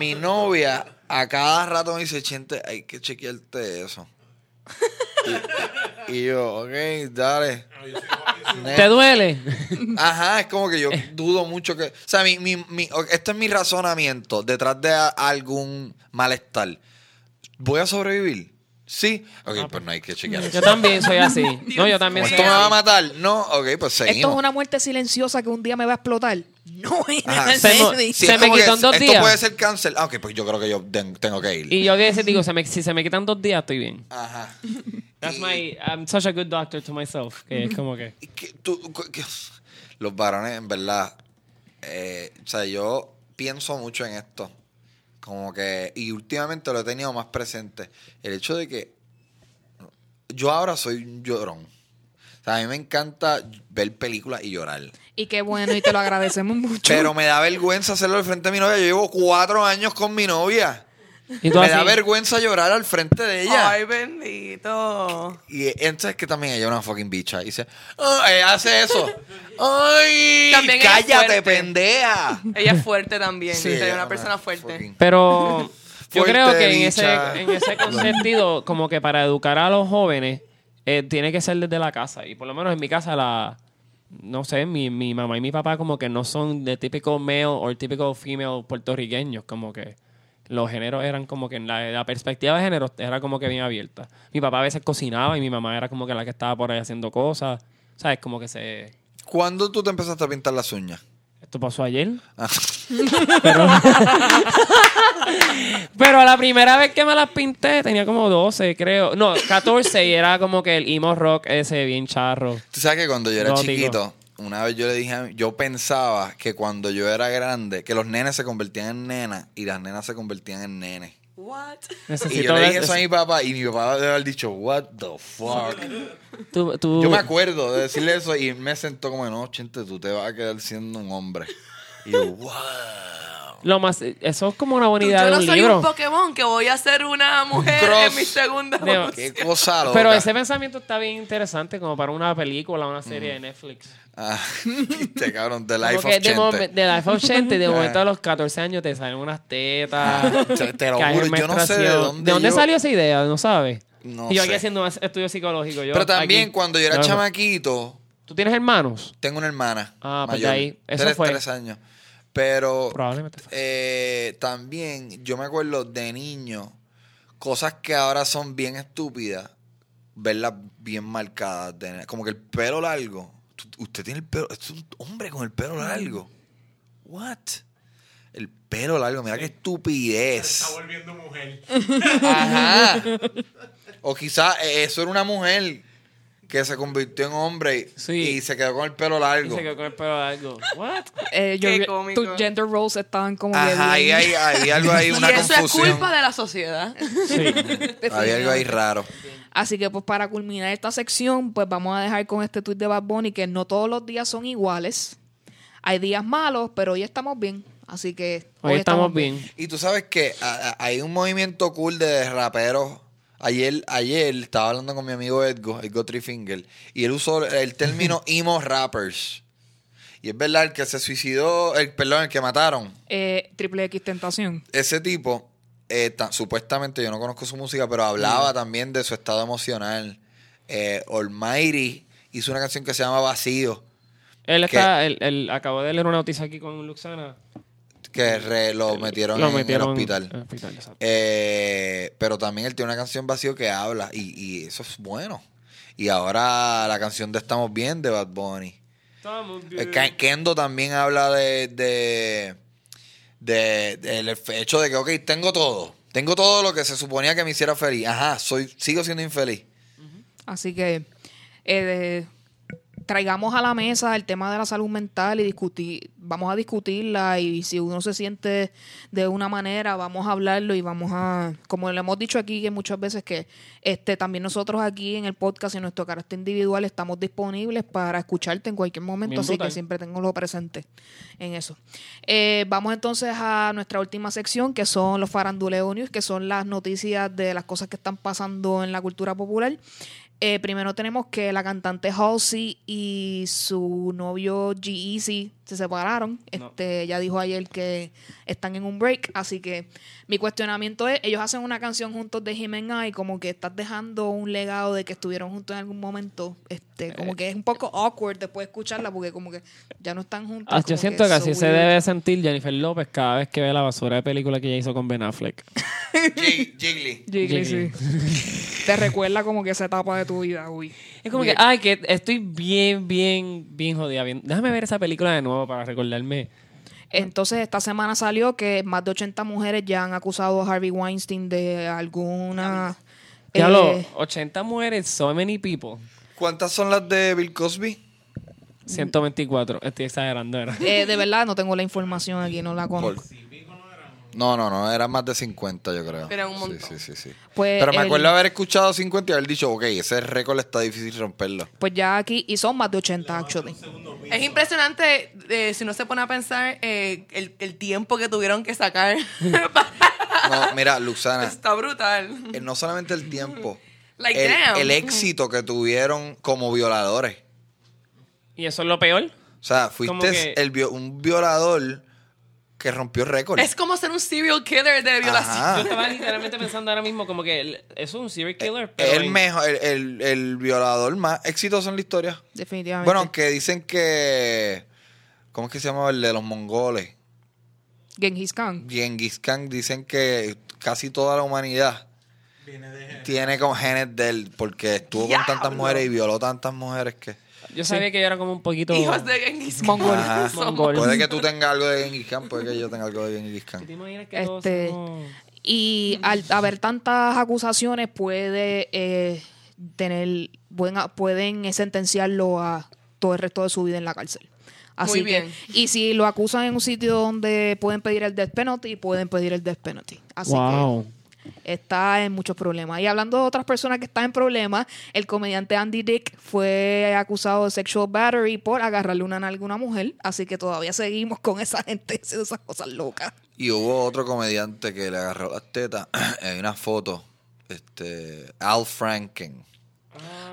Mi novia a cada rato me dice, Chente, hay que chequearte eso. Y, y yo, ok, dale. ¿Te duele? Ajá, es como que yo dudo mucho que... O sea, mi, mi, mi, este es mi razonamiento detrás de a- algún malestar. ¿Voy a sobrevivir? Sí. Ok, pues no hay que chequear Yo también soy así. No, yo también soy ¿Esto me va a así. matar? No, ok, pues seguimos. Esto es una muerte silenciosa que un día me va a explotar. No, Ajá. Se mo- Sí, Se me como que quitó en dos esto días. puede ser cáncer. Ah, ok, pues yo creo que yo ten- tengo que ir. Y yo a veces digo, se me- si se me quitan dos días, estoy bien. Ajá. That's my, I'm such a good doctor to myself. Que es como que... y que tú- cu- que- los varones, en verdad, eh, o sea, yo pienso mucho en esto. Como que, y últimamente lo he tenido más presente. El hecho de que yo ahora soy un llorón. O sea, a mí me encanta ver películas y llorar. Y qué bueno, y te lo agradecemos mucho. Pero me da vergüenza hacerlo al frente de mi novia. Yo llevo cuatro años con mi novia. Y Me así, da vergüenza llorar al frente de ella. Ay, bendito. Y entonces que también ella es una fucking bicha. Y dice, "Ah, ella hace eso. ¡Ay! También es ¡Cállate, pendeja! Ella es fuerte también. Sí, sería ella una es persona fuerte. fucking- Pero yo Fuerte creo que en ese, en ese sentido, como que para educar a los jóvenes, eh, tiene que ser desde la casa. Y por lo menos en mi casa, la no sé, mi, mi mamá y mi papá como que no son de típico male o típico female puertorriqueños, como que los géneros eran como que en la, la perspectiva de género era como que bien abierta. Mi papá a veces cocinaba y mi mamá era como que la que estaba por ahí haciendo cosas. ¿Sabes? Como que se... ¿Cuándo tú te empezaste a pintar las uñas? Esto pasó ayer. Ah, Pero, pero la primera vez que me las pinté tenía como 12, creo. No, 14 y era como que el emo rock ese bien charro. Tú sabes que cuando yo era chiquito, una vez yo le dije a mi- yo pensaba que cuando yo era grande, que los nenes se convertían en nenas y las nenas se convertían en nenes. What? Y yo le dije eso a mi papá y mi papá debe haber dicho, what the fuck. tú- tú- Yo me acuerdo de decirle eso y me sentó como, no, chente, tú te vas a quedar siendo un hombre. Y yo, wow. Lo más, eso es como una idea Yo de no soy libro. un Pokémon que voy a ser una mujer cross. en mi segunda De- voz. Qué cosa loca. Pero ese pensamiento está bien interesante como para una película, una serie de Netflix. Ah, viste, cabrón, The Como Life que of de, Chente. de Life of Chente, de momento a los 14 años te salen unas tetas. Te, te lo juro, yo no sé de dónde ¿De dónde yo- salió esa idea? ¿No sabes? No y yo aquí haciendo más estudio psicológico. Yo Pero también aquí- cuando yo era No, chamaquito, ¿Tú tienes hermanos? tengo una hermana Ah, pues de mayor, ahí, eso tres, fue. tres años. Pero Probablemente. eh, también yo me acuerdo de niño, cosas que ahora son bien estúpidas, verlas bien marcadas. de- como que el pelo largo. Usted tiene el pelo, es un hombre con el pelo largo. What? El pelo largo, mira qué estupidez. Está volviendo mujer. Ajá. O quizás eso era una mujer que se convirtió en hombre y, Sí. y se quedó con el pelo Y largo. se quedó con el pelo largo. What? Eh, yo- Qué cómico. tus gender roles estaban como Ajá, ahí bien- hay, hay algo ahí, una y eso confusión. es culpa de la sociedad. Sí. Hay algo ahí raro. Así que pues para culminar esta sección, pues vamos a dejar con este tweet de Bad Bunny que no todos los días son iguales. Hay días malos, pero hoy estamos bien. Así que Hoy estamos bien. Y tú sabes que a- a- hay un movimiento cool de raperos. Ayer, ayer estaba hablando con mi amigo Edgo, Edgo Trifinger, y él usó el término emo rappers. Y es verdad, el que se suicidó, el, perdón, el que mataron, Eh, Triple X Tentación. ese tipo, eh, ta- supuestamente, yo no conozco su música, pero hablaba también de su estado emocional. Eh, Almighty hizo una canción que se llama Vacío, Él está, él, él acabó de leer una noticia aquí con Luxana. Que re- lo metieron Lo en metieron el hospital. en el hospital. Eh, pero también él tiene una canción vacío que habla y, y eso es bueno. Y ahora la canción de Estamos Bien de Bad Bunny. Estamos Eh, Ke- Kendo también habla de, de, de- del hecho de que, ok, tengo todo. Tengo todo lo que se suponía que me hiciera feliz. Ajá, soy, sigo siendo infeliz. Así que eh, traigamos a la mesa el tema de la salud mental y discutir, vamos a discutirla y si uno se siente de una manera, vamos a hablarlo y vamos a, como le hemos dicho aquí que muchas veces que este también nosotros aquí en el podcast y en nuestro carácter individual estamos disponibles para escucharte en cualquier momento, Bien así brutal. que siempre tengo presente en eso. Eh, vamos entonces a nuestra última sección que son los faranduleo news, que son las noticias de las cosas que están pasando en la cultura popular. Eh, primero tenemos que la cantante Halsey y su novio G-Eazy se separaron. No. Este, ella dijo ayer que están en un break, así que mi cuestionamiento es, ellos hacen una canción juntos de Him and I, como que estás dejando un legado de que estuvieron juntos en algún momento, este, como que es un poco awkward después de escucharla porque como que ya no están juntos. Ah, yo siento que, así so se weird. debe sentir Jennifer López cada vez que ve la basura de película que ella hizo con Ben Affleck. Jig- Jiggly. Jiggly, Jiggly. sí. Te recuerda como que esa etapa de tu vida, uy. Es como que, ay, que estoy bien, bien, bien jodida. Bien. Déjame ver esa película de nuevo para recordarme. Entonces, esta semana salió que más de 80 mujeres ya han acusado a Harvey Weinstein de alguna... Ya eh, lo, 80 mujeres, so many people. ¿Cuántas son las de Bill Cosby? 124, estoy exagerando, ¿verdad? eh, de verdad, no tengo la información aquí, no la conozco. No, no, no, eran más de 50 yo creo. Era un Sí, montón. Sí, sí, sí. Pues Pero me el- acuerdo haber escuchado 50 y haber dicho, ok, ese récord está difícil romperlo. Pues ya aquí, y son más de 80, actually. Es impresionante eh, si uno se pone a pensar eh, el, el tiempo que tuvieron que sacar. No, mira, Luxana, Está brutal. eh, no solamente el tiempo, Like, el, damn. el éxito que tuvieron como violadores. Y eso es lo peor. O sea, fuiste que- el vio- un violador que rompió récord. Es como ser un serial killer de violación. Yo estaba literalmente pensando ahora mismo como que es un serial killer, pero El en- mejor, el, el- el violador más exitoso en la historia. Definitivamente. Bueno, aunque dicen que. ¿Cómo es que se llama el de los mongoles? Genghis Khan. Genghis Khan dicen que casi toda la humanidad Viene de tiene con genes de él porque estuvo con tantas mujeres y violó tantas mujeres que. Yo sabía que yo era como un poquito... Hijos de Genghis Khan. Mongol. Ajá. Mongol. Puede que tú tengas algo de Genghis Khan, puede que yo tenga algo de Genghis Khan. ¿Te imaginas que todos Este, somos- Y al haber tantas acusaciones puede eh, tener buena, pueden sentenciarlo a todo el resto de su vida en la cárcel. Así Muy que, bien. y si lo acusan en un sitio donde pueden pedir el death penalty, pueden pedir el death penalty. Así Wow. Está en muchos problemas. Y hablando de otras personas que están en problemas, el comediante Andy Dick fue acusado de sexual battery por agarrarle una nalga a una mujer, así que todavía seguimos con esa gente haciendo esas cosas locas. Y hubo otro comediante que le agarró las tetas. Hay una foto. Este. Al Franken.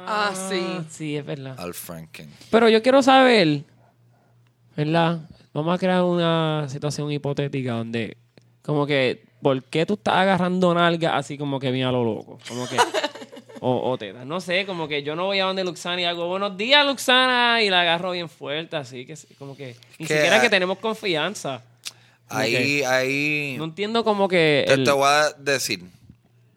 Ah, sí. Sí, es verdad. Al Franken. Pero yo quiero saber, ¿verdad? Vamos a crear una situación hipotética donde, como que, ¿por qué tú estás agarrando nalga así como que bien a lo loco? Como que, o, o tetas. No sé, como que yo no voy a donde Luxana y hago buenos días, Luxana, y la agarro bien fuerte, así que, como que, ni Que, siquiera que tenemos confianza. Ahí, ahí. No entiendo como que. Te, el- te voy a decir.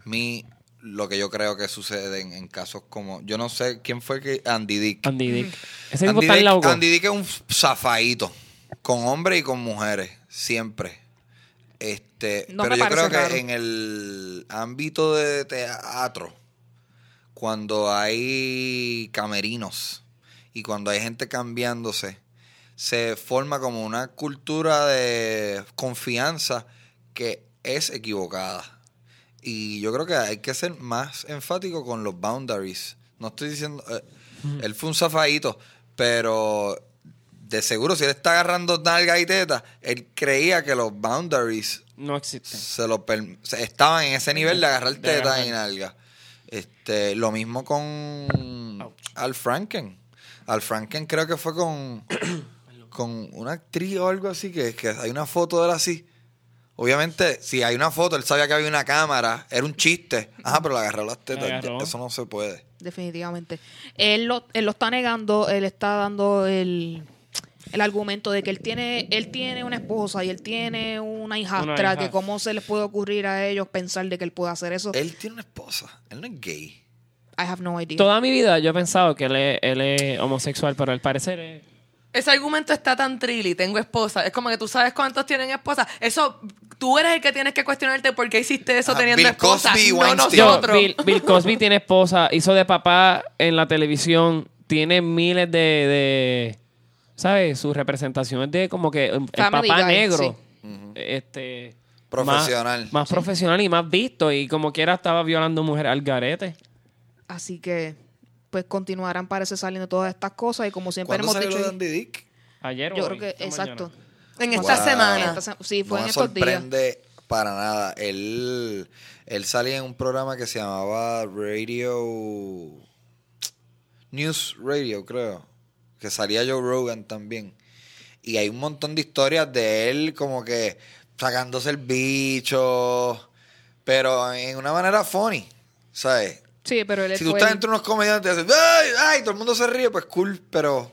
Mi. Lo que yo creo que sucede en, en casos como. Yo no sé quién fue que. Andy Dick. Andy Dick. Ese tipo Andy está Dick. Andy Dick es un zafadito. Con hombres y con mujeres. Siempre. Este, No pero me yo creo que raro. en el ámbito de teatro, cuando hay camerinos y cuando hay gente cambiándose, se forma como una cultura de confianza que es equivocada. Y yo creo que hay que ser más enfático con los boundaries. No estoy diciendo. eh, Él fue un zafadito, pero de seguro, si él está agarrando nalga y teta, él creía que los boundaries No existe. se lo per- se- estaban en ese nivel de agarrar De teta agarrar. y nalga. Este, lo mismo con Al Franken. Al Franken creo que fue con, con una actriz o algo así, que, que hay una foto de él así. Obviamente, si hay una foto, él sabía que había una cámara, era un chiste. Ajá, pero le agarró las tetas. agarró. Eso no se puede. Definitivamente. Él lo, él lo está negando, él está dando el, el argumento de que él tiene, él tiene una esposa y él tiene una hijastra, Una hija. que cómo se les puede ocurrir a ellos pensar de que él puede hacer eso. Él tiene una esposa. Él no es gay. I have no idea. Toda mi vida yo he pensado que él es, él es homosexual, pero al parecer es... Ese argumento está tan trilly, tengo esposa. Es como que tú sabes cuántos tienen esposa. Eso, tú eres el que tienes que cuestionarte por qué hiciste eso Ah, teniendo Bill esposa. Cosby, no Weinstein. Yo, nosotros. Bill, Bill Cosby tiene esposa, hizo de papá en la televisión, tiene miles de, de ¿sabes? Su representación es de como que el Family papá Guy, negro, este, Profesional. más, más profesional y más visto y como quiera estaba violando mujeres al garete. Así que, pues continuarán, parece, saliendo todas estas cosas y como siempre ¿Cuándo hemos salió dicho... lo de Andy Dick? Ayer o Yo hoy, creo que, esta exacto. mañana. En esta Wow. semana. Esta se- sí, fue no en me estos días. sorprende para nada. Él, él salía en un programa que se llamaba Radio... News Radio, creo. Que salía Joe Rogan también. Y hay un montón de historias de él como que sacándose el bicho. Pero en una manera funny. ¿Sabes? Sí, pero él Si tú fue estás el- entre unos comediantes y haces, ¡ay, ay! Todo el mundo se ríe, pues cool, pero...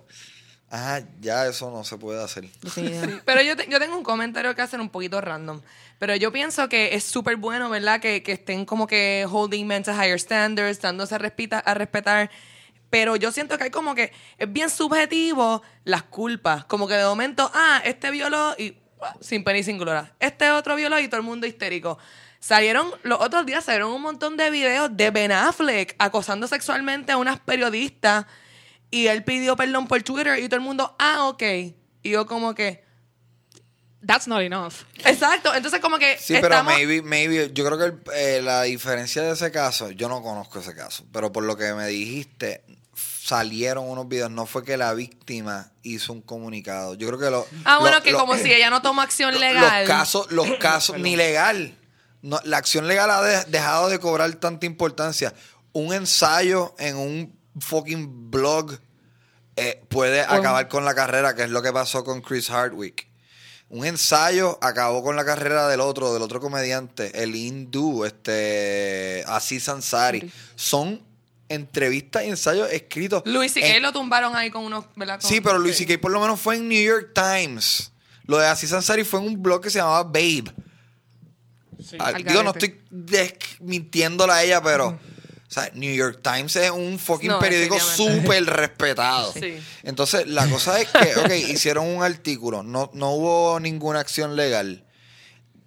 Ajá, ya eso no se puede hacer. definitivamente. Pero yo, te- yo tengo un comentario que hacer un poquito random. Pero yo pienso que es súper bueno, ¿verdad? Que, que estén como que holding men to higher standards, dándose a, respeta- a respetar. Pero yo siento que hay como que es bien subjetivo las culpas. Como que de momento, ah, este violó y ah, sin pena y sin gloria. Este otro violó y todo el mundo histérico. Salieron, los otros días salieron un montón de videos de Ben Affleck acosando sexualmente a unas periodistas y él pidió perdón por Twitter y todo el mundo, ah, ok. Y yo como que, That's not enough. exacto. Entonces como que Sí, pero maybe, maybe, yo creo que el- eh, la diferencia de ese caso, yo no conozco ese caso, pero por lo que me dijiste, salieron unos videos, no fue que la víctima hizo un comunicado. Yo creo que lo... Ah, bueno, que lo- como si ella no toma acción legal. Los casos, los casos, ni legal. No, la acción legal ha de- dejado de cobrar tanta importancia. Un ensayo en un fucking blog eh, puede acabar con la carrera, que es lo que pasó con Chris Hardwick. Un ensayo acabó con la carrera del otro, del otro comediante, el hindú, este, Aziz Ansari. Son entrevistas y ensayos escritos. Luis y en- lo tumbaron ahí con unos... ¿verdad? Con- Sí, pero Luis C.K. por lo menos fue en New York Times. Lo de Aziz Ansari fue en un blog que se llamaba Babe. Ah, digo, no estoy mintiéndola a ella, pero... O sea, New York Times es un fucking No, periódico súper respetado. Sí. Entonces, la cosa es que, ok, hicieron un artículo, no, no hubo ninguna acción legal.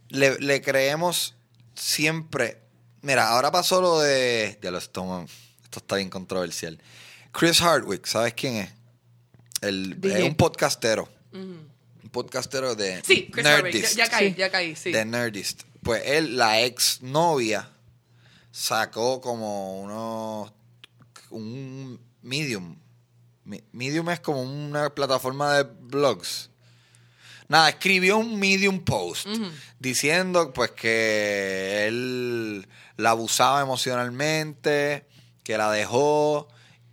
Le, le creemos siempre. Mira, ahora pasó lo de. Ya lo esto, esto está bien controversial. Chris Hardwick, ¿sabes quién es? El, es un podcastero. Un podcastero de Sí, Chris Nerdist. Ya, ya caí, Sí. ya caí, sí. De Nerdist. Pues él, la ex novia sacó como unos un Medium. Medium es como una plataforma de blogs. Nada, escribió un Medium post diciendo pues que él la abusaba emocionalmente, que la dejó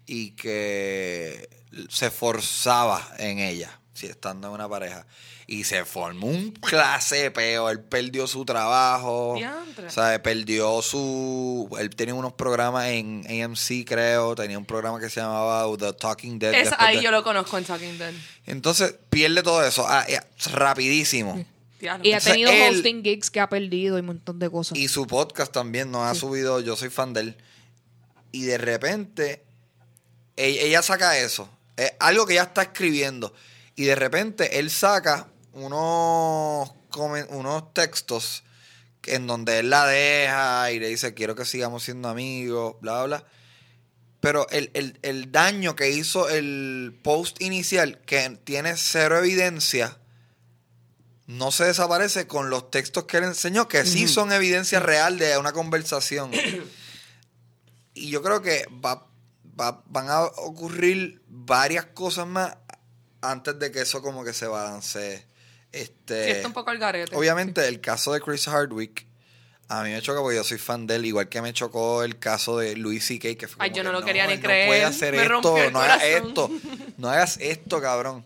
y que se forzaba en ella, si estando en una pareja. Y se formó un clase peo. Él perdió su trabajo. O sea, perdió su. Él tenía unos programas en AMC, creo. Tenía un programa que se llamaba The Talking Dead. Es, ahí de- yo lo conozco en Talking Dead. Entonces pierde todo eso. Ah, eh, rapidísimo. Diablo. Y ha Entonces, tenido él- hosting gigs que ha perdido y un montón de cosas. Y su podcast también nos ha subido, yo soy fan de él. Y de repente, e- ella, saca eso. Es algo que ella está escribiendo. Y de repente él saca unos, unos textos en donde él la deja y le dice, quiero que sigamos siendo amigos, bla, bla. Pero el, el- el daño que hizo el post inicial, que tiene cero evidencia, no se desaparece con los textos que él enseñó, que sí son evidencia real de una conversación. y yo creo que va, va- van a ocurrir varias cosas más antes de que eso como que se balancee. Este, Sí, está un poco al garete. Obviamente el caso de Chris Hardwick a mí me choca porque yo soy fan de él, igual que me chocó el caso de Louis C.K. que fue Ay, como yo no que, lo quería ni creer, No puede hacer me esto, no hagas esto, no hagas esto, cabrón.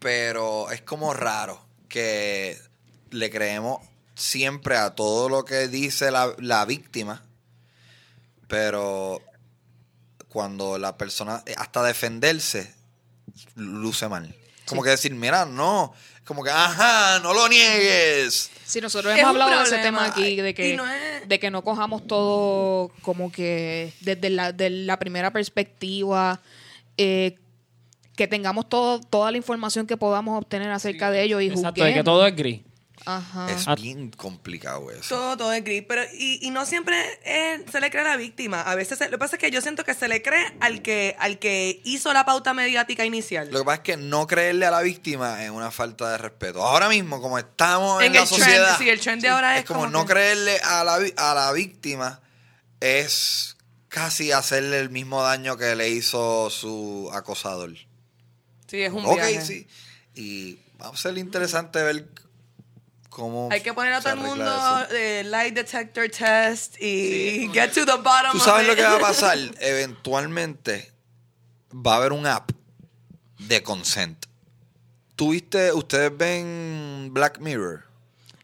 Pero es como raro que le creemos siempre a todo lo que dice la, la víctima, pero cuando la persona, eh, hasta defenderse, luce mal. Como que decir, mira, no, como que, ajá, no lo niegues. Sí, nosotros hemos hablado de ese tema aquí, de que, no es- de que no cojamos todo como que desde la, de la primera perspectiva, eh, que tengamos todo, toda la información que podamos obtener acerca de ellos y Exacto, juzguemos. de que todo es gris. Ajá. Es bien complicado eso. Todo, todo es gris. Pero, y, y no siempre es- se le cree a la víctima. A veces, se- lo que pasa es que yo siento que se le cree al que, al que hizo la pauta mediática inicial. Lo que pasa es que no creerle a la víctima es una falta de respeto. Ahora mismo, como estamos en, En la el trend, sociedad, sí, el trend de ahora es como, como no que- creerle a la, a la víctima es casi hacerle el mismo daño que le hizo su acosador. Sí, es un ok, viaje. sí. Y va a ser interesante ver cómo. Hay que poner a todo el mundo eh, light detector test y get to the bottom Tú of sabes it. lo que va a pasar. Eventualmente va a haber un app de consent. ¿Tuviste, ustedes ven Black Mirror?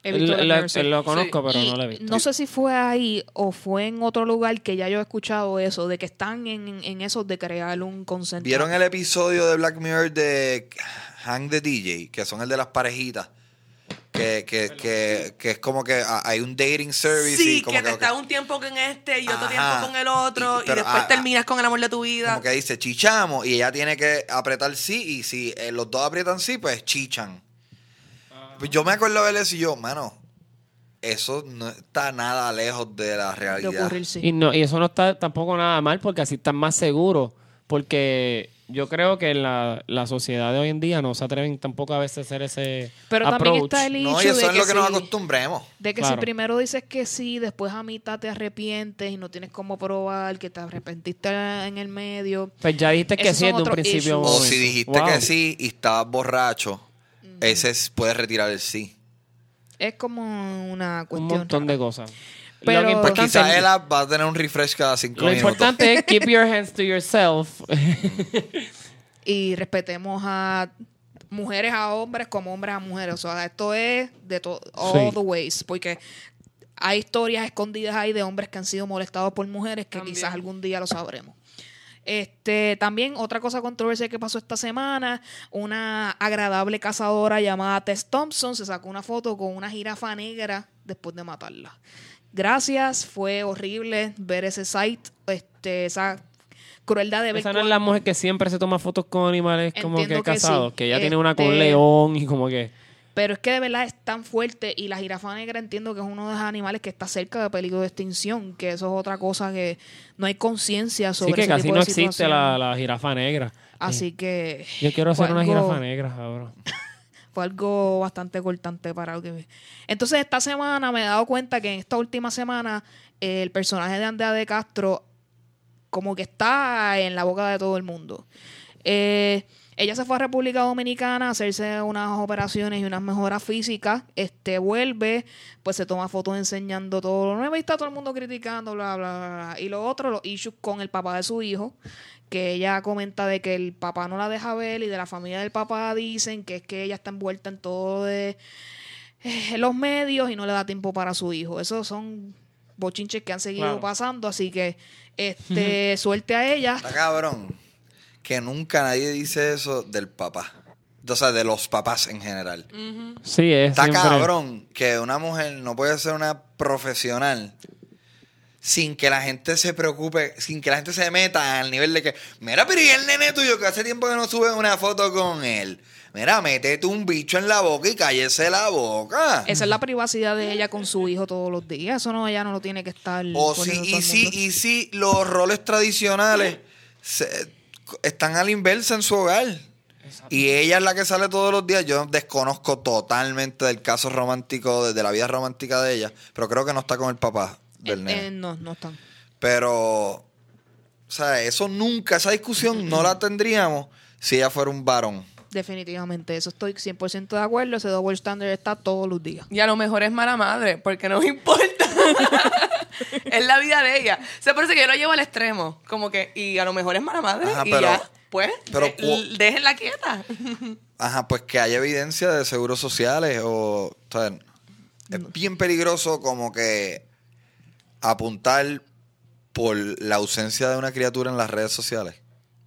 He visto Lo- lo, sí. lo conozco, pero Y no lo he visto. No sé si fue ahí o fue en otro lugar que ya yo he escuchado eso, de que están en, en eso de crear un consent. ¿Vieron el episodio de Black Mirror de Hang the DJ? Que son el de las parejitas. Que, que, que, que es como que ah, hay un dating service. Sí, y como que te estás un tiempo con este y otro Ajá. tiempo con el otro Y- después ah, terminas con el amor de tu vida. como que dice chichamos y ella tiene que apretar sí y si eh, los dos aprietan sí, pues chichan. Pues yo me acuerdo de eso y yo, mano, eso no está nada lejos de la de realidad. ocurrir, sí. Y, no, y eso no está tampoco nada mal porque así están más seguros. Porque yo creo que la, la sociedad de hoy en día no se atreven tampoco a veces a hacer ese Pero también está el hecho No, y eso de es que, lo que nos acostumbremos. de que Claro. si primero dices que sí, después a mitad te arrepientes y no tienes cómo probar que te arrepentiste en el medio. Pues ya dijiste que Esos sí desde un principio. issues. O si dijiste Wow. que sí y estabas borracho, ese es- puede retirar el sí. Es como una Un cuestión. montón de cosas. Pero- lo que Pues importante, quizás él va a tener un refresh cada cinco lo minutos. importante es keep your hands to yourself. y respetemos a mujeres a hombres como hombres a mujeres. O sea, esto es de todo, all Sí. the ways. Porque hay historias escondidas ahí de hombres que han sido molestados por mujeres que También. quizás algún día lo sabremos. Este, también otra cosa controversia que pasó esta semana, una agradable cazadora llamada Tess Thompson se sacó una foto con una jirafa negra después de matarla. Gracias, fue horrible ver ese site, este, esa crueldad de ver Esa no es la mujer que siempre se toma fotos con animales como que que sí. casados. Que ella tiene una con un Este- león y como que... Pero es que de verdad es tan fuerte y la jirafa negra entiendo que es uno de los animales que está cerca de peligro de extinción, que eso es otra cosa que no hay conciencia sobre Sí, que ese casi tipo no existe la, la jirafa negra. Así que Yo quiero hacer una jirafa negra ahora. Fue algo bastante cortante para lo que. Entonces, esta semana me he dado cuenta que en esta última semana eh, el personaje de Andrea de Castro como que está en la boca de todo el mundo. Eh, ella se fue a República Dominicana a hacerse unas operaciones y unas mejoras físicas. Este vuelve, pues se toma fotos enseñando todo lo nuevo y está todo el mundo criticando, bla, bla, bla, bla. Y lo otro, los issues con el papá de su hijo, que ella comenta de que el papá no la deja ver y de la familia del papá dicen que es que ella está envuelta en todo de eh, los medios y no le da tiempo para su hijo. Esos son bochinches que han seguido Claro. pasando, así que este suerte a ella. Está cabrón que nunca nadie dice eso del papá. O sea, de los papás en general. Sí, es Está siempre- cabrón que una mujer no puede ser una profesional sin que la gente se preocupe, sin que la gente se meta al nivel de que, mira, pero y el nene tuyo que hace tiempo que no sube una foto con él. Mira, métete un bicho en la boca y cállese la boca. Esa es la privacidad de ella con su hijo todos los días. Eso no, ella no lo tiene que estar. O si, y si, mundo. y si los roles tradicionales se- están a la inversa en su hogar. Y ella es la que sale todos los días. Yo desconozco totalmente del caso romántico, de, de la vida romántica de ella, pero creo que no está con el papá del Eh, nene. eh, no, no están. Pero, o sea, eso nunca, esa discusión no la tendríamos si ella fuera un varón. Definitivamente, eso estoy 100% de acuerdo. Ese double standard está todos los días. Y a lo mejor es mala madre, porque no me importa. es la vida de ella. O sea, por eso que yo lo llevo al extremo. Como que, y a lo mejor es mala madre. Ajá, y pero- ya, pues, pero cu- déjenla quieta. Ajá, pues que haya evidencia de seguros sociales o... o sea, es bien peligroso como que apuntar por la ausencia de una criatura en las redes sociales.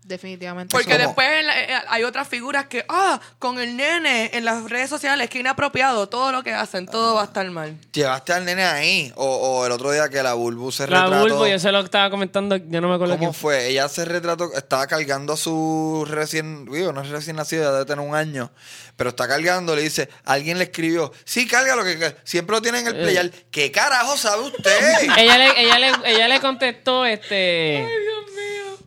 Definitivamente. Porque después en la- eh, hay otras figuras que, ah, con el nene en las redes sociales, que inapropiado, todo lo que hacen, todo va a estar mal. Llevaste al nene ahí. O, o el otro día que la Bulbu se La retrató. Bulbo, yo sé lo que estaba comentando, yo no me acuerdo ¿Cómo quién fue? Ella se retrató, estaba cargando a su recién, digo, no es recién nacido, ya debe tener un año, pero está cargando, le dice, alguien le escribió, sí, cárgalo, que, que siempre lo tiene en el Eh. player. ¿Qué carajo sabe usted? ella le, ella le, ella le contestó, este.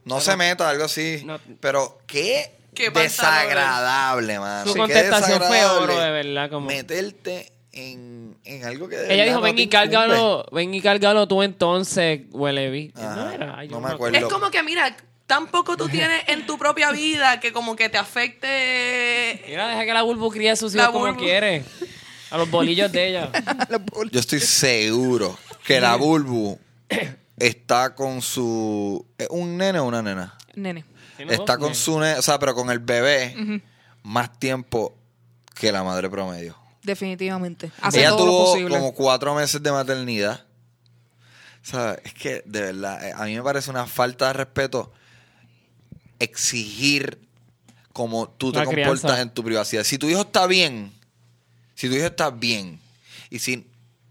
No se meta, algo así. No. pero qué, Qué desagradable, man. Su Qué contestación fue desagradable oro, de verdad, como- Meterte en, en algo que de Ella dijo, no ven te y incumbe". cárgalo, ven y cárgalo tú entonces, huele vi. Ajá, No era, yo no me acuerdo. Es como que, mira, tampoco tú tienes en tu propia vida que como que te afecte... Mira, deja que la Bulbo críe a sus hijos como quiere. A los bolillos de ella. Yo estoy seguro que la Bulbu está con su... ¿Es un nene o una nena? Nene. Está con su nene, o sea, pero con el bebé más tiempo que la madre promedio. Definitivamente. Hace Ella todo lo tuvo posible. como cuatro meses de maternidad. ¿Sabes? Es que, de verdad, eh, a mí me parece una falta de respeto exigir como tú te comportas en tu privacidad. Si tu hijo está bien, si tu hijo está bien, y si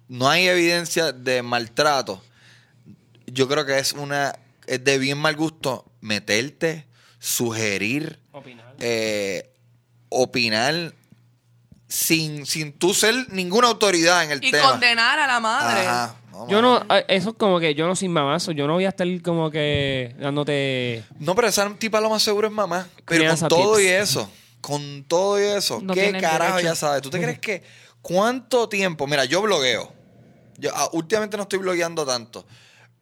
no hay evidencia de maltrato, yo creo que es una es de bien mal gusto meterte, sugerir, Opinar. eh, opinar sin, sin tú ser ninguna autoridad en el Y tema. condenar a la madre. Ajá. No, Yo no, eso es como que yo no sin mamazo, yo no voy a estar como que dándote... No, pero esa tipa lo más seguro es mamá. Pero Crianza con todo tips. y eso, con todo y eso, No ¿qué carajo derecho. ya sabes? ¿Tú te crees que cuánto tiempo? Mira, yo blogueo. Yo ah, últimamente no estoy blogueando tanto,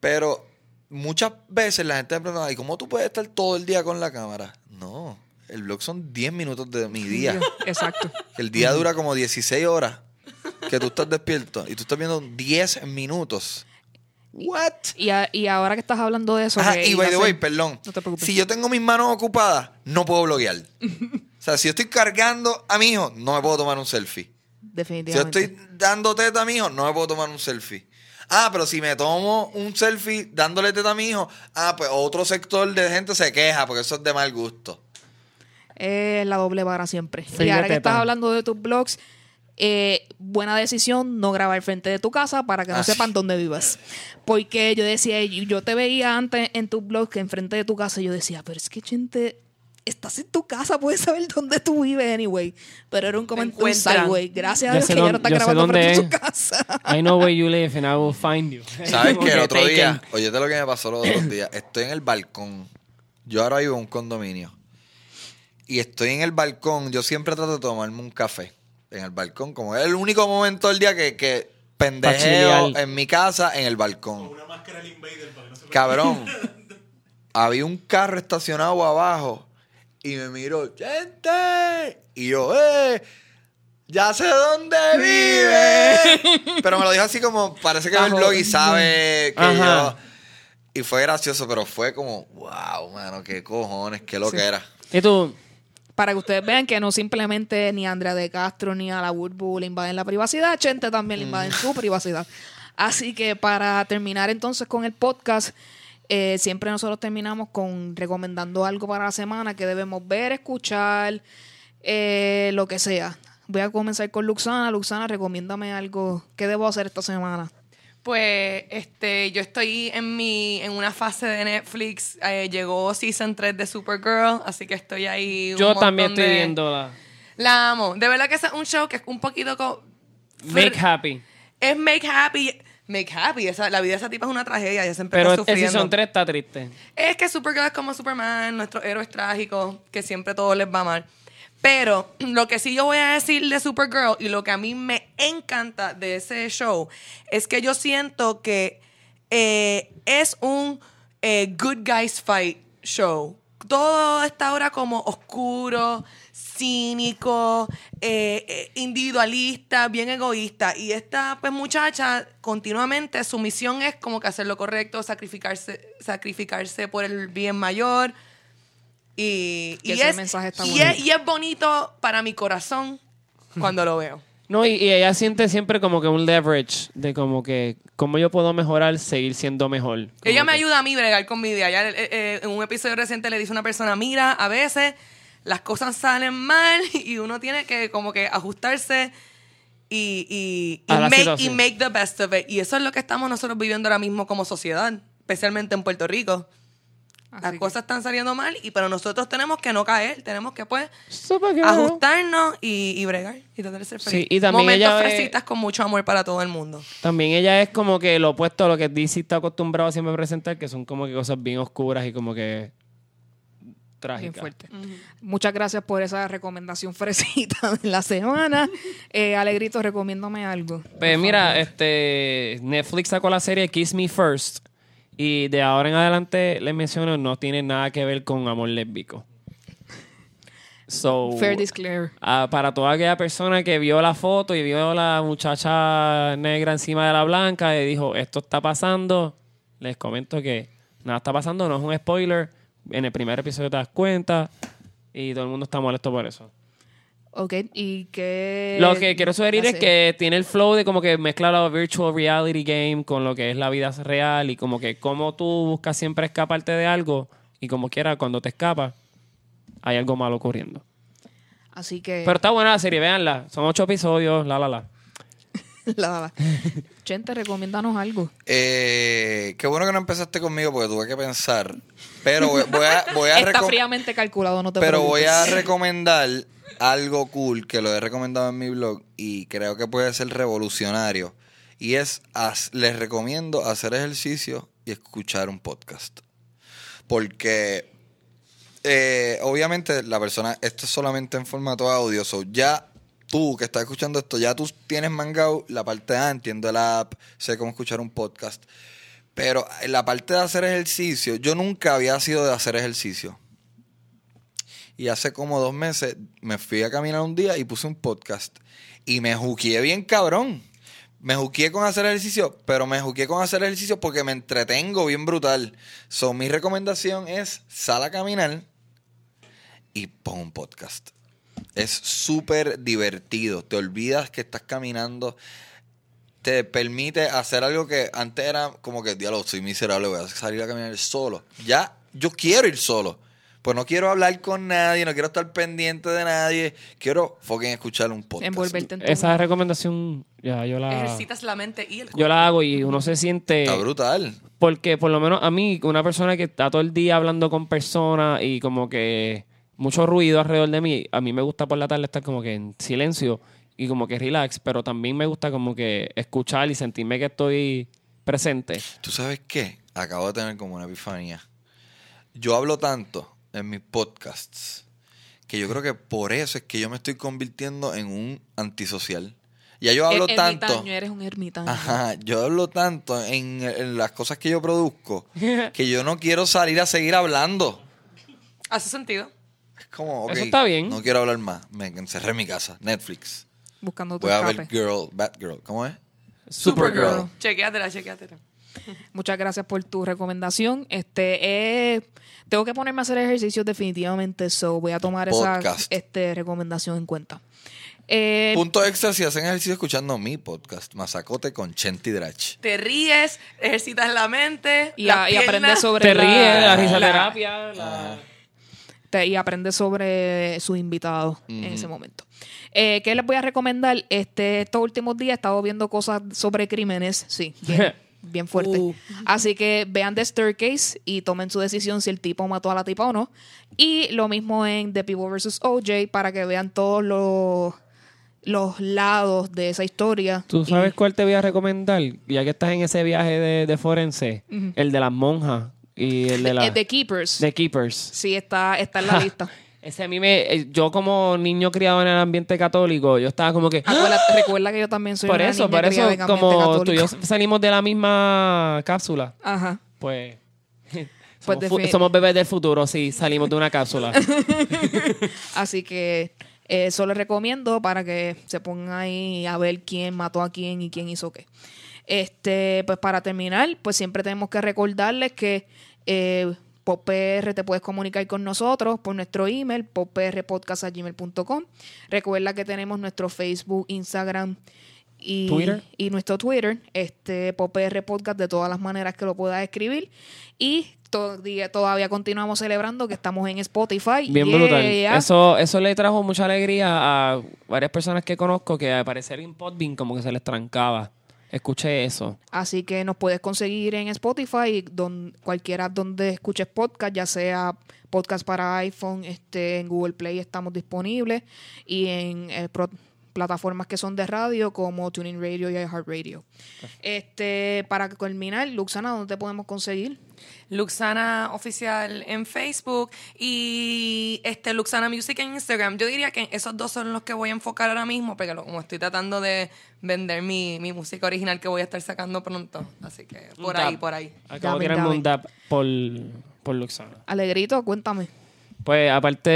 pero muchas veces la gente me pregunta, ¿y cómo tú puedes estar todo el día con la cámara? No, el blog son 10 minutos de mi día. Exacto. El día dura como 16 horas que tú estás despierto y tú estás viendo 10 minutos. What? Y, a- y ahora que estás hablando de eso. Ajá, que y by the way, perdón. No te preocupes. Si yo tengo mis manos ocupadas, no puedo bloguear. o sea, si yo estoy cargando a mi hijo, no me puedo tomar un selfie. Si yo Definitivamente. estoy dando teta a mi hijo, no me puedo tomar un selfie. Ah, pero si me tomo un selfie dándole teta a mi hijo, ah, pues otro sector de gente se queja porque eso es de mal gusto. Es la doble vara siempre. Sí, y ahora que teta. estás hablando de tus blogs, eh, buena decisión no grabar frente de tu casa para que no Ah, sepan dónde vivas. Porque yo decía, yo yo te veía antes en tus blogs que enfrente de tu casa y yo decía, pero es que gente, estás en tu casa, puedes saber dónde tú vives anyway. Pero era un comentario un encuentran. sideway. Gracias a Dios que ya dónde- no está grabando frente es. su casa. I know where you live and I will find you. ¿Sabes qué? El otro día, oye, lo que me pasó los otros días. Estoy en el balcón. Yo ahora vivo en un condominio. Y estoy en el balcón. Yo siempre trato de tomarme un café. en el balcón. Como es el único momento del día que, que pendejeo en mi casa en el balcón. Una máscara del Invader para que no se Cabrón, había un carro estacionado abajo y me miró, gente. Y yo, eh, ya sé dónde vive. Pero me lo dijo así como, parece que ve el blog y sabe que Ajá. yo. Y fue gracioso, pero fue como, wow, mano, qué cojones, qué lo que era. ¿Y tú? Para que ustedes vean que no simplemente ni a Andrea de Castro ni a la Burbu le invaden la privacidad, Chente también le invaden su privacidad. Así que para terminar entonces con el podcast, eh, siempre nosotros terminamos con recomendando algo para la semana que debemos ver, escuchar, eh, lo que sea. Voy a comenzar con Luxana. Luxana, recomiéndame algo. ¿Qué debo hacer esta semana? Pues este, yo estoy en mi en una fase de Netflix. eh, llegó season 3 de Supergirl, así que estoy ahí. un Yo también estoy de- viéndola. La amo. De verdad que es un show que es un poquito Make Happy. Es make happy. Make happy. Esa, la vida de esa tipa es una tragedia. Ella siempre Pero está sufriendo. Season 3 está triste. Es que Supergirl es como Superman, nuestros héroes trágicos, que siempre todo les va mal. Pero lo que sí yo voy a decir de Supergirl y lo que a mí me encanta de ese show es que yo siento que eh, es un eh, good guys fight show. Todo está ahora como oscuro, cínico, eh, eh, individualista, bien egoísta. Y esta pues muchacha continuamente su misión es como que hacer lo correcto, sacrificarse, sacrificarse por el bien mayor. Y, y ese es, mensaje está y, bonito. es, y es bonito para mi corazón cuando lo veo. No, y, y ella siente siempre como que un leverage de como que cómo yo puedo mejorar, seguir siendo mejor. Como Ella me que- ayuda a mí a bregar con mi día. Ya, eh, eh, en un episodio reciente le dice a una persona, mira, a veces las cosas salen mal y uno tiene que como que ajustarse y, y, make, y make the best of it. Y eso es lo que estamos nosotros viviendo ahora mismo como sociedad, especialmente en Puerto Rico. Así las que- cosas están saliendo mal y pero nosotros tenemos que no caer, tenemos que pues ajustarnos y, y bregar y tratar de ser feliz. Sí, y también Momentos ella ve- fresitas con mucho amor para todo el mundo. También ella es como que lo opuesto a lo que DC está acostumbrado a siempre presentar, que son como que cosas bien oscuras y como que Bien fuerte. Muchas gracias por esa recomendación fresita de la semana. Eh, Alegrito, recomiéndame algo. Pues mira, este Netflix sacó la serie Kiss Me First y de ahora en adelante les menciono no tiene nada que ver con amor lésbico. So, Fair disclaimer. ah, para toda aquella persona que vio la foto y vio la muchacha negra encima de la blanca y dijo esto está pasando, les comento que nada está pasando, no es un spoiler. En el primer episodio te das cuenta y todo el mundo está molesto por eso. Ok, y qué. Lo que quiero sugerir es que tiene el flow de como que mezcla la virtual reality game con lo que es la vida real y como que como tú buscas siempre escaparte de algo y como quiera cuando te escapas hay algo malo ocurriendo. Así que. Pero está buena la serie, véanla. Son ocho episodios, la la la. la, la. Chente, recomiéndanos algo. Eh, qué bueno que no empezaste conmigo porque tuve que pensar. Pero voy, voy a, voy a Está fríamente calculado, no te Pero voy a recomendar algo cool que lo he recomendado en mi blog y creo que puede ser revolucionario. Y es, les recomiendo hacer ejercicio y escuchar un podcast. Porque eh, obviamente la persona, esto es solamente en formato audio, so ya tú que estás escuchando esto, ya tú tienes mangado la parte A, entiendo la app, sé cómo escuchar un podcast. Pero en la parte de hacer ejercicio, yo nunca había sido de hacer ejercicio. Y hace como dos meses me fui a caminar un día y puse un podcast. Y me juqueé bien cabrón. Me juqueé con hacer ejercicio, pero me juqueé con hacer ejercicio porque me entretengo bien brutal. So, mi recomendación es sal a caminar y pon un podcast. Es súper divertido. Te olvidas que estás caminando. Te permite hacer algo que antes era como que, diablo, soy miserable, voy a salir a caminar solo. Ya, yo quiero ir solo. Pues no quiero hablar con nadie, no quiero estar pendiente de nadie. Quiero fucking escuchar un podcast. Envolverte en tu Esa recomendación ya yo la Ejercitas la mente y el yo la hago y uno se siente Está brutal. Porque por lo menos a mí, una persona que está todo el día hablando con personas y como que mucho ruido alrededor de mí, a mí me gusta por la tarde estar como que en silencio y como que relax, pero también me gusta como que escuchar y sentirme que estoy presente. ¿Tú sabes qué? Acabo de tener como una epifanía. Yo hablo tanto en mis podcasts que yo creo que por eso es que yo me estoy convirtiendo en un antisocial. Ya yo hablo tanto. ermitaño, eres un ermitaño. Ajá, yo hablo tanto en, en las cosas que yo produzco que yo no quiero salir a seguir hablando. Hace sentido. Es como, ok, Eso está bien. No quiero hablar más. Me encerré en mi casa. Netflix. Buscando tu Voy a ver. Girl, Batgirl. ¿Cómo es? Supergirl. Chequéatela, chequéatela. Muchas gracias por tu recomendación. Este, eh, tengo que ponerme a hacer ejercicios definitivamente, so voy a tomar esa este, recomendación en cuenta. Eh, Punto extra si hacen ejercicio escuchando mi podcast, Mazacote con Chenti Drach. Te ríes, ejercitas la mente y, a- aprendes sobre Te la- ríes, la la- risoterapia. la- y aprende sobre sus invitados en ese momento. Eh, ¿Qué les voy a recomendar? Este, estos últimos días he estado viendo cosas sobre crímenes, sí, bien, bien fuerte. Uh. Así que vean The Staircase y tomen su decisión si el tipo mató a la tipa o no. Y lo mismo en The People vs. OJ para que vean todos los, los lados de esa historia. ¿Tú Y- sabes cuál te voy a recomendar? Ya que estás en ese viaje de, de forense. El de las monjas y el de Eh, las... The Keepers. The Keepers. Sí, está, está en la lista. Ese a mí me... eh, Yo como niño criado en el ambiente católico, yo estaba como que... Acuérdate- recuerda que yo también soy por una eso, niña por eso, en como tú y católico. yo salimos de la misma cápsula, Ajá. pues... Pues somos, somos bebés del futuro, sí, salimos de una cápsula. Así que eh, eso les recomiendo para que se pongan ahí a ver quién mató a quién y quién hizo qué. Este, pues para terminar, pues siempre tenemos que recordarles que eh, PopR te puedes comunicar con nosotros por nuestro email, poprpodcast.gmail.com. Recuerda que tenemos nuestro Facebook, Instagram y, Twitter. y nuestro Twitter, este PopR Podcast, de todas las maneras que lo puedas escribir. Y todavía, todavía continuamos celebrando que estamos en Spotify. Bien Yeah. brutal. Eso, eso le trajo mucha alegría a varias personas que conozco que al parecer en Podbean como que se les trancaba. Escuché eso. Así que nos puedes conseguir en Spotify, don, cualquier app donde escuches podcast, ya sea podcast para iPhone, este, en Google Play estamos disponibles y en eh, pro- plataformas que son de radio como Tuning Radio y iHeartRadio. Este, para culminar, Luxana, ¿dónde te podemos conseguir? Luxana Oficial en Facebook y este Luxana Music en Instagram. Yo diría que esos dos son los que voy a enfocar ahora mismo, porque lo- como estoy tratando de vender mi, mi música original que voy a estar sacando pronto. Así que por Un ahí, dab. por ahí. Acabo de un dab por, por Luxana. Alegrito, cuéntame. Pues aparte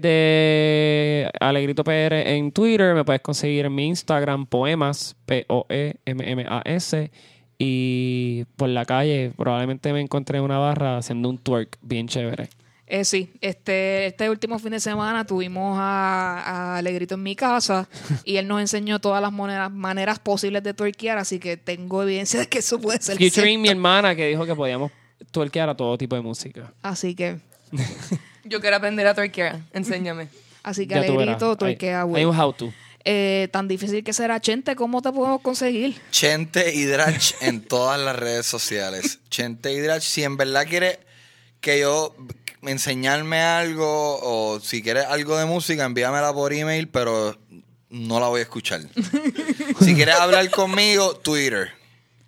de Alegrito PR en Twitter, me puedes conseguir en mi Instagram poemas, E P-O-E-M-M-A-S. Y por la calle probablemente me encontré en una barra haciendo un twerk bien chévere. Eh, sí, este, este último fin de semana tuvimos a, a Alegrito en mi casa y él nos enseñó todas las maneras, maneras posibles de twerkear, así que tengo evidencia de que eso puede ser Featuring mi hermana que dijo que podíamos twerkear a todo tipo de música. Así que, Yo quiero aprender a twerkear. Enséñame. así que Ya. Alegrito Hay- twerkea, Hay, güey. un how to. Eh, tan difícil que será, Chente, ¿cómo te podemos conseguir? Chente y Drach en todas las redes sociales. Chente y Drach, si en verdad quiere que yo enseñarme algo o si quieres algo de música, envíamela por email, pero no la voy a escuchar. si quieres hablar conmigo, Twitter.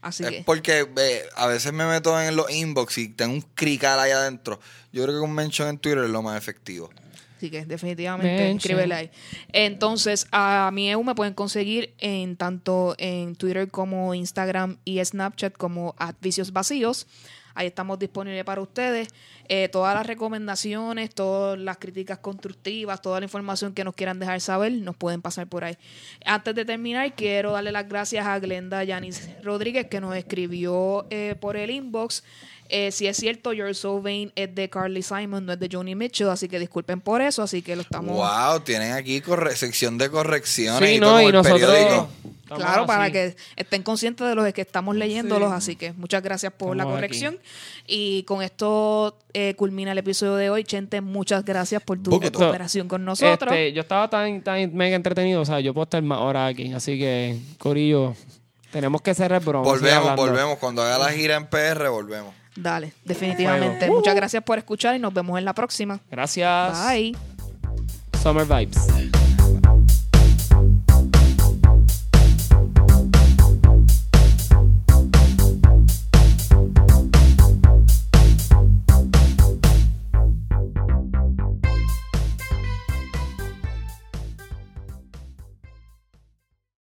Así es que, porque eh, a veces me meto en los inbox y tengo un crical ahí adentro. Yo creo que un mention en Twitter es lo más efectivo. Así que definitivamente Mention. escríbele ahí. Entonces, a mi EU me pueden conseguir en tanto en Twitter como Instagram y Snapchat como Vicios Vacíos. Ahí estamos disponibles para ustedes. Eh, todas las recomendaciones, todas las críticas constructivas, toda la información que nos quieran dejar saber, nos pueden pasar por ahí. Antes de terminar, quiero darle las gracias a Glenda Yanis Rodríguez que nos escribió eh, por el inbox. Eh, si es cierto, You're So Vain es de Carly Simon, no es de Johnny Mitchell, así que disculpen por eso, así que lo estamos... Wow, tienen aquí corre- sección de correcciones. Sí, y todo no, y el nosotros. Claro, para que estén conscientes de los que estamos leyéndolos, así que muchas gracias por la corrección. Y con esto eh, culmina el episodio de hoy. Chente, muchas gracias por tu cooperación con nosotros. Este, yo estaba tan, tan mega entretenido, o sea, yo puedo estar más horas aquí. Así que, Corillo, tenemos que cerrar, a seguir Volvemos, volvemos. Cuando haga la gira en PR, volvemos. Dale, definitivamente. Muchas gracias por escuchar y nos vemos en la próxima. Gracias. Bye. Summer Vibes.